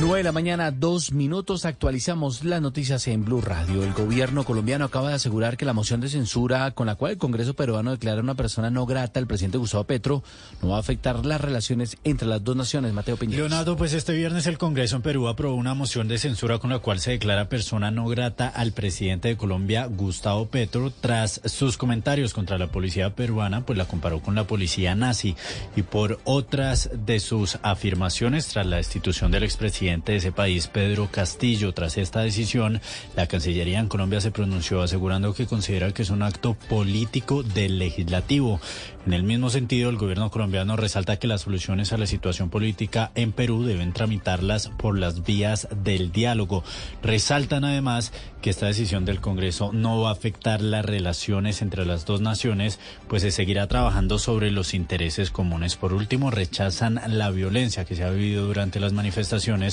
9 de la mañana, dos minutos, actualizamos las noticias en Blue Radio. El gobierno colombiano acaba de asegurar que la moción de censura con la cual el Congreso peruano declara una persona no grata al presidente Gustavo Petro no va a afectar las relaciones entre las dos naciones. Mateo Piñeros. Leonardo, pues este viernes el Congreso en Perú aprobó una moción de censura con la cual se declara persona no grata al presidente de Colombia, Gustavo Petro, tras sus comentarios contra la policía peruana, pues la comparó con la policía nazi y por otras de sus afirmaciones tras la destitución del expresidente de ese país, Pedro Castillo. Tras esta decisión, la Cancillería en Colombia se pronunció asegurando que considera que es un acto político del legislativo. En el mismo sentido, el gobierno colombiano resalta que las soluciones a la situación política en Perú deben tramitarlas por las vías del diálogo. Resaltan además que esta decisión del Congreso no va a afectar las relaciones entre las dos naciones, pues se seguirá trabajando sobre los intereses comunes. Por último, rechazan la violencia que se ha vivido durante las manifestaciones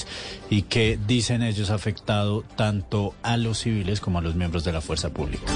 y que, dicen ellos, ha afectado tanto a los civiles como a los miembros de la fuerza pública.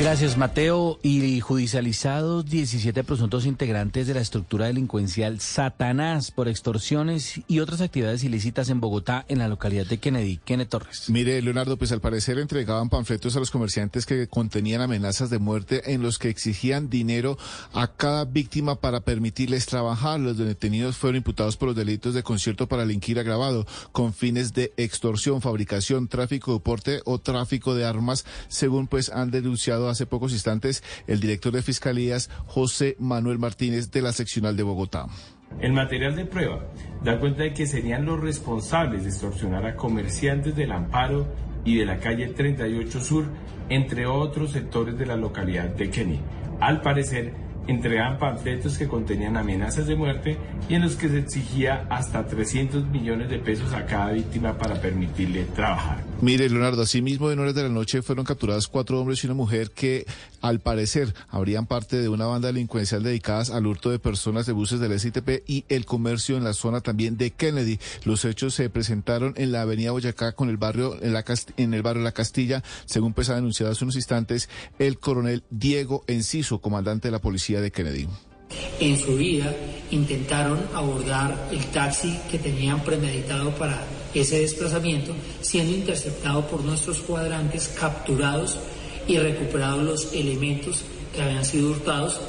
Gracias, Mateo. Y judicializados 17 presuntos integrantes de la estructura delincuencial Satanás por extorsiones y otras actividades ilícitas en Bogotá, en la localidad de Kennedy. Kenneth Torres. Mire, Leonardo, pues al parecer entregaban panfletos a los comerciantes que contenían amenazas de muerte en los que exigían dinero a cada víctima para permitirles trabajar. Los detenidos fueron imputados por los delitos de concierto para delinquir agravado con fines de extorsión, fabricación, tráfico de porte o tráfico de armas, según pues han denunciado hace pocos instantes el director de Fiscalías, José Manuel Martínez, de la seccional de Bogotá. El material de prueba da cuenta de que serían los responsables de extorsionar a comerciantes del Amparo y de la calle 38 Sur, entre otros sectores de la localidad de Kenny. Al parecer, entregaban panfletos que contenían amenazas de muerte y en los que se exigía hasta 300 millones de pesos a cada víctima para permitirle trabajar. Mire, Leonardo, asimismo, en horas de la noche fueron capturados cuatro hombres y una mujer que, al parecer, habrían parte de una banda delincuencial dedicadas al hurto de personas de buses del SITP y el comercio en la zona también de Kennedy. Los hechos se presentaron en la avenida Boyacá con el barrio, en, la en el barrio La Castilla, según pues ha denunciado hace unos instantes el coronel Diego Enciso, comandante de la policía de Kennedy. En su vida intentaron abordar el taxi que tenían premeditado para ese desplazamiento, siendo interceptado por nuestros cuadrantes, capturados y recuperados los elementos que habían sido hurtados,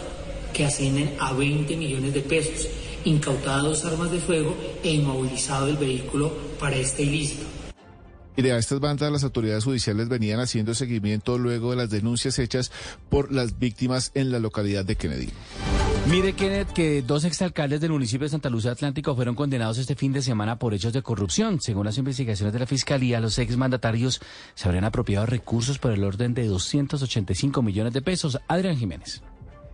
que ascienden a 20 millones de pesos, incautados armas de fuego e inmovilizado el vehículo para este ilícito. Y de estas bandas las autoridades judiciales venían haciendo seguimiento luego de las denuncias hechas por las víctimas en la localidad de Kennedy. Mire, Kenneth, que dos exalcaldes del municipio de Santa Lucía Atlántico fueron condenados este fin de semana por hechos de corrupción. Según las investigaciones de la Fiscalía, los exmandatarios se habrían apropiado recursos por el orden de 285 millones de pesos. Adrián Jiménez.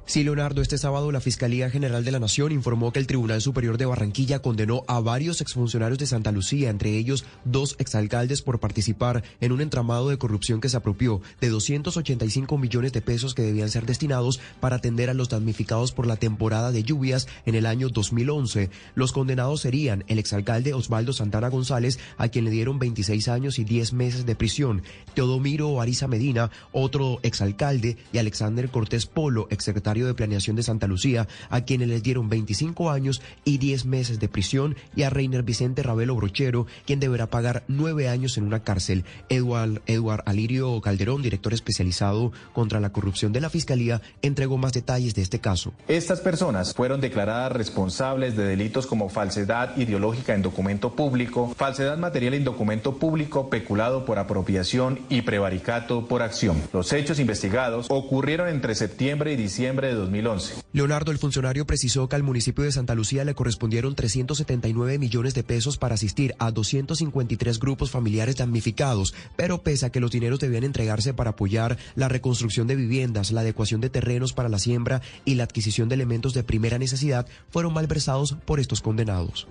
Sí, Leonardo, este sábado la Fiscalía General de la Nación informó que el Tribunal Superior de Barranquilla condenó a varios exfuncionarios de Santa Lucía, entre ellos dos exalcaldes, por participar en un entramado de corrupción que se apropió de 285 millones de pesos que debían ser destinados para atender a los damnificados por la temporada de lluvias en el año 2011. Los condenados serían el exalcalde Osvaldo Santana González, a quien le dieron 26 años y 10 meses de prisión, Teodomiro Ariza Medina, otro exalcalde, y Alexander Cortés Polo, exsecretario de Planeación de Santa Lucía, a quienes les dieron 25 años y 10 meses de prisión, y a Reiner Vicente Ravelo Brochero, quien deberá pagar nueve años en una cárcel. Eduard, Eduard Alirio Calderón, director especializado contra la corrupción de la Fiscalía, entregó más detalles de este caso. Estas personas fueron declaradas responsables de delitos como falsedad ideológica en documento público, falsedad material en documento público, peculado por apropiación y prevaricato por acción. Los hechos investigados ocurrieron entre septiembre y diciembre de 2011. Leonardo, el funcionario, precisó que al municipio de Santa Lucía le correspondieron 379 millones de pesos para asistir a 253 grupos familiares damnificados, pero pese a que los dineros debían entregarse para apoyar la reconstrucción de viviendas, la adecuación de terrenos para la siembra y la adquisición de elementos de primera necesidad, fueron malversados por estos condenados.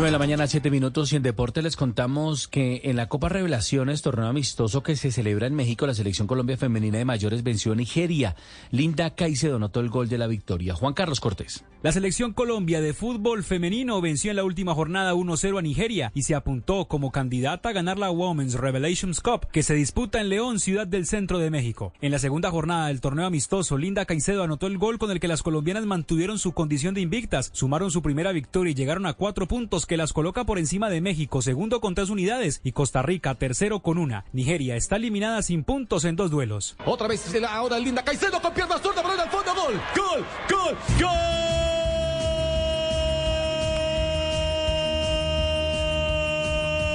9 de la mañana, 7 minutos y en deporte les contamos que en la Copa Revelaciones, torneo amistoso que se celebra en México, la selección Colombia femenina de mayores venció a Nigeria. Linda Caicedo anotó el gol de la victoria. Juan Carlos Cortés. La selección Colombia de fútbol femenino venció en la última jornada 1-0 a Nigeria y se apuntó como candidata a ganar la Women's Revelations Cup que se disputa en León, ciudad del centro de México. En la segunda jornada del torneo amistoso, Linda Caicedo anotó el gol con el que las colombianas mantuvieron su condición de invictas, sumaron su primera victoria y llegaron a cuatro puntos que las coloca por encima de México, segundo con tres unidades, y Costa Rica, tercero con una. Nigeria está eliminada sin puntos en dos duelos. Otra vez ahora Linda Caicedo con pierna zurda, balón al fondo, gol, gol, gol,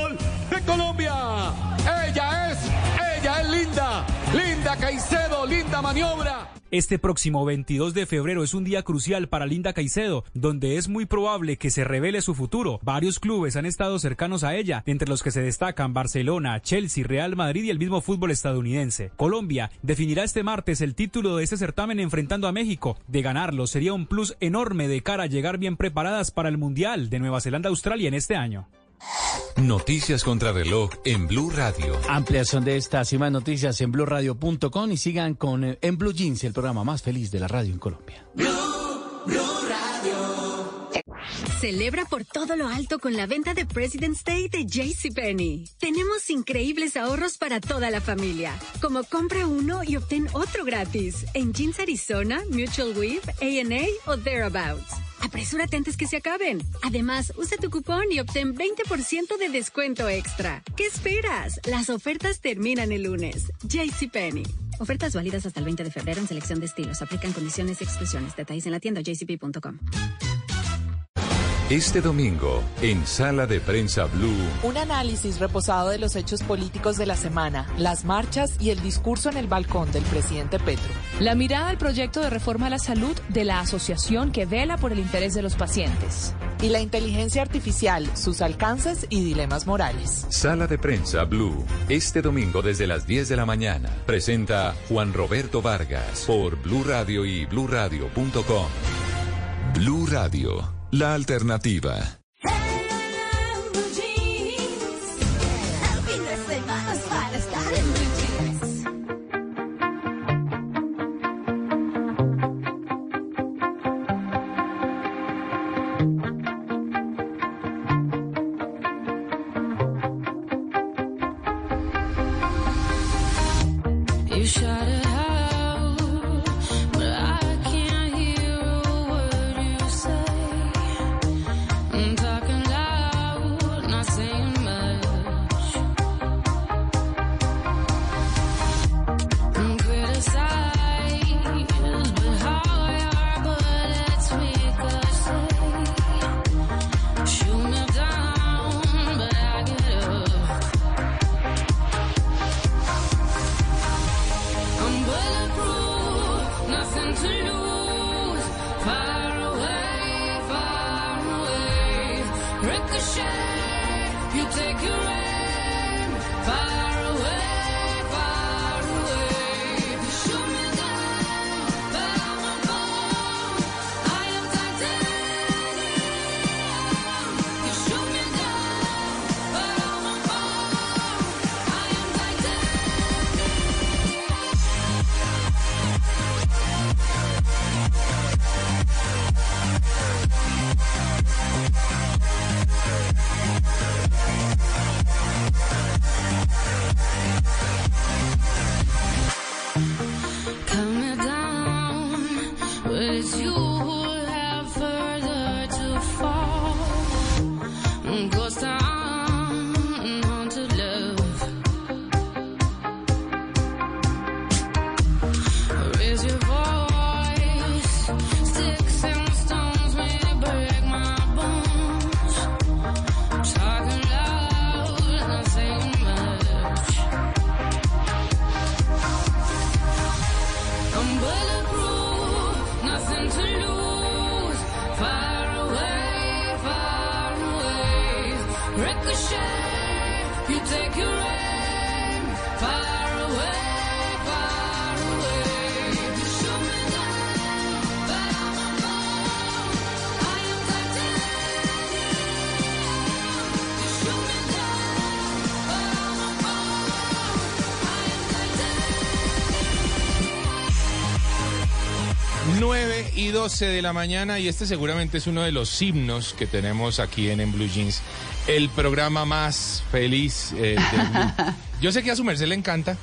gol de Colombia. Ella es, ella es Linda, Linda Caicedo, linda maniobra. Este próximo 22 de febrero es un día crucial para Linda Caicedo, donde es muy probable que se revele su futuro. Varios clubes han estado cercanos a ella, entre los que se destacan Barcelona, Chelsea, Real Madrid y el mismo fútbol estadounidense. Colombia definirá este martes el título de este certamen enfrentando a México. De ganarlo sería un plus enorme de cara a llegar bien preparadas para el Mundial de Nueva Zelanda-Australia en este año. Noticias contra reloj en Blue Radio. Ampliación de estas y más noticias en blueradio.com y sigan con eh, En Blue Jeans, el programa más feliz de la radio en Colombia. Celebra por todo lo alto con la venta de President's Day de JCPenney. Tenemos increíbles ahorros para toda la familia, como compra uno y obtén otro gratis en Jeans Arizona, Mutual Weave, A&A o Thereabouts. Apresúrate antes que se acaben. Además, usa tu cupón y obtén 20% de descuento extra. ¿Qué esperas? Las ofertas terminan el lunes. JCPenney. Ofertas válidas hasta el 20 de febrero en selección de estilos. Aplican condiciones y exclusiones. Detalles en la tienda jcp.com. Este domingo, en Sala de Prensa Blue, Un análisis reposado de los hechos políticos de la semana, las marchas y el discurso en el balcón del presidente Petro. La mirada al proyecto de reforma a la salud de la asociación que vela por el interés de los pacientes. Y la inteligencia artificial, sus alcances y dilemas morales. Sala de Prensa Blue, este domingo desde las 10 de la mañana. Presenta Juan Roberto Vargas por Blue Radio y bluradio.com. Blue Radio, la alternativa. 12 de la mañana y este seguramente es uno de los himnos que tenemos aquí en, En Blue Jeans, el programa más feliz eh, del Blue. Yo sé que a su merced le encanta.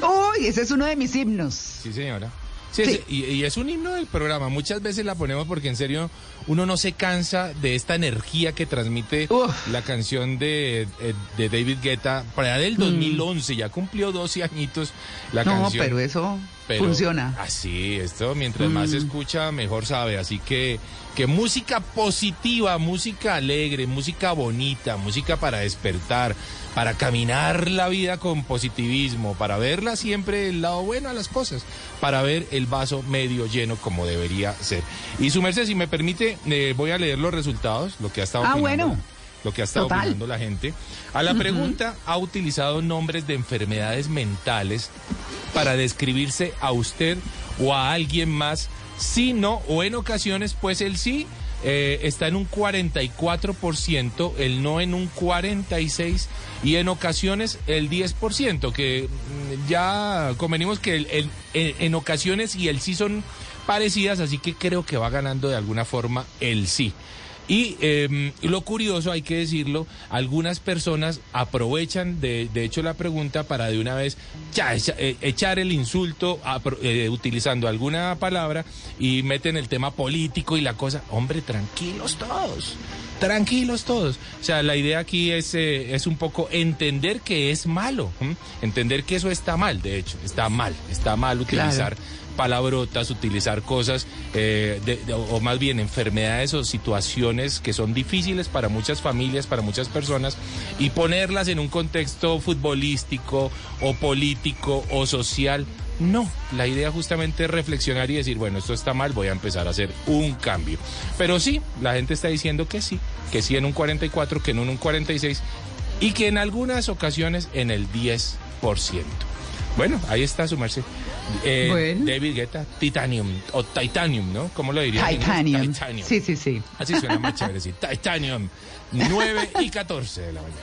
Uy, ese es uno de mis himnos. Sí, señora. Sí, es- y, y es un himno del programa. Muchas veces la ponemos porque en serio uno no se cansa de esta energía que transmite la canción de, eh, de David Guetta para del 2011. Ya cumplió 12 añitos la Mm. no, canción. pero eso Pero funciona. Así, esto mientras más se Mm. escucha, mejor sabe. Así que, que música positiva, música alegre, música bonita, música para despertar, para caminar la vida con positivismo, para verla siempre el lado bueno a las cosas, para ver el vaso medio lleno como debería ser. Y su merced, si me permite, eh, voy a leer los resultados, lo que ha estado Ah, opinando- bueno. Lo que ha estado Total. opinando la gente. A la pregunta ha utilizado nombres de enfermedades mentales para describirse a usted o a alguien más, sí, no, o en ocasiones, pues el sí eh, está en un 44%, el no en un 46% y en ocasiones el 10%, que mm, ya convenimos que el- en ocasiones y el sí son parecidas, así que creo que va ganando de alguna forma el sí. Y eh, lo curioso, hay que decirlo, algunas personas aprovechan de, de hecho la pregunta para de una vez ya, echa- eh, echar el insulto eh, utilizando alguna palabra y meten el tema político y la cosa. Hombre, tranquilos todos. Tranquilos todos. O sea, la idea aquí es, eh, es un poco entender que es malo, ¿m? entender que eso está mal, de hecho, está mal, está mal utilizar palabrotas, utilizar cosas, eh, o más bien enfermedades o situaciones que son difíciles para muchas familias, para muchas personas, y ponerlas en un contexto futbolístico o político o social. No, la idea justamente es reflexionar y decir, bueno, esto está mal, voy a empezar a hacer un cambio. Pero sí, la gente está diciendo que sí, que sí en un 44, que no en un 46 y que en algunas ocasiones en el 10%. Bueno, ahí está su merced. Eh, Bueno. David Guetta, Titanium, o Titanium, ¿no? ¿Cómo lo diría? Titanium. Titanium. Sí, sí, sí. Así suena más chévere, sí. Titanium, 9 y 14 de la mañana.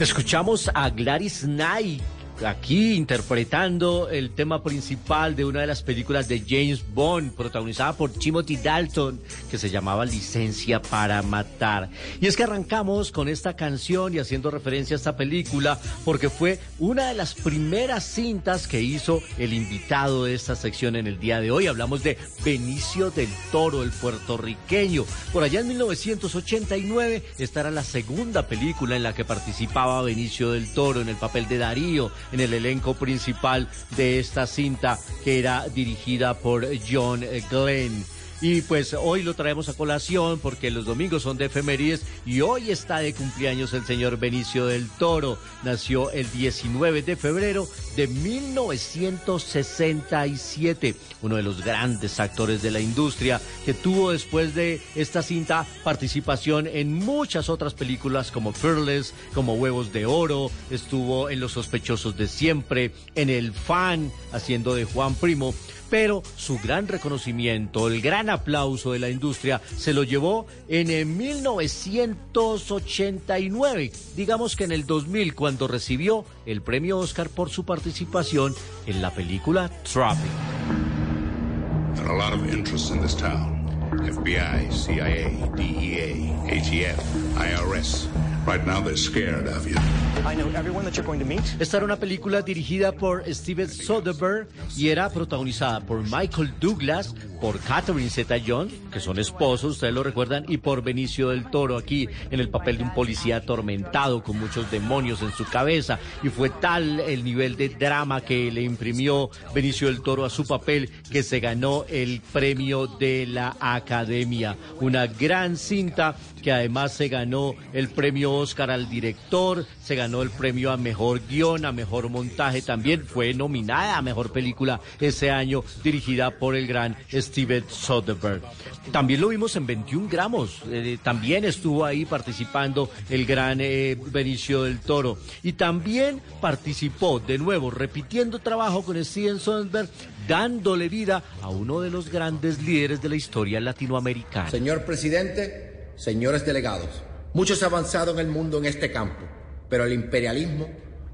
Escuchamos a Gladys Knight aquí interpretando el tema principal de una de las películas de James Bond, protagonizada por Timothy Dalton, que se llamaba Licencia para Matar. Y es que arrancamos con esta canción y haciendo referencia a esta película, porque fue una de las primeras cintas que hizo el invitado de esta sección en el día de hoy. Hablamos de Benicio del Toro, el puertorriqueño. Por allá en 1989, esta era la segunda película en la que participaba Benicio del Toro en el papel de Darío. En el elenco principal de esta cinta que era dirigida por John Glenn. Y pues hoy lo traemos a colación porque los domingos son de efemérides y hoy está de cumpleaños el señor Benicio del Toro. Nació el 19 de febrero de 1967, uno de los grandes actores de la industria que tuvo después de esta cinta participación en muchas otras películas como Fearless, como Huevos de Oro, estuvo en Los sospechosos de siempre, en El Fan haciendo de Juan Primo pero su gran reconocimiento, el gran aplauso de la industria, se lo llevó en el 1989, digamos que en el 2000, cuando recibió el premio Oscar por su participación en la película are a lot of interests in this town. FBI, CIA, DEA, ATF, IRS. Right now they're scared of you. I know everyone that you're going to meet. Esta era una película dirigida por Steven Soderbergh y era protagonizada por Michael Douglas, por Catherine Zeta-Jones, que son esposos, ustedes lo recuerdan, y por Benicio del Toro aquí en el papel de un policía atormentado con muchos demonios en su cabeza. Y fue tal el nivel de drama que le imprimió Benicio del Toro a su papel que se ganó el premio de la Academia. Una gran cinta que además se ganó el premio Oscar al director, se ganó el premio a mejor guion, a mejor montaje, también fue nominada a mejor película ese año, dirigida por el gran Steven Soderbergh. También lo vimos en 21 gramos, eh, también estuvo ahí participando el gran eh, Benicio del Toro. Y también participó de nuevo, repitiendo trabajo con Steven Soderbergh, dándole vida a uno de los grandes líderes de la historia latinoamericana. Señor presidente, señores delegados, mucho se ha avanzado en el mundo en este campo, pero el imperialismo,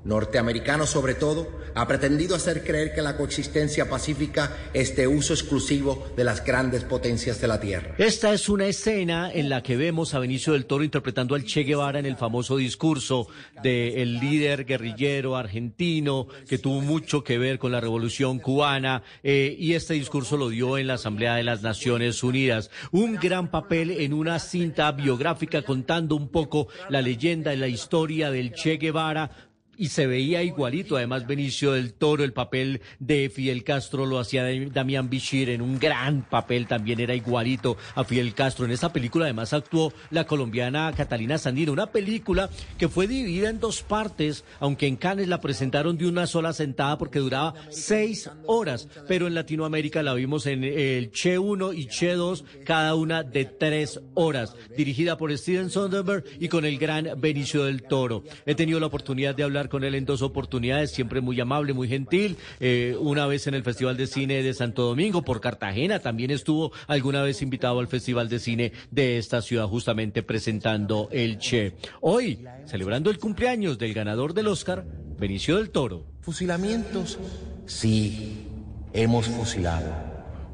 norteamericano sobre todo, ha pretendido hacer creer que la coexistencia pacífica es de uso exclusivo de las grandes potencias de la Tierra. Esta es una escena en la que vemos a Benicio del Toro interpretando al Che Guevara en el famoso discurso del líder guerrillero argentino que tuvo mucho que ver con la revolución cubana eh, y este discurso lo dio en la Asamblea de las Naciones Unidas. Un gran papel en una cinta biográfica contando un poco la leyenda y la historia del Che Guevara y se veía igualito. Además, Benicio del Toro, el papel de Fidel Castro lo hacía Damián Bichir en un gran papel, también era igualito a Fidel Castro. En esa película además actuó la colombiana Catalina Sandino, una película que fue dividida en dos partes, aunque en Cannes la presentaron de una sola sentada porque duraba seis horas, pero en Latinoamérica la vimos en el Che 1 y Che 2, cada una de tres horas, dirigida por Steven Soderbergh y con el gran Benicio del Toro. He tenido la oportunidad de hablar con él en dos oportunidades, siempre muy amable, muy gentil. Eh, una vez en el Festival de Cine de Santo Domingo, por Cartagena, también estuvo alguna vez invitado al Festival de Cine de esta ciudad, justamente presentando el Che. Hoy, celebrando el cumpleaños del ganador del Oscar, Benicio del Toro. Fusilamientos, sí, hemos fusilado.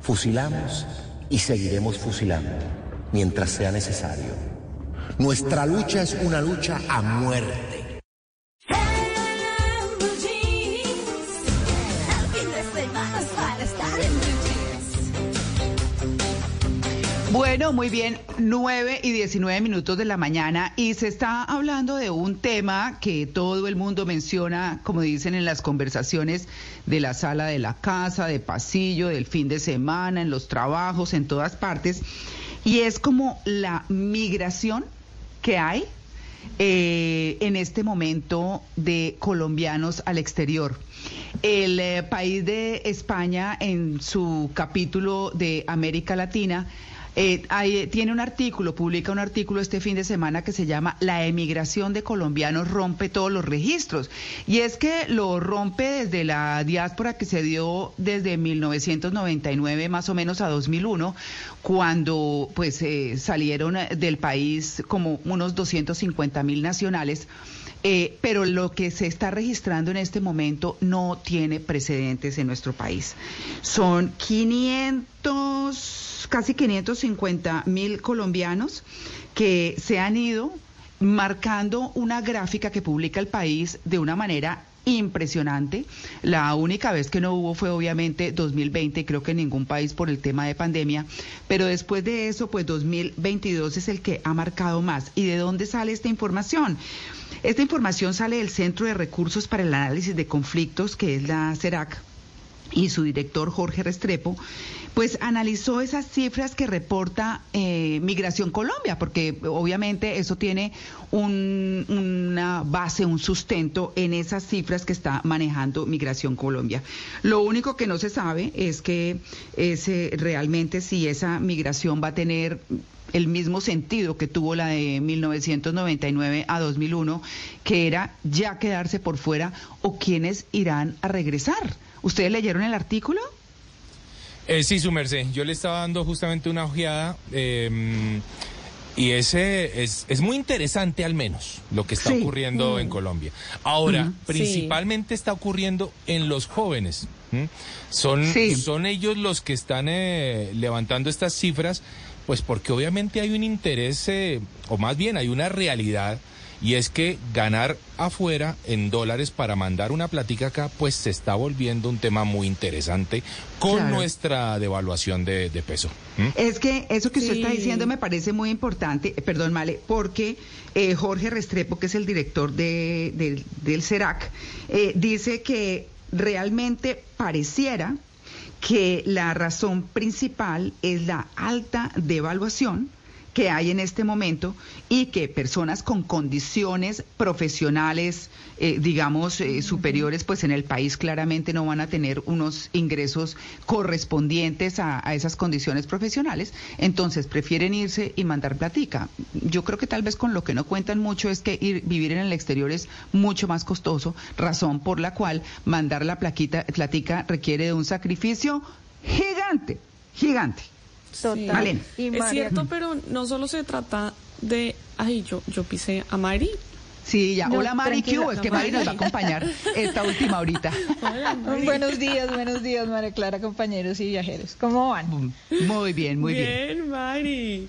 Fusilamos y seguiremos fusilando mientras sea necesario. Nuestra lucha es una lucha a muerte. Bueno, muy bien, 9 y 19 minutos de la mañana y se está hablando de un tema que todo el mundo menciona, como dicen en las conversaciones de la sala de la casa, de pasillo, del fin de semana, en los trabajos, en todas partes, y es como la migración que hay eh, en este momento de colombianos al exterior. El eh, país de España, en su capítulo de América Latina, eh, hay- tiene un artículo, publica un artículo este fin de semana que se llama La emigración de colombianos rompe todos los registros. Y es que lo rompe desde la diáspora que se dio desde 1999 más o menos a 2001, cuando pues eh, salieron del país como unos 250 mil nacionales. Eh, pero lo que se está registrando en este momento no tiene precedentes en nuestro país. Son 500, casi 550 mil colombianos que se han ido marcando una gráfica que publica el país de una manera impresionante. La única vez que no hubo fue obviamente 2020, creo que en ningún país por el tema de pandemia, pero después de eso, pues 2022 es el que ha marcado más. ¿Y de dónde sale esta información? Esta información sale del Centro de Recursos para el Análisis de Conflictos, que es la CERAC, y su director Jorge Restrepo, pues analizó esas cifras que reporta eh, Migración Colombia, porque obviamente eso tiene un- una base, un sustento en esas cifras que está manejando Migración Colombia. Lo único que no se sabe es que ese, realmente si esa migración va a tener el mismo sentido que tuvo la de 1999 a 2001, que era ya quedarse por fuera o quienes irán a regresar. ¿Ustedes leyeron el artículo? Eh, sí, su merced. Yo le estaba dando justamente una ojeada eh, y ese es, es muy interesante al menos lo que está Sí. ocurriendo Mm. en Colombia. Ahora, principalmente está ocurriendo en los jóvenes. Son, Sí. son ellos los que están eh, levantando estas cifras, pues porque obviamente hay un interés, eh, o más bien hay una realidad y es que ganar afuera en dólares para mandar una platica acá, pues se está volviendo un tema muy interesante con Claro. nuestra devaluación de, de peso. ¿Mm? Es que eso que usted está diciendo me parece muy importante, eh, perdón, Male, porque eh, Jorge Restrepo, que es el director de, del- del CERAC, eh, dice que realmente pareciera que la razón principal es la alta devaluación que hay en este momento y que personas con condiciones profesionales, eh, digamos, eh, superiores, pues en el país claramente no van a tener unos ingresos correspondientes a, a esas condiciones profesionales, entonces prefieren irse y mandar platica. Yo creo que tal vez con lo que no cuentan mucho es que ir, vivir en el exterior es mucho más costoso, razón por la cual mandar la plaquita, platica requiere de un sacrificio gigante, gigante. Total. Y Es cierto, pero no solo se trata de... Ay, yo, yo pisé a Mari. Sí, ya. No, Hola Mari, ¿qué tranquila. hubo? Es que Mari nos va a acompañar esta última horita. buenos días, buenos días, María Clara, compañeros y viajeros. ¿Cómo van? Muy bien, muy bien. Bien, Mari.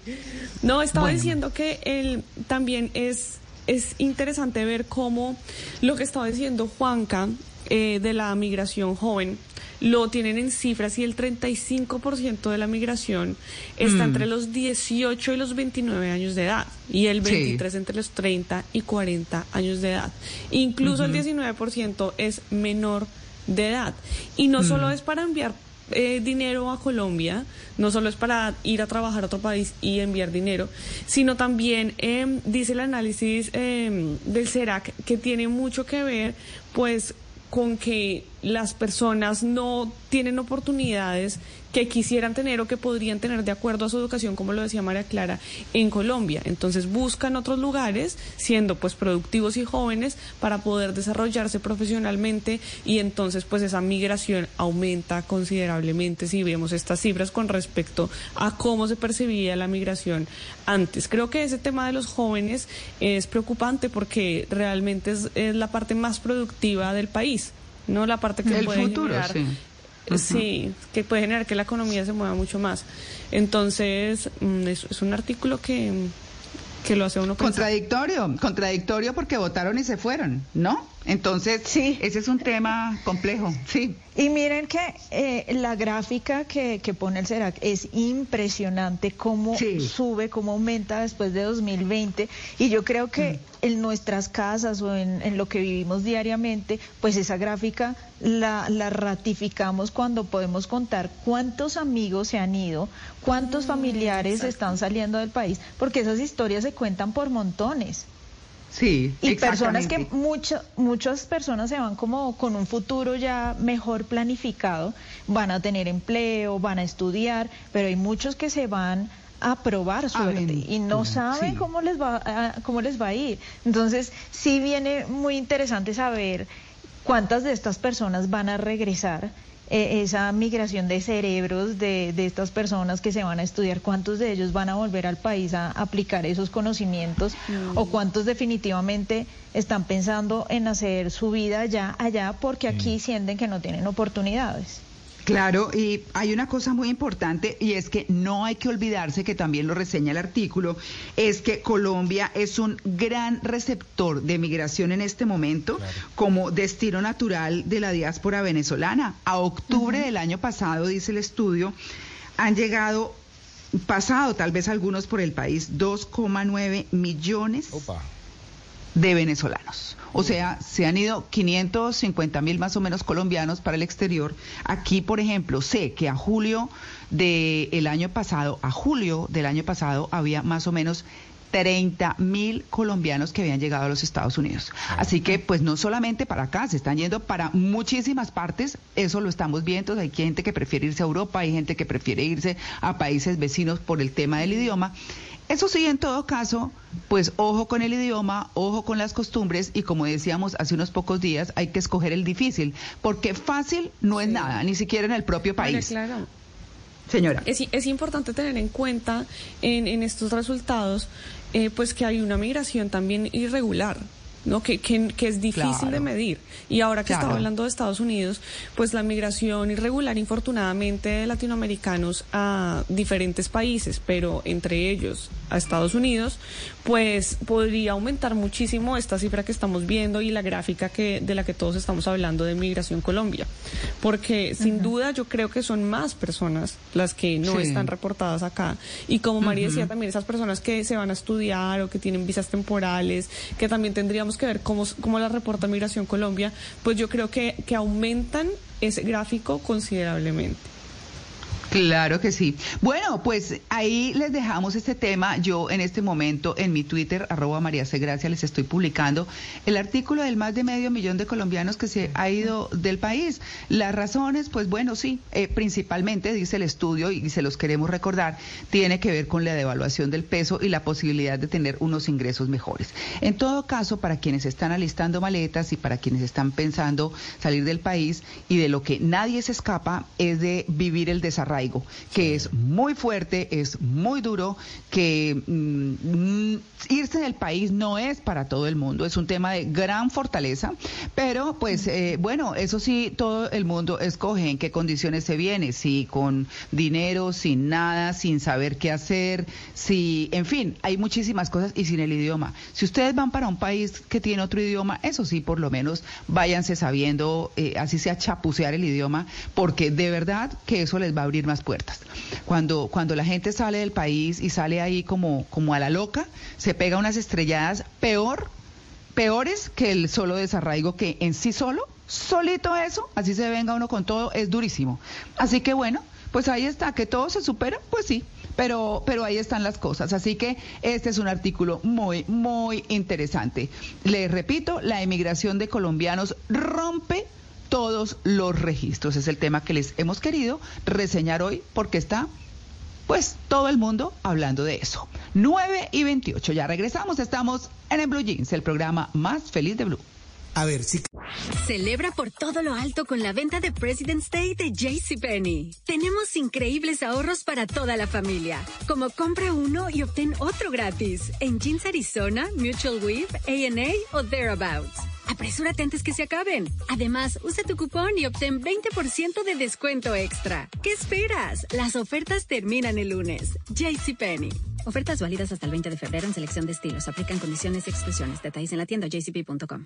No, estaba Bueno. diciendo que el, también es, es interesante ver cómo lo que estaba diciendo Juanca eh, de la migración joven lo tienen en cifras y el 35% de la migración está Mm. entre los 18 y los 29 años de edad y el Sí. 23 entre los 30 y 40 años de edad. Incluso el Ujú. 19% es menor de edad. Y no Mm. solo es para enviar eh, dinero a Colombia, no solo es para ir a trabajar a otro país y enviar dinero, sino también eh, dice el análisis eh, del CERAC que tiene mucho que ver pues con que las personas no tienen oportunidades que quisieran tener o que podrían tener de acuerdo a su educación, como lo decía María Clara, en Colombia. Entonces buscan otros lugares, siendo pues productivos y jóvenes, para poder desarrollarse profesionalmente y entonces pues esa migración aumenta considerablemente si vemos estas cifras con respecto a cómo se percibía la migración antes. Creo que ese tema de los jóvenes es preocupante porque realmente es, es la parte más productiva del país, no la parte que Del puede futuro, generar sí. Sí, que puede generar que la economía se mueva mucho más. Entonces, mm, es, es un artículo que, que lo hace uno pensar. Contradictorio, contradictorio porque votaron y se fueron, ¿no? Entonces, sí. ese es un tema complejo, sí. Y miren que eh, la gráfica que, que pone el CERAC es impresionante cómo sube, cómo aumenta después de 2020. Y yo creo que en nuestras casas o en, en lo que vivimos diariamente, pues esa gráfica la, la ratificamos cuando podemos contar cuántos amigos se han ido, cuántos familiares están saliendo del país, porque esas historias se cuentan por montones. Sí, Y personas que mucho- muchas personas se van como con un futuro ya mejor planificado, van a tener empleo, van a estudiar, pero hay muchos que se van a probar suerte y no saben sí. cómo les va a, cómo les va a ir. Entonces, sí viene muy interesante saber cuántas de estas personas van a regresar eh, esa migración de cerebros de, de estas personas que se van a estudiar, cuántos de ellos van a volver al país a aplicar esos conocimientos o cuántos definitivamente están pensando en hacer su vida ya allá porque aquí sienten que no tienen oportunidades. Claro, y hay una cosa muy importante y es que no hay que olvidarse que también lo reseña el artículo, es que Colombia es un gran receptor de migración en este momento como destino natural de la diáspora venezolana. A octubre del año pasado, dice el estudio, han llegado, pasado tal vez algunos por el país, 2,9 millones de venezolanos. O sea, se han ido 550 mil más o menos colombianos para el exterior. Aquí, por ejemplo, sé que a julio del año pasado, a julio del año pasado, había más o menos 30 mil colombianos que habían llegado a los Estados Unidos. Así que, pues no solamente para acá, se están yendo para muchísimas partes, eso lo estamos viendo, hay gente que prefiere irse a Europa, hay gente que prefiere irse a países vecinos por el tema del idioma. Eso sí, en todo caso, pues ojo con el idioma, ojo con las costumbres y como decíamos hace unos pocos días, hay que escoger el difícil, porque fácil no es nada, ni siquiera en el propio Bueno, país. claro. Señora. Es, es importante tener en cuenta en, en estos resultados eh, pues que hay una migración también irregular. ¿No? Que, que, que es difícil Claro. de medir. Y ahora que Claro. estaba hablando de Estados Unidos, pues la migración irregular, infortunadamente, de latinoamericanos a diferentes países, pero entre ellos a Estados Unidos, pues podría aumentar muchísimo esta cifra que estamos viendo y la gráfica que, de la que todos estamos hablando de Migración Colombia. Porque sin duda yo creo que son más personas las que no Sí. están reportadas acá. Y como María decía, también esas personas que se van a estudiar o que tienen visas temporales, que también tendríamos que ver cómo, cómo la reporta Migración Colombia, pues yo creo que, que aumentan ese gráfico considerablemente. Claro que sí. Bueno, pues ahí les dejamos este tema. Yo en este momento en mi Twitter, arroba María C. Gracia, les estoy publicando el artículo del más de medio millón de colombianos que se ha ido del país. Las razones, pues bueno, sí, eh, principalmente, dice el estudio, y se los queremos recordar, tiene que ver con la devaluación del peso y la posibilidad de tener unos ingresos mejores. En todo caso, para quienes están alistando maletas y para quienes están pensando salir del país y de lo que nadie se escapa es de vivir el que es muy fuerte, es muy duro, que mm, irse del país no es para todo el mundo, es un tema de gran fortaleza, pero pues eh, bueno, eso sí, todo el mundo escoge en qué condiciones se viene, si con dinero, sin nada, sin saber qué hacer, si, en fin, hay muchísimas cosas y sin el idioma. Si ustedes van para un país que tiene otro idioma, eso sí, por lo menos váyanse sabiendo, eh, así sea chapucear el idioma, porque de verdad que eso les va a abrir más puertas. Cuando, cuando la gente sale del país y sale ahí como, como a la loca, se pega unas estrelladas peor, peores que el solo desarraigo que en sí solo, solito eso, así se venga uno con todo, es durísimo. Así que bueno, pues ahí está, que todo se supera, pues sí. Pero, pero ahí están las cosas. Así que este es un artículo muy, muy interesante. Les repito, la emigración de colombianos rompe todos los registros. Es el tema que les hemos querido reseñar hoy porque está, pues, todo el mundo hablando de eso. 9 y 28. Ya regresamos. Estamos en el Blue Jeans, el programa más feliz de Blue. A ver, si Celebra por todo lo alto con la venta de President's Day de JCPenney. Tenemos increíbles ahorros para toda la familia, como compra uno y obtén otro gratis en Jeans Arizona, Mutual Weave, A&A o Thereabouts. Apresúrate antes que se acaben. Además, usa tu cupón y obtén 20% de descuento extra. ¿Qué esperas? Las ofertas terminan el lunes. JCPenney. Ofertas válidas hasta el 20 de febrero en selección de estilos. Aplican condiciones y exclusiones. Detalles en la tienda jcp.com.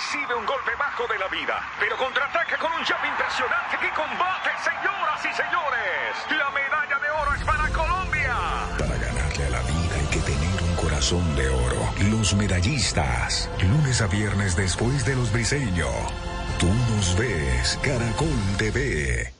Recibe un golpe bajo de la vida, pero contraataca con un jab impresionante que combate, señoras y señores. La medalla de oro es para Colombia. Para ganarle a la vida hay que tener un corazón de oro. Los medallistas. Lunes a viernes después de los briseños. Tú nos ves, Caracol TV.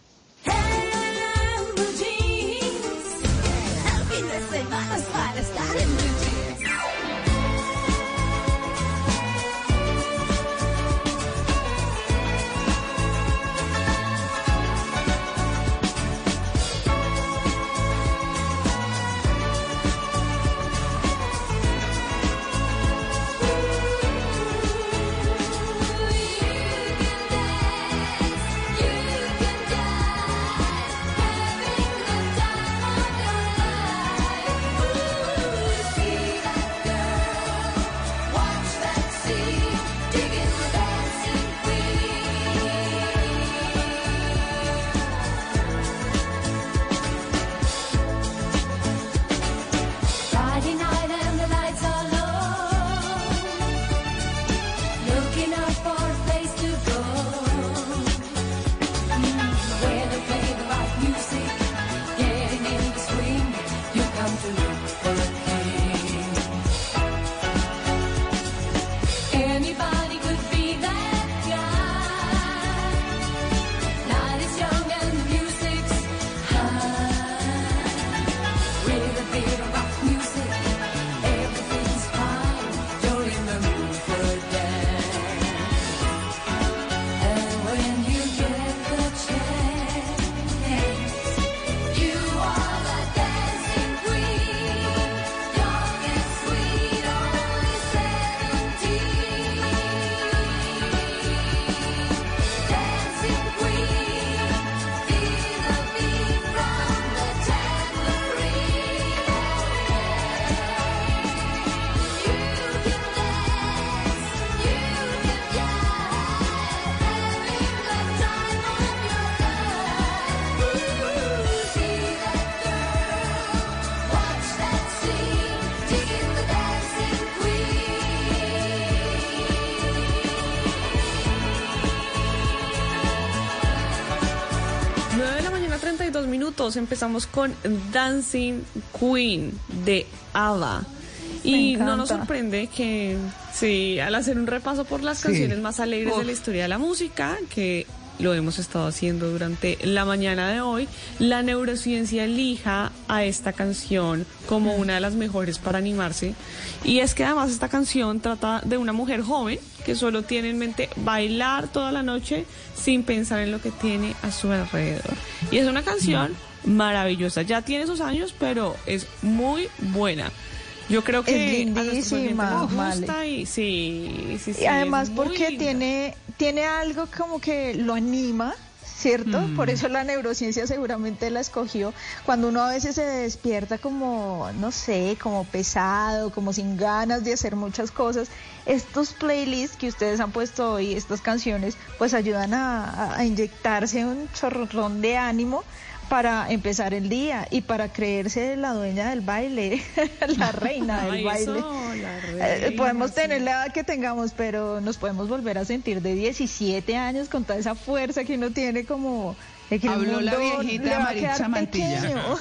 Empezamos con Dancing Queen de ABBA. Y no nos sorprende que, sí, al hacer un repaso por las Sí. canciones más alegres de Uf. la historia de la música, que lo hemos estado haciendo durante la mañana de hoy, la neurociencia elija a esta canción como una de las mejores para animarse. Y es que además esta canción trata de una mujer joven que solo tiene en mente bailar toda la noche sin pensar en lo que tiene a su alrededor. Y es una canción maravillosa. Ya tiene sus años, pero es muy buena. Yo creo que Es lindísima, gusta y sí, sí, sí. Y además porque linda. tiene, tiene algo como que lo anima, ¿cierto? Mm. Por eso la neurociencia seguramente la escogió. Cuando uno a veces se despierta como, no sé, como pesado, como sin ganas de hacer muchas cosas, estos playlists que ustedes han puesto hoy, estas canciones, pues ayudan a, a- a inyectarse un chorrón de ánimo para empezar el día y para creerse la dueña del baile, la reina del Ay, baile. eso, la Eh, reina, podemos sí. tener la edad que tengamos, pero nos podemos volver a sentir de 17 años con toda esa fuerza que uno tiene como... de que el Habló la mundo viejita le va a Maritza quedar Mantilla. pequeño.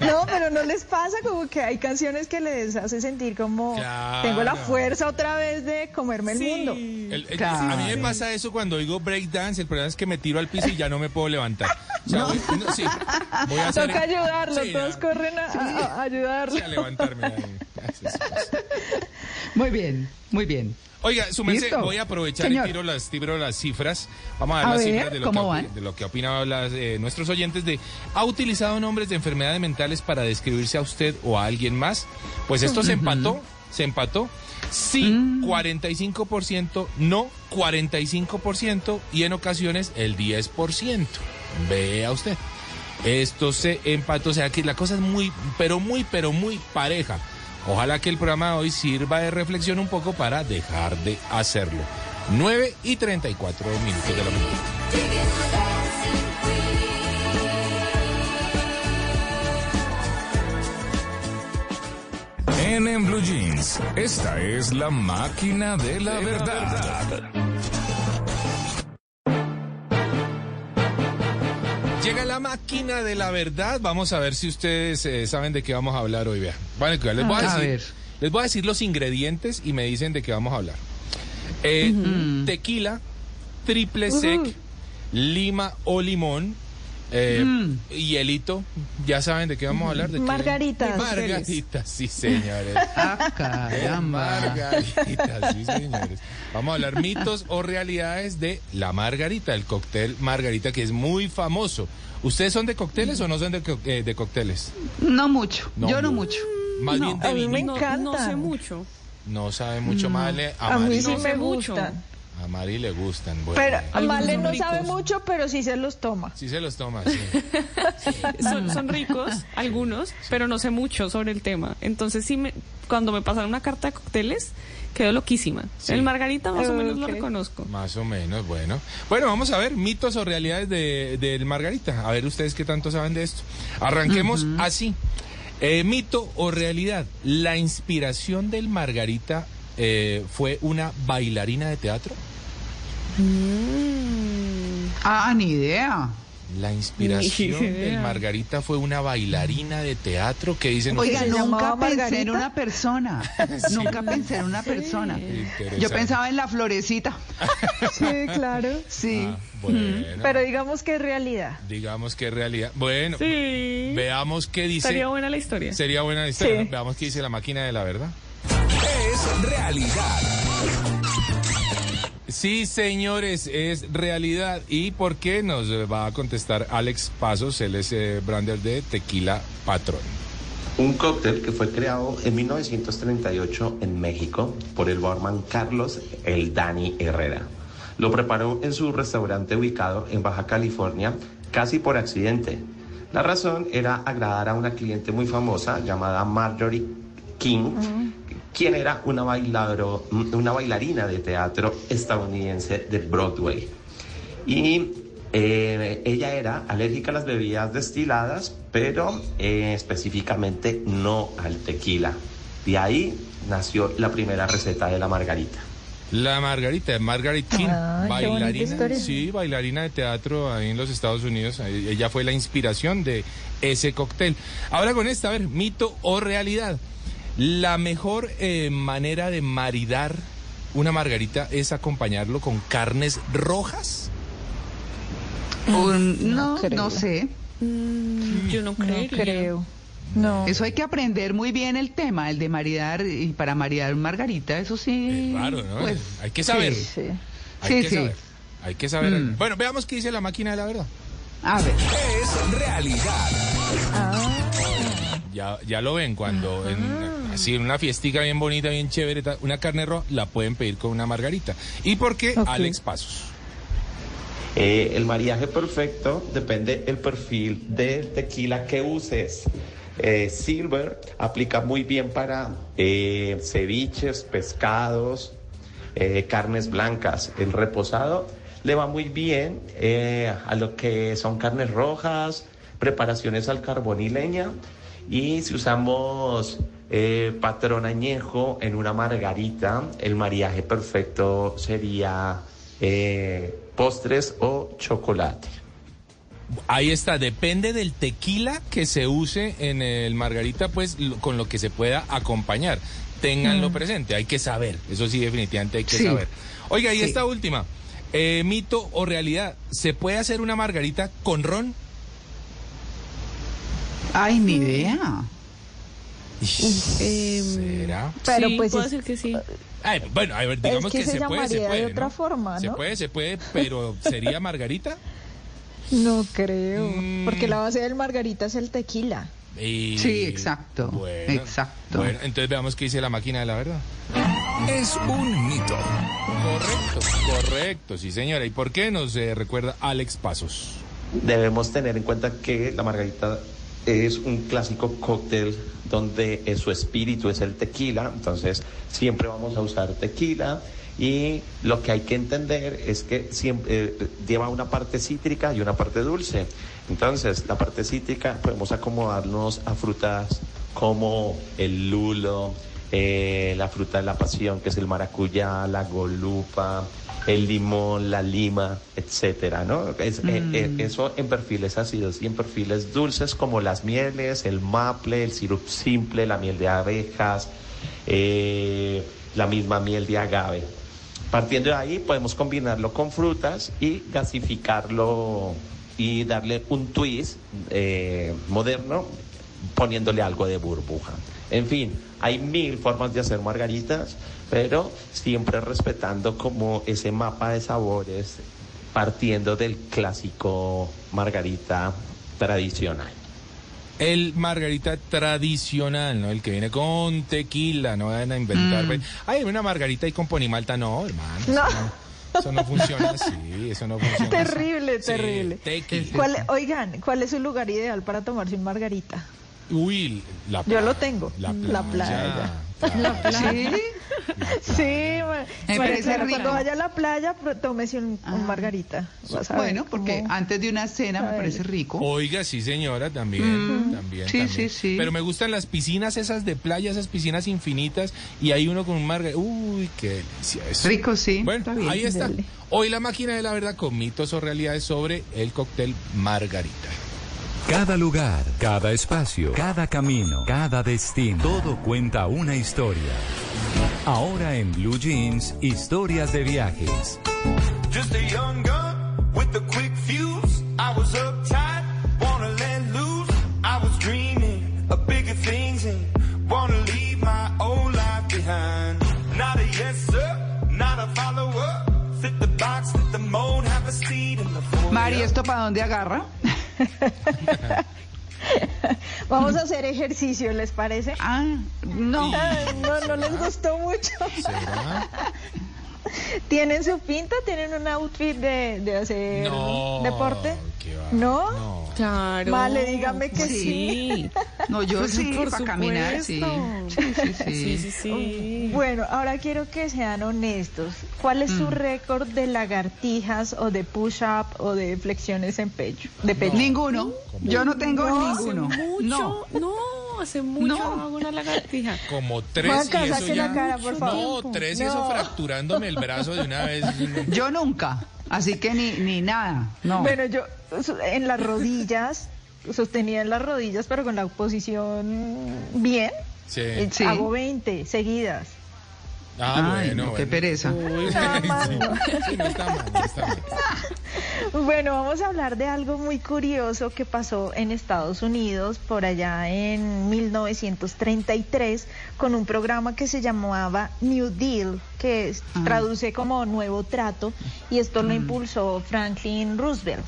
No, pero no les pasa como que hay canciones que les hace sentir como Claro. tengo la fuerza otra vez de comerme el mundo. El- el- A mí me pasa eso cuando oigo breakdance, el problema es que me tiro al piso y ya no me puedo levantar. O sea, voy, no, sí, voy a hacer- Toca ayudarlo, Sí, todos ya. corren a, a- a ayudarlo. Sí, a levantarme. ahí. Muy bien, muy bien. Oiga, su voy a aprovechar Señor. y tiro las, tiro las cifras. Vamos a ver A las ver, cifras de lo, que, de lo que las, eh, nuestros oyentes de ¿ha utilizado nombres de enfermedades mentales para describirse a usted o a alguien más? Pues esto se empató, se empató. Sí, 45%, no 45% y en ocasiones el 10%. Vea usted. Esto se empató, o sea que la cosa es muy, pero muy, pero muy pareja. Ojalá que el programa de hoy sirva de reflexión un poco para dejar de hacerlo. 9 y 34 minutos de la mañana. En, Blue Jeans, esta es la máquina de la verdad. Llega la máquina de la verdad. Vamos a ver si ustedes eh, saben de qué vamos a hablar hoy. Vean. Les voy a, A decir, ver. les voy a decir los ingredientes y me dicen de qué vamos a hablar. Eh, Tequila, triple sec, lima o limón, eh, Mm. hielito. Ya saben de qué vamos a hablar. ¿De qué? Margaritas. Margaritas, sí, señores. Ah, caramba. Margaritas, sí, señores. Vamos a hablar mitos o realidades de la margarita, el cóctel margarita que es muy famoso. ¿Ustedes son de cócteles o no son de, eh, de cócteles? No mucho, No, yo no mu- mucho. Más No. bien de A mí me vinito. No, sé mucho. No sabe mucho Male. A, A mí sí no me mucho. A Mari le gustan. Bueno, Pero Algunos Male no ricos. sabe mucho, pero sí se los toma. sí se los toma, sí. Son, son ricos, algunos, pero no sé mucho sobre el tema. Entonces, sí, me, cuando me pasan una carta de cócteles, quedo loquísima. Sí. El Margarita más o menos lo reconozco. Más o menos, bueno. Bueno, vamos a ver mitos o realidades de- del Margarita. A ver ustedes qué tanto saben de esto. Arranquemos así. Eh, mito o realidad. La inspiración del Margarita eh, fue una bailarina de teatro. Ah, ni idea. La inspiración del Margarita fue una bailarina de teatro que dicen Oiga, nunca pensé en una persona. Nunca pensé en una persona. Yo pensaba en la florecita. Sí, claro. Sí. Ah, bueno, Pero digamos que es realidad. digamos que es realidad. Bueno, Sí. veamos qué dice. Estaría buena la historia. Sería buena la historia. Sí. ¿no? Veamos qué dice la máquina de la verdad. Es realidad. Sí, señores, es realidad. ¿Y por qué nos va a contestar Alex Pasos? Él es eh, brander de Tequila Patrón. Un cóctel que fue creado en 1938 en México por el barman Carlos El Dani Herrera. Lo preparó en su restaurante ubicado en Baja California casi por accidente. La razón era agradar a una cliente muy famosa llamada Marjorie King, quien era una, bailaro- una bailarina de teatro estadounidense de Broadway. Y eh, ella era alérgica a las bebidas destiladas, pero eh, específicamente no al tequila. De ahí nació la primera receta de la margarita. La Margarita, Margaret King, Ah, bailarina, historia. sí, bailarina de teatro ahí en los Estados Unidos. Ella fue la inspiración de ese cóctel. Ahora con esta, a ver, mito o realidad. La mejor eh, manera de maridar una margarita es acompañarlo con carnes rojas. Un- no, no sé. Mm, yo no creo. No creo. No. Eso hay que aprender muy bien el tema, el de maridar y para maridar margarita, eso sí. Raro, ¿no? Pues, Hay que saber. sí, sí. Hay Sí, que sí. saber. Hay que saber. Mm. Bueno, veamos qué dice la máquina de la verdad. A ver. Es realidad. Ya, ya lo ven cuando en, así en una fiestica bien bonita, bien chévere, una carne roja, la pueden pedir con una margarita. ¿Y por qué. Alex Pasos? Eh, el mariaje perfecto depende del perfil de tequila que uses. Eh, Silver aplica muy bien para eh, ceviches, pescados, eh, carnes blancas. El reposado le va muy bien eh, a lo que son carnes rojas, preparaciones al carbón y leña. Y si usamos eh, patrón añejo en una margarita, el mariaje perfecto sería eh, postres o chocolate. Ahí está, depende del tequila que se use en el margarita, pues lo- con lo que se pueda acompañar. Ténganlo presente, hay que saber, eso sí, definitivamente hay que Sí. saber. Oiga, y Sí. esta última, eh, mito o realidad, ¿se puede hacer una margarita con ron? Ay, ni idea. ¿Será? Pero sí, pues puedo es- decir que sí. Ay, bueno, a ver, digamos que que, se se puede, se llamaría de puede. otra ¿no? forma, Se ¿no? puede, se puede, pero ¿sería margarita? No creo. Mm. Porque la base del margarita es el tequila. Y- Sí, exacto, Bueno, exacto. Bueno, entonces veamos qué dice la máquina de la verdad. Es un mito. Correcto, correcto, sí señora. ¿Y por qué nos eh, recuerda Alex Pasos? Debemos tener en cuenta que la margarita es un clásico cóctel donde su espíritu es el tequila, entonces siempre vamos a usar tequila y lo que hay que entender es que siempre eh, lleva una parte cítrica y una parte dulce. Entonces, la parte cítrica podemos acomodarnos a frutas como el lulo, eh, la fruta de la pasión, que es el maracuyá, la golupa, el limón, la lima, etcétera, ¿no? Es- eh, eh, eso en perfiles ácidos y en perfiles dulces como las mieles, el maple, el sirup simple, la miel de abejas, eh, la misma miel de agave. Partiendo de ahí podemos combinarlo con frutas y gasificarlo y darle un twist eh, moderno poniéndole algo de burbuja. En fin, hay mil formas de hacer margaritas, pero siempre respetando como ese mapa de sabores, partiendo del clásico margarita tradicional. El margarita tradicional, ¿no? El que viene con tequila, no vayan a inventar. pues, Ay, una margarita y con ponimalta, no, hermano. No. Eso no, eso no funciona así, eso no funciona así. Terrible, Sí, terrible. tequila. ¿Cuál, oigan, ¿cuál es su lugar ideal para tomarse un margarita? Uy, la Yo playa. lo tengo. La playa. La playa. ¿Sí? Sí, Me parece rico. cuando vaya a la playa, tómese un, un margarita. Vas a ver Bueno, porque cómo- antes de una cena me parece rico. Oiga, sí, señora, también, Mm, también, sí, también. sí, sí. Pero me gustan las piscinas esas de playa, esas piscinas infinitas, y hay uno con un margarita. Uy, qué delicia eso. Rico, sí. Bueno, está bien. ahí está. Hoy la máquina de la verdad con mitos o realidades sobre el cóctel Margarita. Cada lugar, cada espacio, cada camino, cada destino, todo cuenta una historia. Ahora en Blue Jeans, historias de viajes. Just a young gun with a quick fuse. I was uptight, wanna let loose. I was dreaming of bigger things and wanna leave my old life behind. Not a yes sir, not a follower. Fit the box, fit the mold, have a seat in the foyer. Mari, ¿esto para dónde agarra? Vamos a hacer ejercicio, ¿les parece? Ah, no. No, no les gustó mucho. ¿Será? ¿Tienen su pinta? ¿Tienen un outfit de, de hacer No, deporte? ¿No? No. Claro. Vale, dígame que sí. sí. No, yo Pues, sí, por para caminar, sí. supuesto. Sí, sí, sí. Sí, sí, sí. Bueno, ahora quiero que sean honestos. ¿Cuál es su récord de lagartijas o de push-up o de flexiones en pecho? De pecho. Ninguno. Yo no tengo No, ninguno. Mucho. No. No, hace mucho No. no hago una lagartija. Como tres Juanca, y eso ya... la cara, por favor. No, tres y eso fracturándome el brazo de una vez. Yo nunca, así que ni, ni nada, no. Bueno, yo en las rodillas, sostenía en las rodillas, pero con la posición bien, Sí. eh, Sí. hago 20 seguidas. Ah, Ay, bueno, no, qué bueno. pereza. Uy, Está mal. sí, sí, no está mal, no está mal. Bueno, vamos a hablar de algo muy curioso que pasó en Estados Unidos por allá en 1933 con un programa que se llamaba New Deal, que es- traduce como Nuevo Trato, y esto lo impulsó Franklin Roosevelt.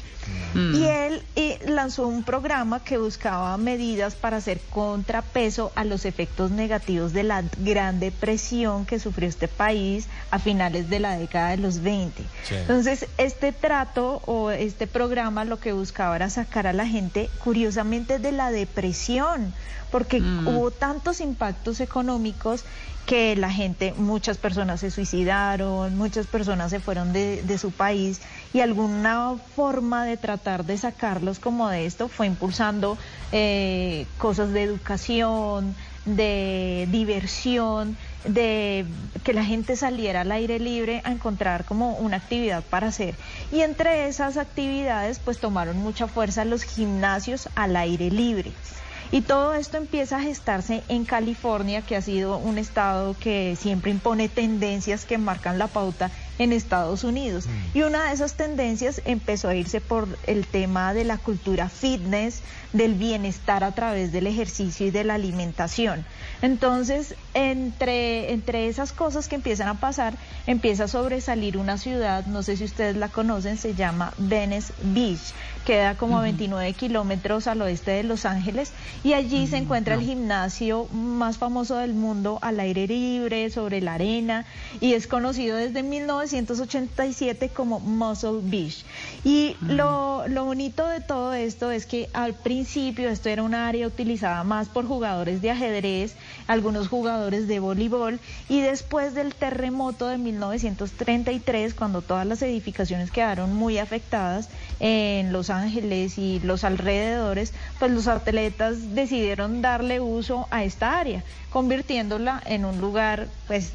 Mm. Y él eh, lanzó un programa que buscaba medidas para hacer contrapeso a los efectos negativos de la Gran Depresión que sufrió este país a finales de la década de los 20. Sí. Entonces, este trato o este programa lo que buscaba era sacar a la gente, curiosamente, de la depresión, porque hubo tantos impactos económicos que la gente, muchas personas se suicidaron, muchas personas se fueron de, de su país y alguna forma de tratar de sacarlos como de esto fue impulsando eh, cosas de educación, de diversión, de que la gente saliera al aire libre a encontrar como una actividad para hacer. Y entre esas actividades pues tomaron mucha fuerza los gimnasios al aire libre. Y todo esto empieza a gestarse en California, que ha sido un estado que siempre impone tendencias que marcan la pauta en Estados Unidos. Y una de esas tendencias empezó a irse por el tema de la cultura fitness, del bienestar a través del ejercicio y de la alimentación. Entonces, entre, entre esas cosas que empiezan a pasar, empieza a sobresalir una ciudad, no sé si ustedes la conocen, se llama Venice Beach, queda como a 29 kilómetros al oeste de Los Ángeles y allí se encuentra el gimnasio más famoso del mundo al aire libre, sobre la arena y es conocido desde 1987 como Muscle Beach. Y lo, lo bonito de todo esto es que al principio esto era un área utilizada más por jugadores de ajedrez, algunos jugadores de voleibol y después del terremoto de 1933, cuando todas las edificaciones quedaron muy afectadas en Los Ángeles y los alrededores, pues los atletas decidieron darle uso a esta área, convirtiéndola en un lugar pues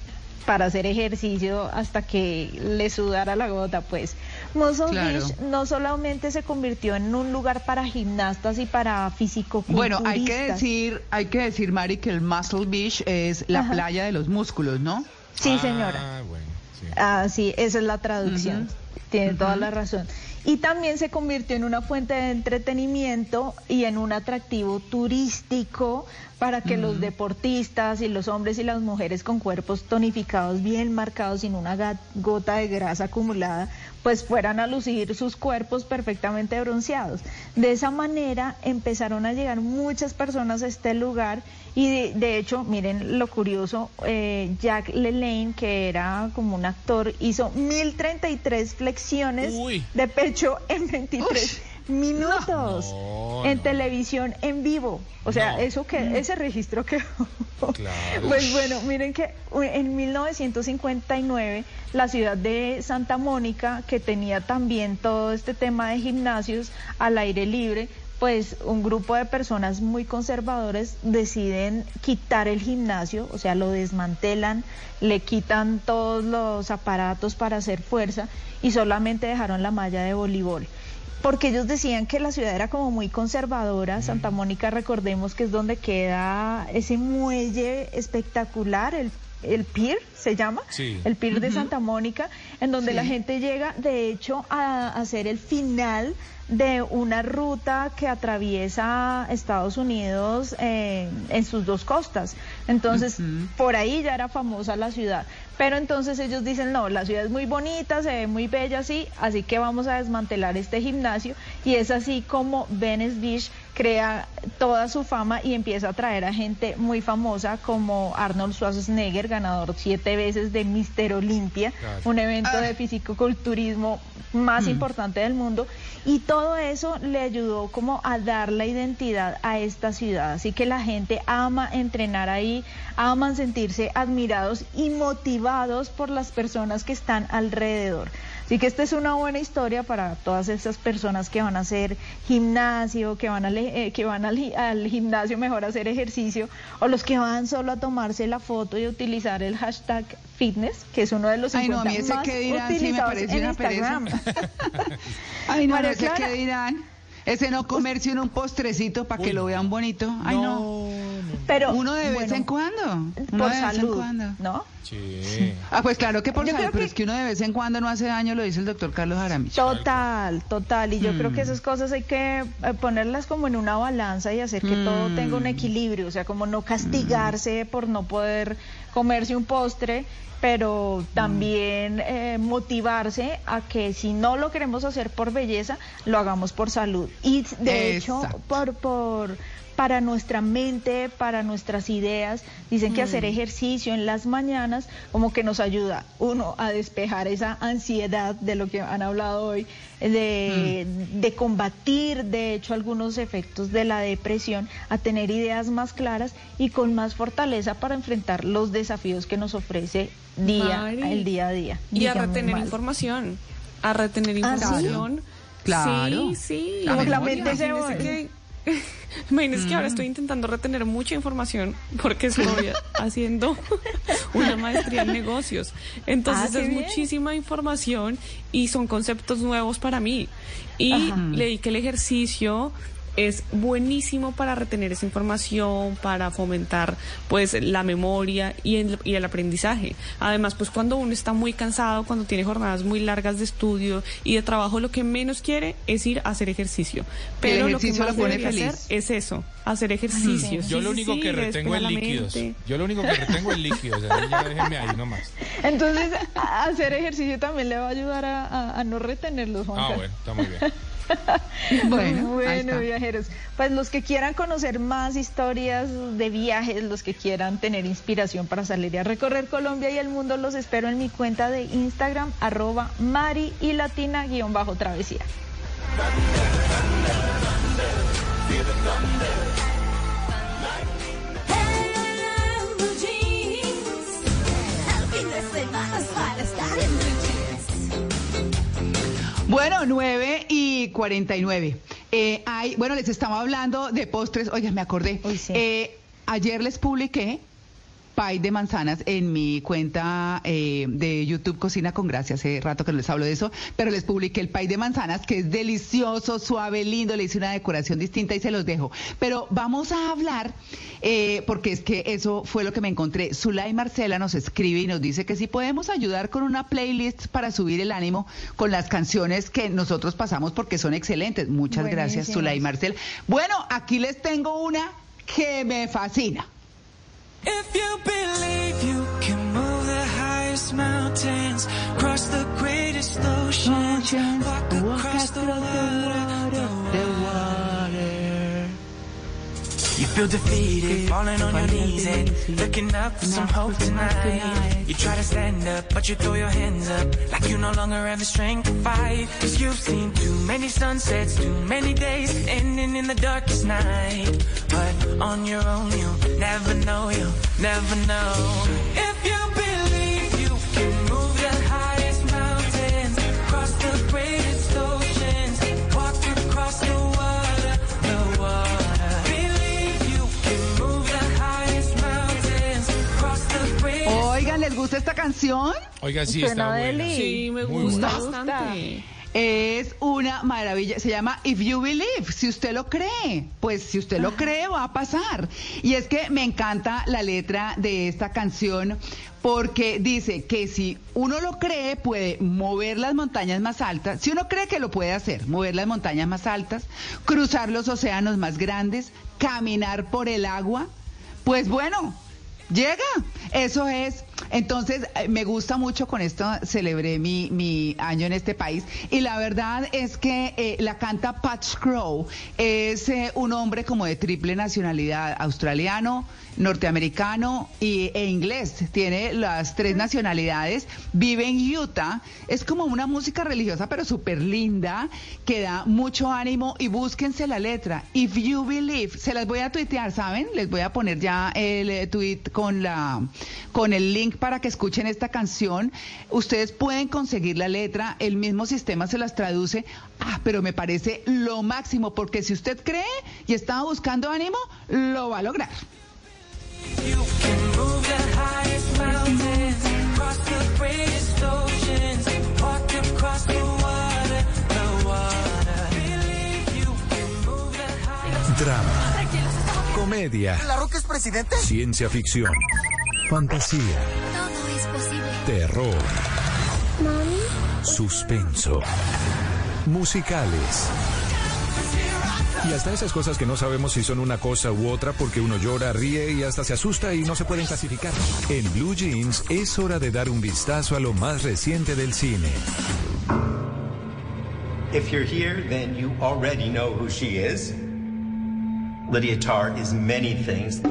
para hacer ejercicio hasta que le sudara la gota, pues. Muscle Claro. Beach no solamente se convirtió en un lugar para gimnastas y para fisicoculturistas. Bueno, hay que decir, hay que decir, Mari, que el Muscle Beach es la Ajá. playa de los músculos, ¿no? Sí, señora. Ah, bueno, sí. Ah, sí, esa es la traducción. Tiene toda la razón. Y también se convirtió en una fuente de entretenimiento y en un atractivo turístico para que los deportistas y los hombres y las mujeres con cuerpos tonificados bien marcados sin una gota de grasa acumulada pues fueran a lucir sus cuerpos perfectamente bronceados. De esa manera empezaron a llegar muchas personas a este lugar y de, de hecho, miren lo curioso, eh, Jack LaLanne, que era como un actor, hizo 1033 flexiones de pecho en 23 minutos No, en no. televisión en vivo. O sea, No. eso que ese registro que Claro. pues bueno, miren que en 1959 la ciudad de Santa Mónica, que tenía también todo este tema de gimnasios al aire libre, pues un grupo de personas muy conservadores deciden quitar el gimnasio, o sea, lo desmantelan, le quitan todos los aparatos para hacer fuerza y solamente dejaron la malla de voleibol porque ellos decían que la ciudad era como muy conservadora. Santa Mónica, recordemos que es donde queda ese muelle espectacular, el, el pier se llama, Sí. el pier de. Santa Mónica, en donde Sí. la gente llega, de hecho, a hacer el final de una ruta que atraviesa Estados Unidos eh, en sus dos costas. Entonces, por ahí ya era famosa la ciudad. Pero entonces ellos dicen, no, la ciudad es muy bonita, se ve muy bella así, así que vamos a desmantelar este gimnasio. Y es así como Venice Beach crea toda su fama y empieza a traer a gente muy famosa como Arnold Schwarzenegger, ganador siete veces de Mister Olympia, Claro. un evento Ah. de fisicoculturismo más Mm. importante del mundo. Y todo eso le ayudó como a dar la identidad a esta ciudad. Así que la gente ama entrenar ahí, aman sentirse admirados y motivados por las personas que están alrededor. Así que esta es una buena historia para todas esas personas que van a hacer gimnasio, que van, a eh, que van al, gi- al gimnasio mejor a hacer ejercicio, o los que van solo a tomarse la foto y utilizar el hashtag fitness, que es uno de los Ay, no, a 50 mí ese más que dirán, sí me utilizados parece en una. Instagram. Ay, no, María no sé Clara. qué dirán. Ese no comerse uno un postrecito para que lo vean bonito. Ay, no. Pero uno de vez bueno, en cuando. Uno por de vez en salud, cuando. ¿no? Sí. Ah, pues claro que por Yo salud, pero que- es que uno de vez en cuando no hace daño, lo dice el doctor Carlos Jaramillo. Total, total. Y yo creo que Mm. esas cosas hay que eh, ponerlas como en una balanza y hacer que todo Mm. tenga un equilibrio. O sea, como no castigarse por no poder comerse un postre, pero también eh, motivarse a que si no lo queremos hacer por belleza, lo hagamos por salud. Y de hecho, por, por para nuestra mente, para nuestras ideas. Dicen que Mm. hacer ejercicio en las mañanas como que nos ayuda, uno, a despejar esa ansiedad de lo que han hablado hoy, de, Mm. de combatir, de hecho, algunos efectos de la depresión, a tener ideas más claras y con más fortaleza para enfrentar los desafíos que nos ofrece día, Mari. el día a día. Y a retener Mal. información. A retener Ah, ¿sí? información. Claro. Sí, sí. Como que la Imagínese mente se que, imagínese que ahora estoy intentando retener mucha información porque estoy haciendo una maestría en negocios. Entonces Ah, es bien. muchísima información y son conceptos nuevos para mí. Y Ajá. leí que el ejercicio es buenísimo para retener esa información, para fomentar pues la memoria y el, y el aprendizaje. Además, pues cuando uno está muy cansado, cuando tiene jornadas muy largas de estudio y de trabajo, lo que menos quiere es ir a hacer ejercicio. Pero lo que más lo pone debería feliz. hacer es eso, hacer ejercicio. Yo Sí, lo único sí, que retengo es líquidos. Yo lo único que retengo es líquidos. déjenme ahí nomás. Entonces, hacer ejercicio también le va a ayudar a, a- a no retenerlos, Juanca. Ah, bueno, está muy bien. Bueno, Bueno, viajeros, pues los que quieran conocer más historias de viajes, los que quieran tener inspiración para salir a recorrer Colombia y el mundo, los espero en mi cuenta de Instagram, arroba Mari y Latina guion bajo travesía. Bueno, 9 y 49. Eh, hay, bueno, les estaba hablando de postres. Oigan, me acordé. Eh, ayer les publiqué pay de manzanas en mi cuenta eh, de YouTube Cocina con Gracia. Hace rato que no les hablo de eso, pero les publiqué el pay de manzanas, que es delicioso, suave, lindo. Le hice una decoración distinta y se los dejo. Pero vamos a hablar, eh, porque es que eso fue lo que me encontré. Zulay Marcela nos escribe y nos dice que si podemos ayudar con una playlist para subir el ánimo con las canciones que nosotros pasamos porque son excelentes. Muchas gracias, Buenísimas. Zulay Marcela. Bueno, aquí les tengo una que me fascina. If you believe you can move the highest mountains, cross the greatest oceans, walk across the water. You feel defeated, falling on your knees and looking up for some hope tonight. You try to stand up, but you throw your hands up like you no longer have the strength to fight. Cause you've seen too many sunsets, too many days ending in the darkest night. But on your own, you'll never know, you'll never know. If you believe you can move the highest mountains, cross the greatest oceans, walk across the ¿les gusta esta canción? Oiga, sí, está buena. Sí, me Muy gusta buena. bastante. Es una maravilla. Se llama If You Believe. Si usted lo cree, pues si usted lo cree va a pasar. Y es que me encanta la letra de esta canción porque dice que si uno lo cree puede mover las montañas más altas. Si uno cree que lo puede hacer, mover las montañas más altas, cruzar los océanos más grandes, caminar por el agua, pues bueno, llega. Eso es. Entonces, eh, me gusta mucho con esto, celebré mi, mi año en este país. Y la verdad es que eh, la canta Pat Crow. Es eh, un hombre como de triple nacionalidad, australiano, norteamericano y, e inglés. Tiene las tres nacionalidades. Vive en Utah. Es como una música religiosa, pero súper linda, que da mucho ánimo. Y búsquense la letra. If You Believe. Se las voy a tuitear, ¿saben? Les voy a poner ya el eh, tweet con, la, con el link para que escuchen esta canción. Ustedes pueden conseguir la letra, el mismo sistema se las traduce. Ah, pero me parece lo máximo, porque si usted cree y estaba buscando ánimo, lo va a lograr. Drama, comedia, ¿La Roca es presidente? ciencia ficción, fantasía, Todo es posible. terror, suspenso, musicales. Y hasta esas cosas que no sabemos si son una cosa u otra porque uno llora, ríe y hasta se asusta y no se pueden clasificar. En Blue Jeans es hora de dar un vistazo a lo más reciente del cine. If you're here, then you already know who she is. Lydia Tarr is many things.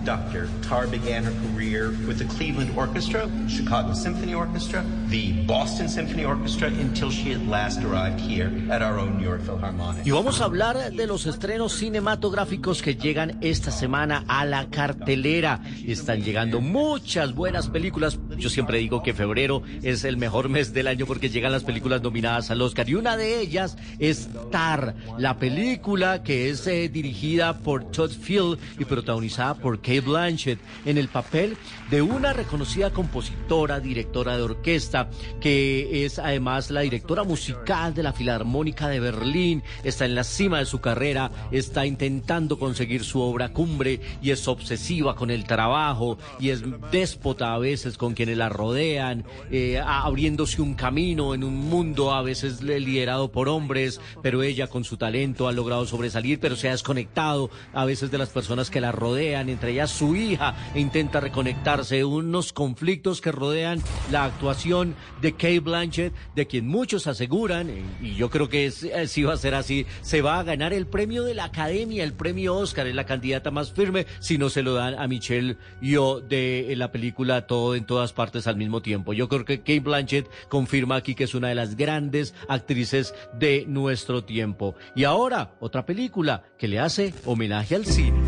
Conductor, Tarr began her career with the Cleveland Orchestra, Chicago Symphony Orchestra, the Boston Symphony Orchestra, until she at last arrived here at our own New York Philharmonic. Y vamos a hablar de los estrenos cinematográficos que llegan esta semana a la cartelera. Están llegando muchas buenas películas. Yo siempre digo que febrero es el mejor mes del año porque llegan las películas nominadas al Oscar. Y una de ellas es Tar, la película que es eh, dirigida por Todd Field y protagonizada por Kate Blanchett en el papel de una reconocida compositora, directora de orquesta, que es además la directora musical de la Filarmónica de Berlín, está en la cima de su carrera, está intentando conseguir su obra cumbre y es obsesiva con el trabajo y es déspota a veces con quienes la rodean, eh, abriéndose un camino en un mundo a veces liderado por hombres, pero ella con su talento ha logrado sobresalir, pero se ha desconectado a veces de las personas que la rodean, entre ellas su hija, e intenta reconectarse, unos conflictos que rodean la actuación de Kate Blanchett, de quien muchos aseguran, eh, y yo creo que eh, sí va a ser así, se va a ganar el premio de la Academia, el premio Oscar, es la candidata más firme, si no se lo dan a Michelle Yeoh de la película Todo en todas partes al mismo tiempo. Yo creo que Kate Blanchett confirma aquí que es una de las grandes actrices de nuestro tiempo. Y ahora, otra película que le hace homenaje al cine.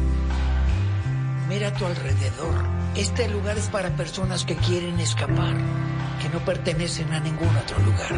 Mira a tu alrededor. Este lugar es para personas que quieren escapar, que no pertenecen a ningún otro lugar.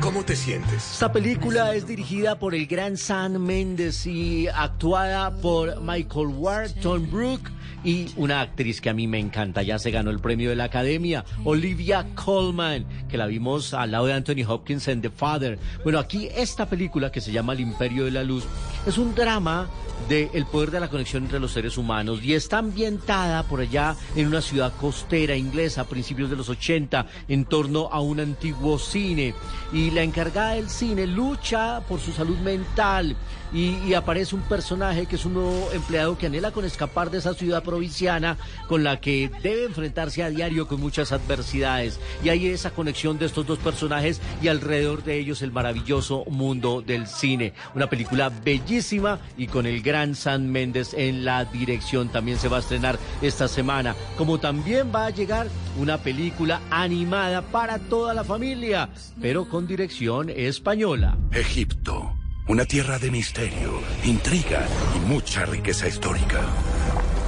¿Cómo te sientes? Esta película es dirigida por el gran Sam Mendes y actuada por Michael Ward, Tom Brook y una actriz que a mí me encanta, ya se ganó el premio de la Academia, Olivia Colman, que la vimos al lado de Anthony Hopkins en The Father. Bueno, aquí esta película que se llama El Imperio de la Luz es un drama de el poder de la conexión entre los seres humanos y está ambientada por allá en una ciudad costera inglesa a principios de los 80 en torno a un antiguo cine. Y la encargada del cine lucha por su salud mental y, aparece un personaje que es un nuevo empleado que anhela con escapar de esa ciudad provinciana con la que debe enfrentarse a diario con muchas adversidades. Y hay esa conexión de estos dos personajes y alrededor de ellos el maravilloso mundo del cine. Una película bellísima y con el gran San Méndez en la dirección. También se va a estrenar esta semana. Como también va a llegar una película animada para toda la familia pero con dirección española. Egipto, una tierra de misterio, intriga y mucha riqueza histórica.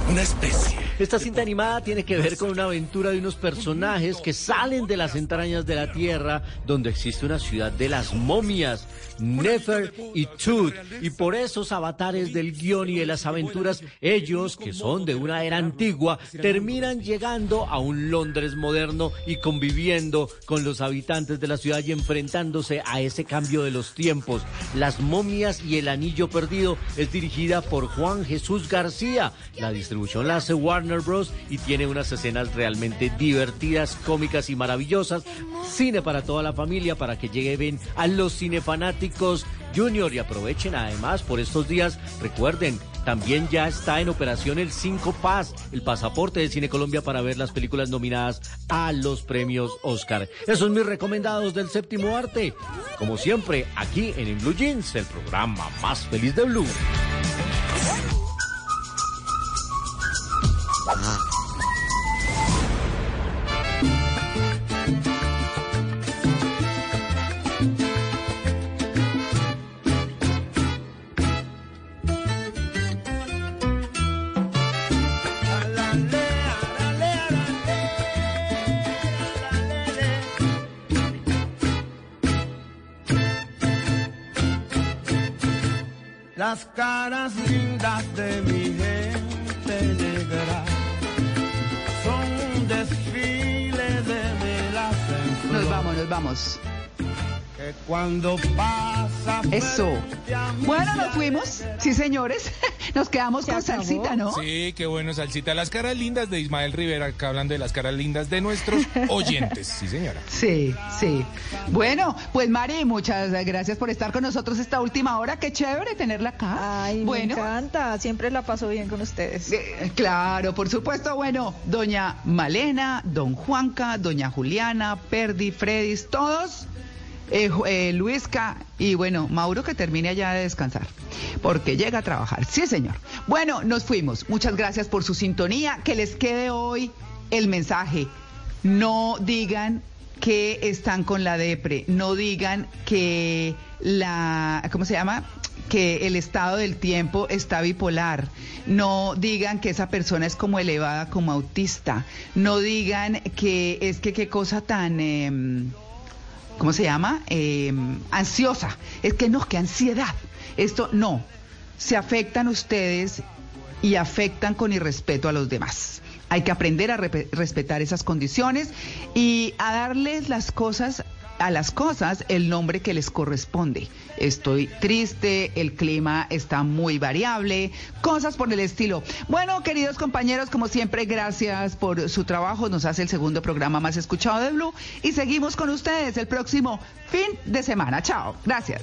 Una especie. Esta cinta animada tiene que ver con una aventura de unos personajes que salen de las entrañas de la tierra donde existe una ciudad de las momias, Nefer y Tut. Y por esos avatares del guion y de las aventuras, ellos, que son de una era antigua, terminan llegando a un Londres moderno y conviviendo con los habitantes de la ciudad y enfrentándose a ese cambio de los tiempos. Las momias y el anillo perdido es dirigida por Juan Jesús García. La distribución la hace Warner Bros. y tiene unas escenas realmente divertidas, cómicas y maravillosas. Cine para toda la familia, para que lleguen a los cinefanáticos Junior y aprovechen además por estos días, recuerden, también ya está en operación el 5 Pass, el pasaporte de Cine Colombia para ver las películas nominadas a los premios Oscar. Esos mis recomendados del séptimo arte. Como siempre, aquí en, En Blue Jeans, el programa más feliz de Blue las caras lindas de mi gente. Vamos, cuando pasa Eso. Bueno, nos fuimos. Sí, señores. Nos quedamos con acabó? salsita, ¿no? Sí, qué bueno, Salsita. Las caras lindas de Ismael Rivera, acá hablando de las caras lindas de nuestros oyentes. Sí, señora. Sí, sí. Bueno, pues Mari, muchas gracias por estar con nosotros esta última hora. Qué chévere tenerla acá. Ay, bueno, me encanta. Siempre la paso bien con ustedes. eh, claro, por supuesto. Bueno, doña Malena, don Juanca, doña Juliana, Perdi, Fredis, todos. Eh, eh, Luisca y bueno, Mauro que termine allá de descansar, porque llega a trabajar. Sí, señor. Bueno, nos fuimos. Muchas gracias por su sintonía. Que les quede hoy el mensaje. No digan que están con la depre, no digan que la, ¿cómo se llama? que el estado del tiempo está bipolar, no digan que esa persona es como elevada, como autista, no digan que es que qué cosa tan, em, ¿cómo se llama? Em, ansiosa, es que no, que ansiedad, esto no, se afectan ustedes y afectan con irrespeto a los demás. Hay que aprender a respetar esas condiciones y a darles las cosas a las cosas el nombre que les corresponde. Estoy triste, el clima está muy variable, cosas por el estilo. Bueno, queridos compañeros, como siempre, gracias por su trabajo. Nos hace el segundo programa más escuchado de Blue y seguimos con ustedes el próximo fin de semana. Chao, gracias.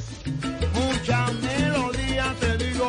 Melodía, te digo,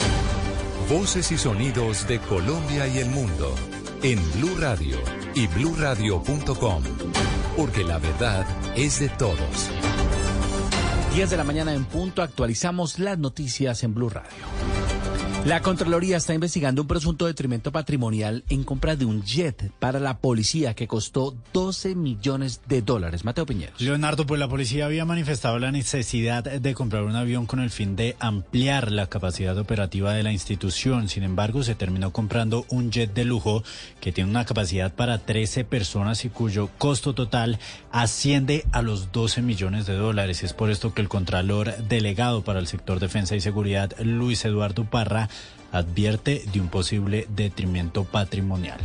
Voces y sonidos de Colombia y el mundo en Blue Radio y bluradio.com, porque la verdad es de todos. 10 de la mañana en punto actualizamos las noticias en Blue Radio. La Contraloría está investigando un presunto detrimento patrimonial en compra de un jet para la policía que costó 12 millones de dólares. Mateo Piñero. Leonardo, pues la policía había manifestado la necesidad de comprar un avión con el fin de ampliar la capacidad operativa de la institución. Sin embargo, se terminó comprando un jet de lujo que tiene una capacidad para 13 personas y cuyo costo total asciende a los 12 millones de dólares. Es por esto que el Contralor Delegado para el sector Defensa y Seguridad, Luis Eduardo Parra, advierte de un posible detrimento patrimonial.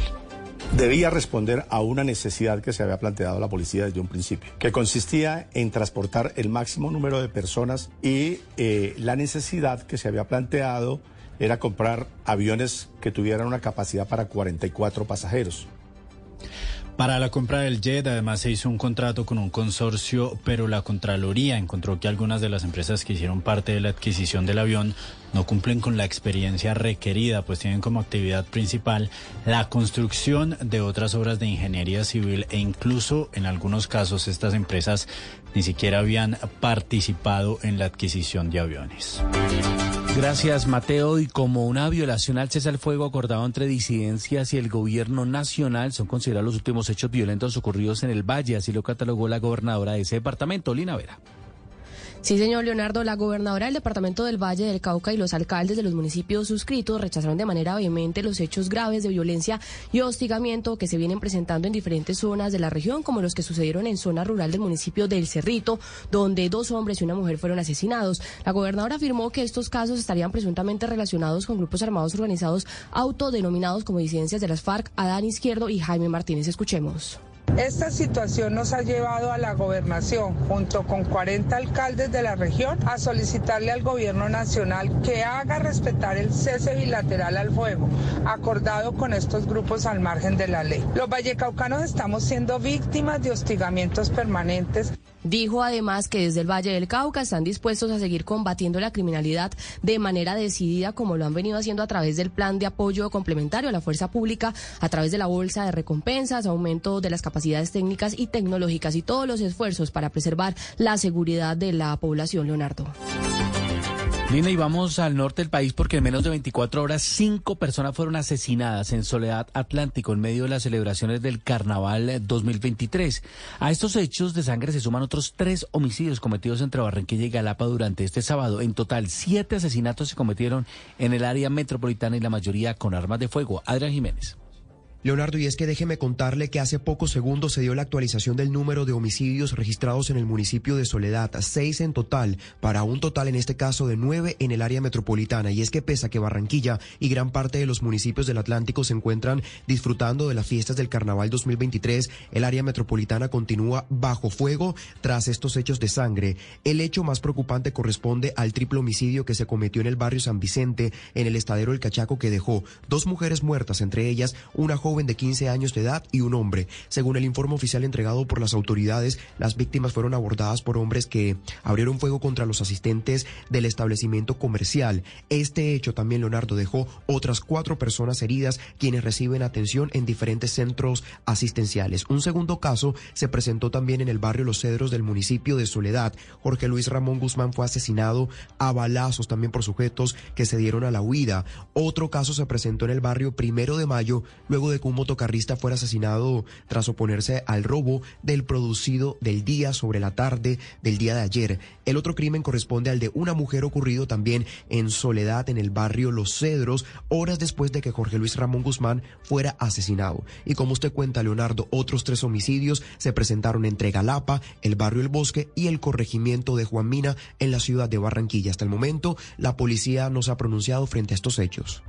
debía responder a una necesidad que se había planteado la policía desde un principio, que consistía en transportar el máximo número de personas y eh, la necesidad que se había planteado era comprar aviones que tuvieran una capacidad para 44 pasajeros. Para la compra del jet, además se hizo un contrato con un consorcio, pero la Contraloría encontró que algunas de las empresas que hicieron parte de la adquisición del avión no cumplen con la experiencia requerida, pues tienen como actividad principal la construcción de otras obras de ingeniería civil e incluso en algunos casos estas empresas ni siquiera habían participado en la adquisición de aviones. Gracias, Mateo. Y como una violación al cese al fuego acordado entre disidencias y el gobierno nacional, son considerados los últimos hechos violentos ocurridos en el Valle, así lo catalogó la gobernadora de ese departamento, Lina Vera. Sí, señor Leonardo, la gobernadora del departamento del Valle del Cauca y los alcaldes de los municipios suscritos rechazaron de manera vehemente los hechos graves de violencia y hostigamiento que se vienen presentando en diferentes zonas de la región, como los que sucedieron en zona rural del municipio del Cerrito, donde dos hombres y una mujer fueron asesinados. La gobernadora afirmó que estos casos estarían presuntamente relacionados con grupos armados organizados autodenominados como disidencias de las FARC, Adán Izquierdo y Jaime Martínez. Escuchemos. Esta situación nos ha llevado a la gobernación, junto con 40 alcaldes de la región, a solicitarle al gobierno nacional que haga respetar el cese bilateral al fuego, acordado con estos grupos al margen de la ley. Los vallecaucanos estamos siendo víctimas de hostigamientos permanentes. Dijo además que desde el Valle del Cauca están dispuestos a seguir combatiendo la criminalidad de manera decidida como lo han venido haciendo a través del plan de apoyo complementario a la fuerza pública, a través de la bolsa de recompensas, aumento de las capacidades técnicas y tecnológicas y todos los esfuerzos para preservar la seguridad de la población, Leonardo. Lina, y vamos al norte del país porque en menos de 24 horas cinco personas fueron asesinadas en Soledad Atlántico en medio de las celebraciones del Carnaval 2023. A estos hechos de sangre se suman otros tres homicidios cometidos entre Barranquilla y Galapa durante este sábado. En total, siete asesinatos se cometieron en el área metropolitana y la mayoría con armas de fuego. Adrián Jiménez. Leonardo, y es que déjeme contarle que hace pocos segundos se dio la actualización del número de homicidios registrados en el municipio de Soledad, seis en total, para un total en este caso de nueve en el área metropolitana. Y es que pese a que Barranquilla y gran parte de los municipios del Atlántico se encuentran disfrutando de las fiestas del Carnaval 2023, el área metropolitana continúa bajo fuego tras estos hechos de sangre. El hecho más preocupante corresponde al triple homicidio que se cometió en el barrio San Vicente, en el estadero El Cachaco, que dejó dos mujeres muertas, entre ellas una joven de 15 años de edad y un hombre. Según el informe oficial entregado por las autoridades, las víctimas fueron abordadas por hombres que abrieron fuego contra los asistentes del establecimiento comercial. Este hecho también, Leonardo, dejó otras cuatro personas heridas quienes reciben atención en diferentes centros asistenciales. Un segundo caso se presentó también en el barrio Los Cedros del municipio de Soledad. Jorge Luis Ramón Guzmán fue asesinado a balazos también por sujetos que se dieron a la huida. Otro caso se presentó en el barrio Primero de Mayo, luego que un motocarrista fuera asesinado tras oponerse al robo del producido del día sobre la tarde del día de ayer. El otro crimen corresponde al de una mujer ocurrido también en Soledad, en el barrio Los Cedros, horas después de que Jorge Luis Ramón Guzmán fuera asesinado. Y como usted cuenta, Leonardo, otros tres homicidios se presentaron entre Galapa, el barrio El Bosque y el corregimiento de Juan Mina en la ciudad de Barranquilla. Hasta el momento, la policía no se ha pronunciado frente a estos hechos.